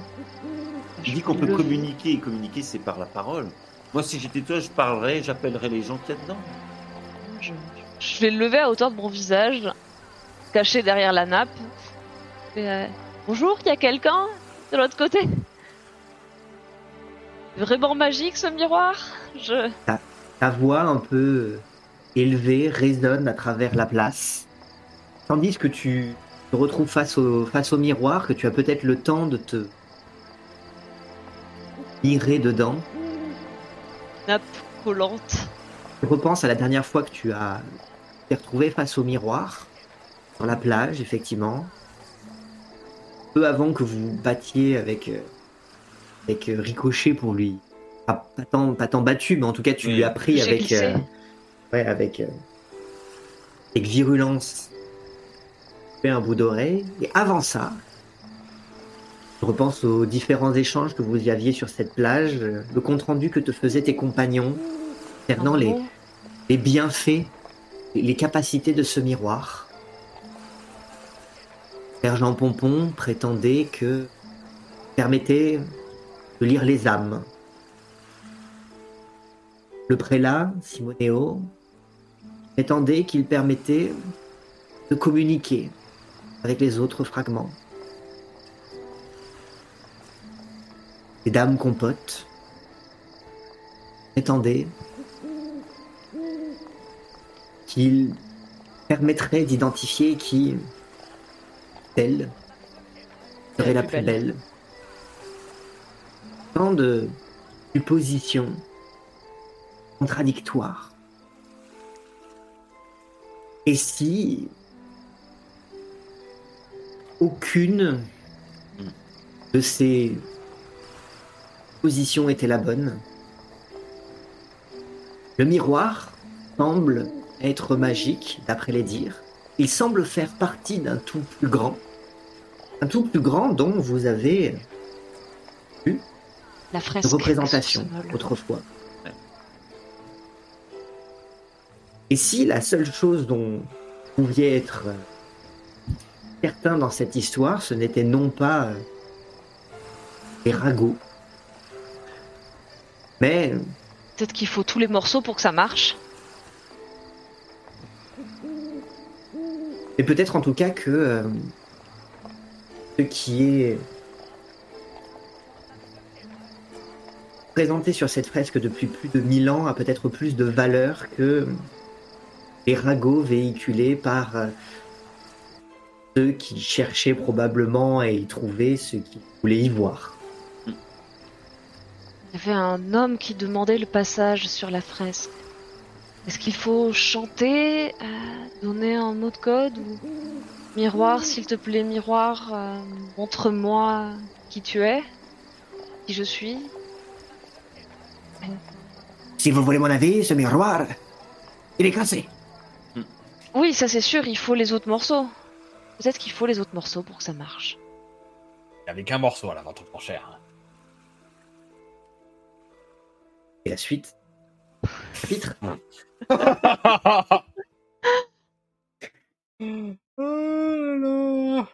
Je dis qu'on peut le- communiquer et communiquer, c'est par la parole. Moi, si j'étais toi, je parlerais, j'appellerais les gens qu'il y a dedans. Je, je vais le lever à hauteur de mon visage, caché derrière la nappe. Et, euh, Bonjour, il y a quelqu'un de l'autre côté? Vraiment magique ce miroir? Je. Ta voix un peu élevée résonne à travers la place. Tandis que tu te retrouves face au, face au miroir, que tu as peut-être le temps de te mirer dedans. nappe collante. Tu repenses à la dernière fois que tu as t'es retrouvé face au miroir, sur la plage, effectivement. Peu avant que vous battiez avec, euh, avec euh, Ricochet pour lui. Pas, pas tant, pas tant battu, mais en tout cas, tu Oui. lui as pris avec. euh, ouais, avec. euh, avec virulence. Fait un bout d'oreille. Et avant ça, je repense aux différents échanges que vous y aviez sur cette plage, euh, le compte rendu que te faisaient tes compagnons, concernant Un les, les bienfaits, les capacités de ce miroir. Père Jean Pompon prétendait que permettait de lire les âmes. Le prélat, Simonéo, prétendait qu'il permettait de communiquer avec les autres fragments. Les dames compotes prétendaient qu'il permettrait d'identifier qui elle serait la plus belle. Tant de suppositions contradictoires. Et si aucune de ces positions était la bonne, le miroir semble être magique, d'après les dires. Il semble faire partie d'un tout plus grand. Un tout plus grand dont vous avez La une fresque. représentation autrefois. Ouais. Et si la seule chose dont vous pouviez être certain dans cette histoire, ce n'était non pas euh, les ragots, mais Peut-être qu'il faut tous les morceaux pour que ça marche. Et peut-être en tout cas que euh, ce qui est présenté sur cette fresque depuis plus de 1000 ans a peut-être plus de valeur que les ragots véhiculés par euh, ceux qui cherchaient probablement à y trouver ce qu'ils voulaient y voir. Il y avait un homme qui demandait le passage sur la fresque. Est-ce qu'il faut chanter, euh, donner un mot de code ou miroir, s'il te plaît, miroir, euh, montre-moi qui tu es, qui je suis? Si vous voulez mon avis, ce miroir, il est cassé. Oui, ça c'est sûr. Il faut les autres morceaux. Peut-être qu'il faut les autres morceaux pour que ça marche. Il n'y avait qu'un morceau à la vente aux enchères. Et la suite? Chapitre oh là là.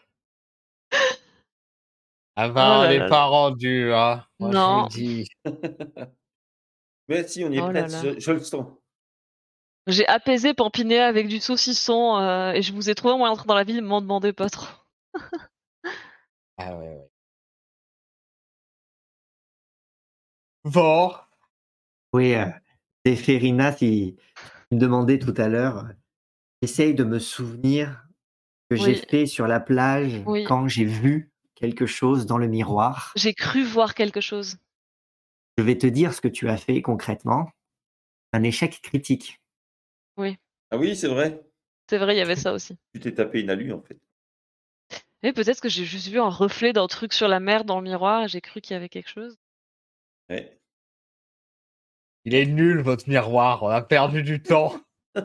Ah Oh bah, là les là. parents du, hein. Moi, je Non. vous dis. Mais si, on y est Oh là je, je le sens. J'ai apaisé Pampiné avec du saucisson euh, et je vous ai trouvé en entrant dans la ville, m'en demandez pas trop. Ah ouais, ouais. Bon. Oui, euh, Zéphérina, qui me demandait tout à l'heure, j'essaye de me souvenir que j'ai Oui. fait sur la plage Oui. quand j'ai vu quelque chose dans le miroir. J'ai cru voir quelque chose. Je vais te dire ce que tu as fait concrètement. Un échec critique. Ah oui, c'est vrai. C'est vrai, il y avait ça aussi. Tu t'es tapé une alu en fait. Et peut-être que j'ai juste vu un reflet d'un truc sur la mer dans le miroir et j'ai cru qu'il y avait quelque chose. Ouais. Il est nul, votre miroir. On a perdu du temps.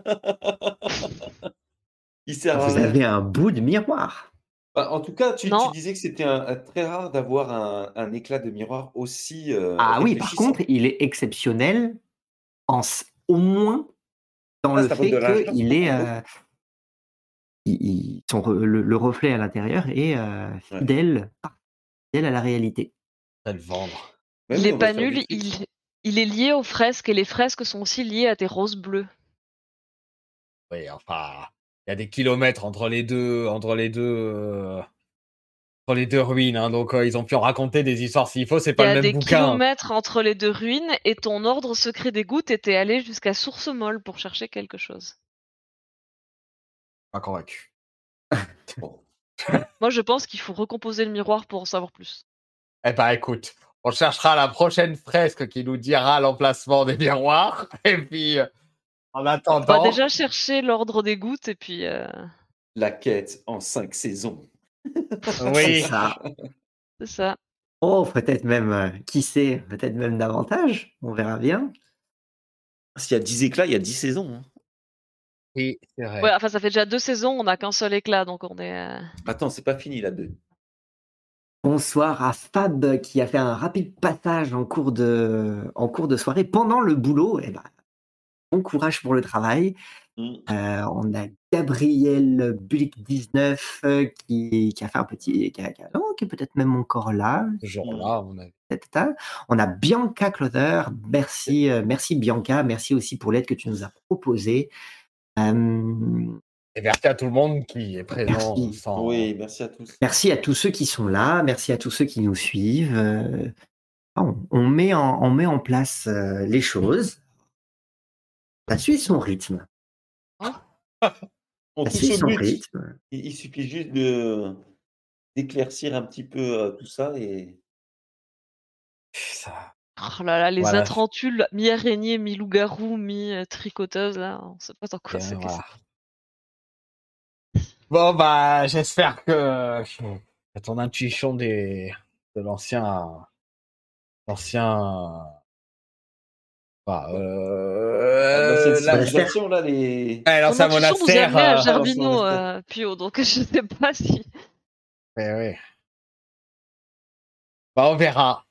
Il sert à Vous avez un bout de miroir. Bah, en tout cas, tu, disais que c'était un, un- très rare d'avoir un, un éclat de miroir aussi. euh, ah oui, par contre, il est exceptionnel en au moins dans Ah, le fait qu'il est. euh, il- il- son re- le, le reflet à l'intérieur est euh, Ouais. fidèle, fidèle à la réalité. le vendre. Il oui, est on va pas nul, il, il est lié aux fresques et les fresques sont aussi liées à tes roses bleues. Oui, enfin, il y a des kilomètres entre les deux, entre les deux, euh, entre les deux ruines. hein, donc euh, ils ont pu en raconter des histoires s'il faut. C'est Il y pas a le des même bouquin. kilomètres entre les deux ruines et ton ordre secret des gouttes était allé jusqu'à Source Molle pour chercher quelque chose. Pas convaincu. Moi, je pense qu'il faut recomposer le miroir pour en savoir plus. Eh ben, écoute, on cherchera la prochaine fresque qui nous dira l'emplacement des miroirs. Et puis, euh, en On va attendant, déjà chercher l'ordre des gouttes et puis. euh, La quête en cinq saisons. oui, Ça. C'est ça. Oh, peut-être même, euh, qui sait, peut-être même davantage. On verra bien. S'il y a 10 éclats, il y a 10 saisons. hein. oui, c'est vrai. Ouais, enfin, ça fait déjà deux saisons, on n'a qu'un seul éclat, donc on est. euh, Attends, c'est pas fini là deux. Bonsoir à Fab qui a fait un rapide passage en cours de, en cours de soirée pendant le boulot. Eh ben, bon courage pour le travail. Mm. Euh, on a Gabriel Bulik 19 euh, qui, qui a fait un petit, qui, a- qui a- oh, qui est peut-être même encore là. Toujours là, on a... Tata. On a Bianca Clother. Merci, euh, merci Bianca. Merci aussi pour l'aide que tu nous as proposée. Et merci à tout le monde qui est présent. Merci. sans- Oui, merci à tous. Merci à tous ceux qui sont là, merci à tous ceux qui nous suivent. Euh, on, on met, en, on met en place euh, les choses. Ça suit son rythme. On Ça suit son but. rythme. Il, il suffit juste de d'éclaircir un petit peu euh, tout ça et Ça- Oh là là, les Voilà. atrentules, mi-araignée, mi-loup-garou, mi-tricoteuse, là, on sait pas dans quoi c'est. que voilà. Bon, bah, j'espère que ton intuition des, de l'ancien. L'ancien. Bah, euh, dans cette la- civilisation là les Ouais, c'est. l'ancien vous monastère. amené à euh, Gerbino, monastère. euh, Pio, donc je sais pas si. ouais, ouais. Bah, on verra.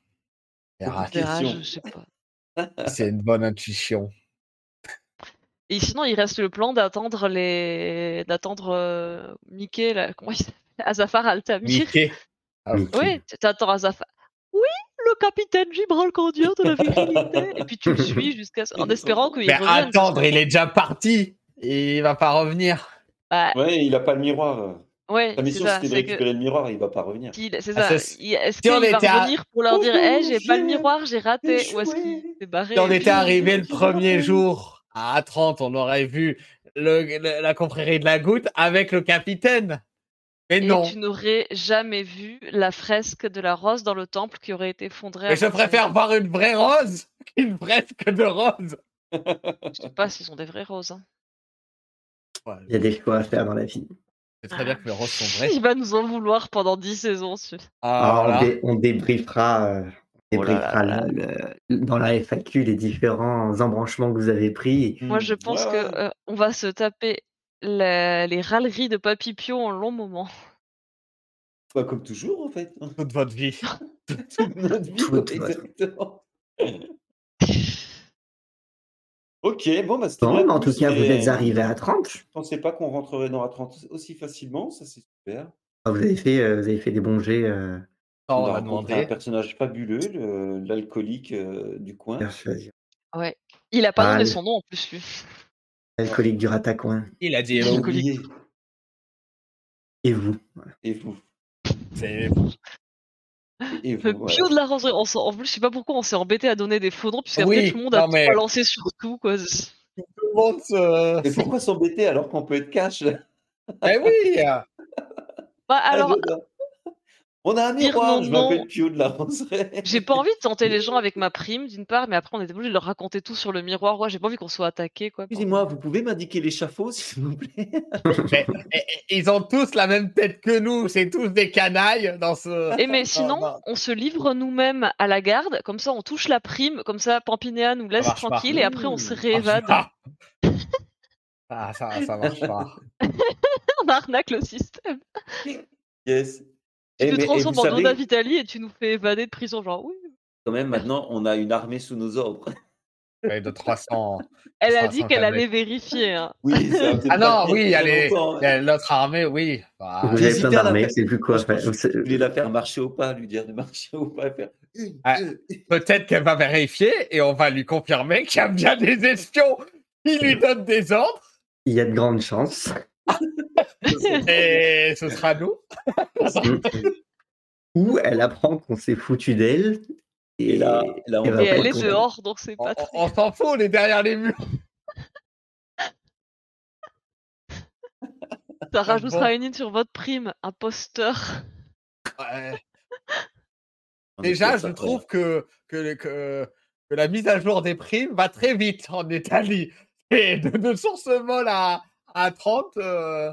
On verra On verra, question. je sais pas. c'est une bonne intuition. Et sinon, il reste le plan d'attendre les. d'attendre euh, Mickey, là, comment il s'appelle Azafar Altamir. Mickey. Ah. Oui, tu t'attends Azafar. Oui, le capitaine Gibralcandien de la virilité. Et puis tu le suis jusqu'à en espérant qu'il Mais revienne. attendre, il est déjà parti. Il va pas revenir. Bah, Ouais, il a pas le miroir. ouais, c'est mission c'était de que- récupérer le miroir, il va pas revenir. C'est Ah, ça. Il- Est-ce qu'il va à- revenir pour leur dire Ouhou, Hey, j'ai pas le miroir, j'ai raté Ou est-ce qu'il s'est barré Si on et était arrivé le premier jour à A30, on aurait vu le, le- la confrérie de la goutte avec le capitaine. Mais Et non. tu n'aurais jamais vu la fresque de la rose dans le temple qui aurait été effondrée. Mais je préfère voir une vraie rose qu'une fresque de rose. Je sais pas s'ils sont des vraies roses. hein. Il y a des choix à faire dans la vie. C'est très bien que les roses sont vraies. Il va nous en vouloir pendant 10 saisons. Ah, Ah, on, voilà. dé- on débriefera, euh, débriefera là le- le- dans la FAQ les différents embranchements que vous avez pris. Moi, je pense Ouais, que euh, on va se taper la- les râleries de Papy Pio en long moment. Pas comme toujours en fait. Toute votre vie. Toute notre vie, Toute ouais, votre- exactement. ok, bon bah Bon, en tout cas, vous êtes arrivé à 30. Je pensais pas qu'on rentrerait dans la 30 aussi facilement, ça c'est super. Ah, Vous avez fait, euh, vous avez fait des bons jets. euh, On On a rencontré un personnage fabuleux, le- l'alcoolique euh, du coin. Ouais. Il a pas Ah, donné le- son nom en plus, lui. Alcoolique du Ratacouin. Il a dit oublié. Et vous Et vous C'est Et Le vous Pio de la. On s'en- en plus, je sais pas pourquoi on s'est embêté à donner des faux noms, puisqu'après Oui, tout le monde a mais- balancé sur tout. Quoi. tout le monde se. Mais pourquoi s'embêter alors qu'on peut être cash Eh oui Bah, alors, On a un miroir, je m'appelle Pio de la Roseraie. j'ai pas envie de tenter les gens avec ma prime, d'une part, mais après, on était obligé de leur raconter tout sur le miroir. Ouais, j'ai pas envie qu'on soit attaqué. Quoi. Excusez-moi, vous pouvez m'indiquer l'échafaud, s'il vous plaît? Mais, eh, eh, Ils ont tous la même tête que nous, c'est tous des canailles dans ce. Et mais sinon, non. on se livre nous-mêmes à la garde, comme ça on touche la prime, comme ça Pampinéa nous laisse pas. tranquille et après on se réévade. Ah, ah, ça, ça marche pas. on arnaque le système. Yes. Tu te mais- transformes en Dona Vitali et tu nous fais évader de prison, genre oui. quand même, maintenant, on a une armée sous nos ordres. Ouais, de 300. Elle a 300 dit qu'elle cadets. allait vérifier. hein. Oui, ça Ah non, oui, hein. il y a notre armée, oui. Bah, Vous avez plein d'armées, faire. c'est plus quoi je, voulais la faire marcher au pas, lui dire de marcher au pas, faire Ah. Peut-être qu'elle va vérifier et on va lui confirmer qu'il y a bien des espions qui lui donnent des ordres Il y a de grandes chances. et ce sera nous. Ou elle apprend qu'on s'est foutu d'elle. Et là, là, on elle va elle est dehors, donc c'est On, pas très... on s'en fout, on est derrière les murs. Ça rajoutera bon. une ligne sur votre prime, imposteur. Ouais. Déjà, je ça, trouve que, que, que, que la mise à jour des primes va très vite en Italie. Et de, de source molle à, à 30, euh,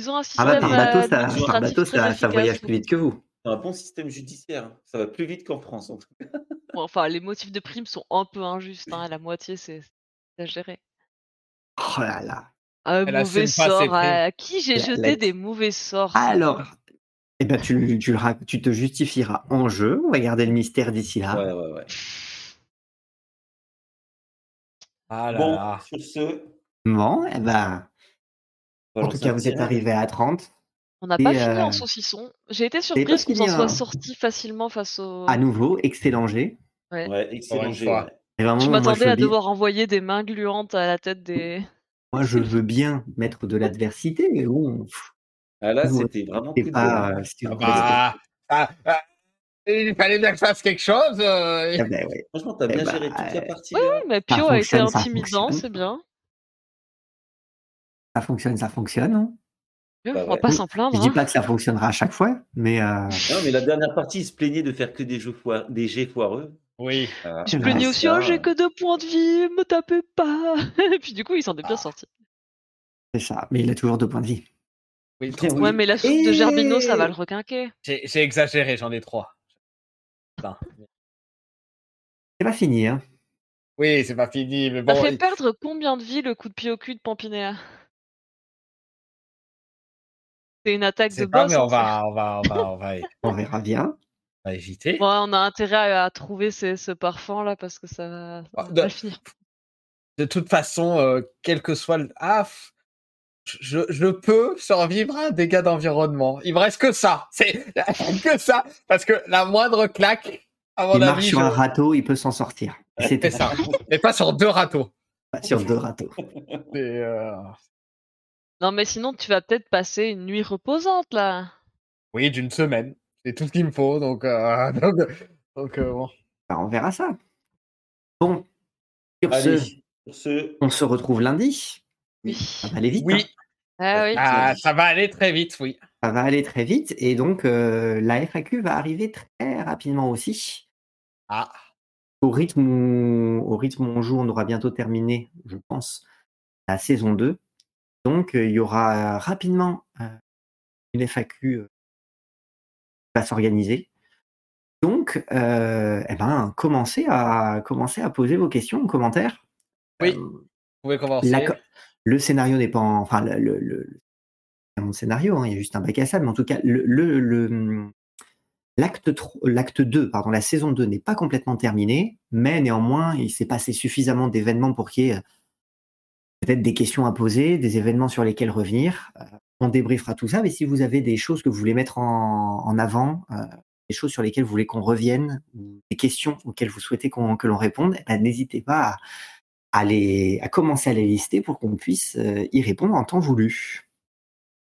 Ils ont un Ah système bah, par bateau, ça, par bateau, ça, ça voyage plus vite que vous. C'est un bon système judiciaire. hein. Ça va plus vite qu'en France. En tout cas. Bon, enfin, les motifs de prime sont un peu injustes. Hein. La moitié, c'est exagéré. Oh là là. Un Elle mauvais sort. À qui j'ai La- jeté la- des mauvais sorts Alors, eh ben, tu, tu, tu te justifieras en jeu. On va garder le mystère d'ici là. Ouais, ouais, ouais. Ah là Bon, là. sur ce, Bon, eh ben, en tout cas, vous êtes arrivé à 30. On n'a pas fini euh, en saucisson. J'ai été pas surprise qu'on s'en soit hein. sorti facilement face au. À nouveau, excellent jet. Ouais, Pour excellent ouais. Et vraiment, Je m'attendais à dis- devoir envoyer des mains gluantes à la tête des. moi, je veux bien mettre de l'adversité, mais bon, Ah, là, c'était vraiment pas. euh, Ah bah, ah, ah, il fallait bien que je fasse quelque chose. euh, Ah ben ouais. Franchement, t'as Eh bien bah, géré toute la euh, partie. Oui, là. oui, mais Pio a été intimidant, c'est bien. Ça fonctionne, ça fonctionne. hein. Bah on va ouais. pas s'en plaindre. Je dis hein. pas que ça fonctionnera à chaque fois, mais euh, Non, mais la dernière partie, il se plaignait de faire que des jeux foireux, des jets foireux. Oui. Euh, Je Ouais, plaignais ça, aussi, oh, j'ai que deux points de vie, me tapez pas. Et puis du coup, il s'en est bien Ah. sorti. c'est ça. Mais il a toujours deux points de vie. oui. Oui. Ouais, mais la soupe de Gerbino, ça va le requinquer. J'ai exagéré, j'en ai trois. C'est pas fini, hein. Oui, c'est pas fini, mais Ça bon. fait il- perdre combien de vie le coup de pied au cul de Pampinéa C'est une attaque de pas, boss. mais on va, on va, on va, on va, On verra bien. on va éviter. On a intérêt à, à trouver ces- ce parfum là parce que ça va, ça va de- mal finir. De toute façon, euh, quel que soit le. Ah, f- je, je peux survivre à un dégât d'environnement. Il me reste que ça. C'est que ça. Parce que la moindre claque, à mon il marche avis, sur je- un râteau, il peut s'en sortir. c'est C'était ça. Mais pas sur deux râteaux. pas sur deux râteaux. C'est, euh, Non, mais sinon, tu vas peut-être passer une nuit reposante là. Oui, d'une semaine. C'est tout ce qu'il me faut. Donc, euh, donc, donc, euh, bon. Bah, on verra ça. Bon, sur Allez, ce, sur ce, on se retrouve lundi. Oui. Ça va aller vite. Oui, hein. Ah oui. ah, ça va aller très vite, oui. Ça va aller très vite. Et donc, euh, la FAQ va arriver très rapidement aussi. Ah, Au rythme, où, au rythme où on joue, on aura bientôt terminé, je pense, la saison 2. Donc, euh, il y aura rapidement euh, une FAQ euh, qui va s'organiser. Donc, euh, eh ben, commencez à, commencez à poser vos questions en commentaire. Oui. Euh, vous pouvez commencer. la le scénario n'est pas en, enfin le, scénario, hein, il y a juste un bac à sable, mais en tout cas le, le, le- l'acte l'acte 2, pardon, la saison 2 n'est pas complètement terminée, mais néanmoins il s'est passé suffisamment d'événements pour qu'il y ait euh, peut-être des questions à poser, des événements sur lesquels revenir. Euh, on débriefera tout ça, mais si vous avez des choses que vous voulez mettre en, en avant, euh, des choses sur lesquelles vous voulez qu'on revienne, ou des questions auxquelles vous souhaitez qu'on- que l'on réponde, eh ben, n'hésitez pas à, à, les, à commencer à les lister pour qu'on puisse euh, y répondre en temps voulu.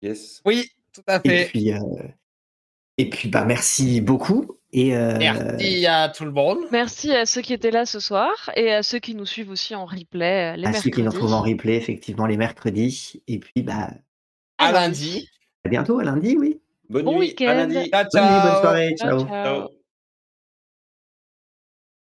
yes. Oui, tout à Et fait. puis, euh, et puis bah, merci beaucoup. Et, euh, Merci à tout le monde. Merci à ceux qui étaient là ce soir et à ceux qui nous suivent aussi en replay euh, les à ceux qui nous retrouvent en replay, effectivement, les mercredis. Et puis, bah, À lundi. à bientôt, à lundi, oui. Bonne Bon nuit. week-end. À lundi. Ciao, Bonne nuit, bonne soirée, Ciao, ciao. ciao. Ciao.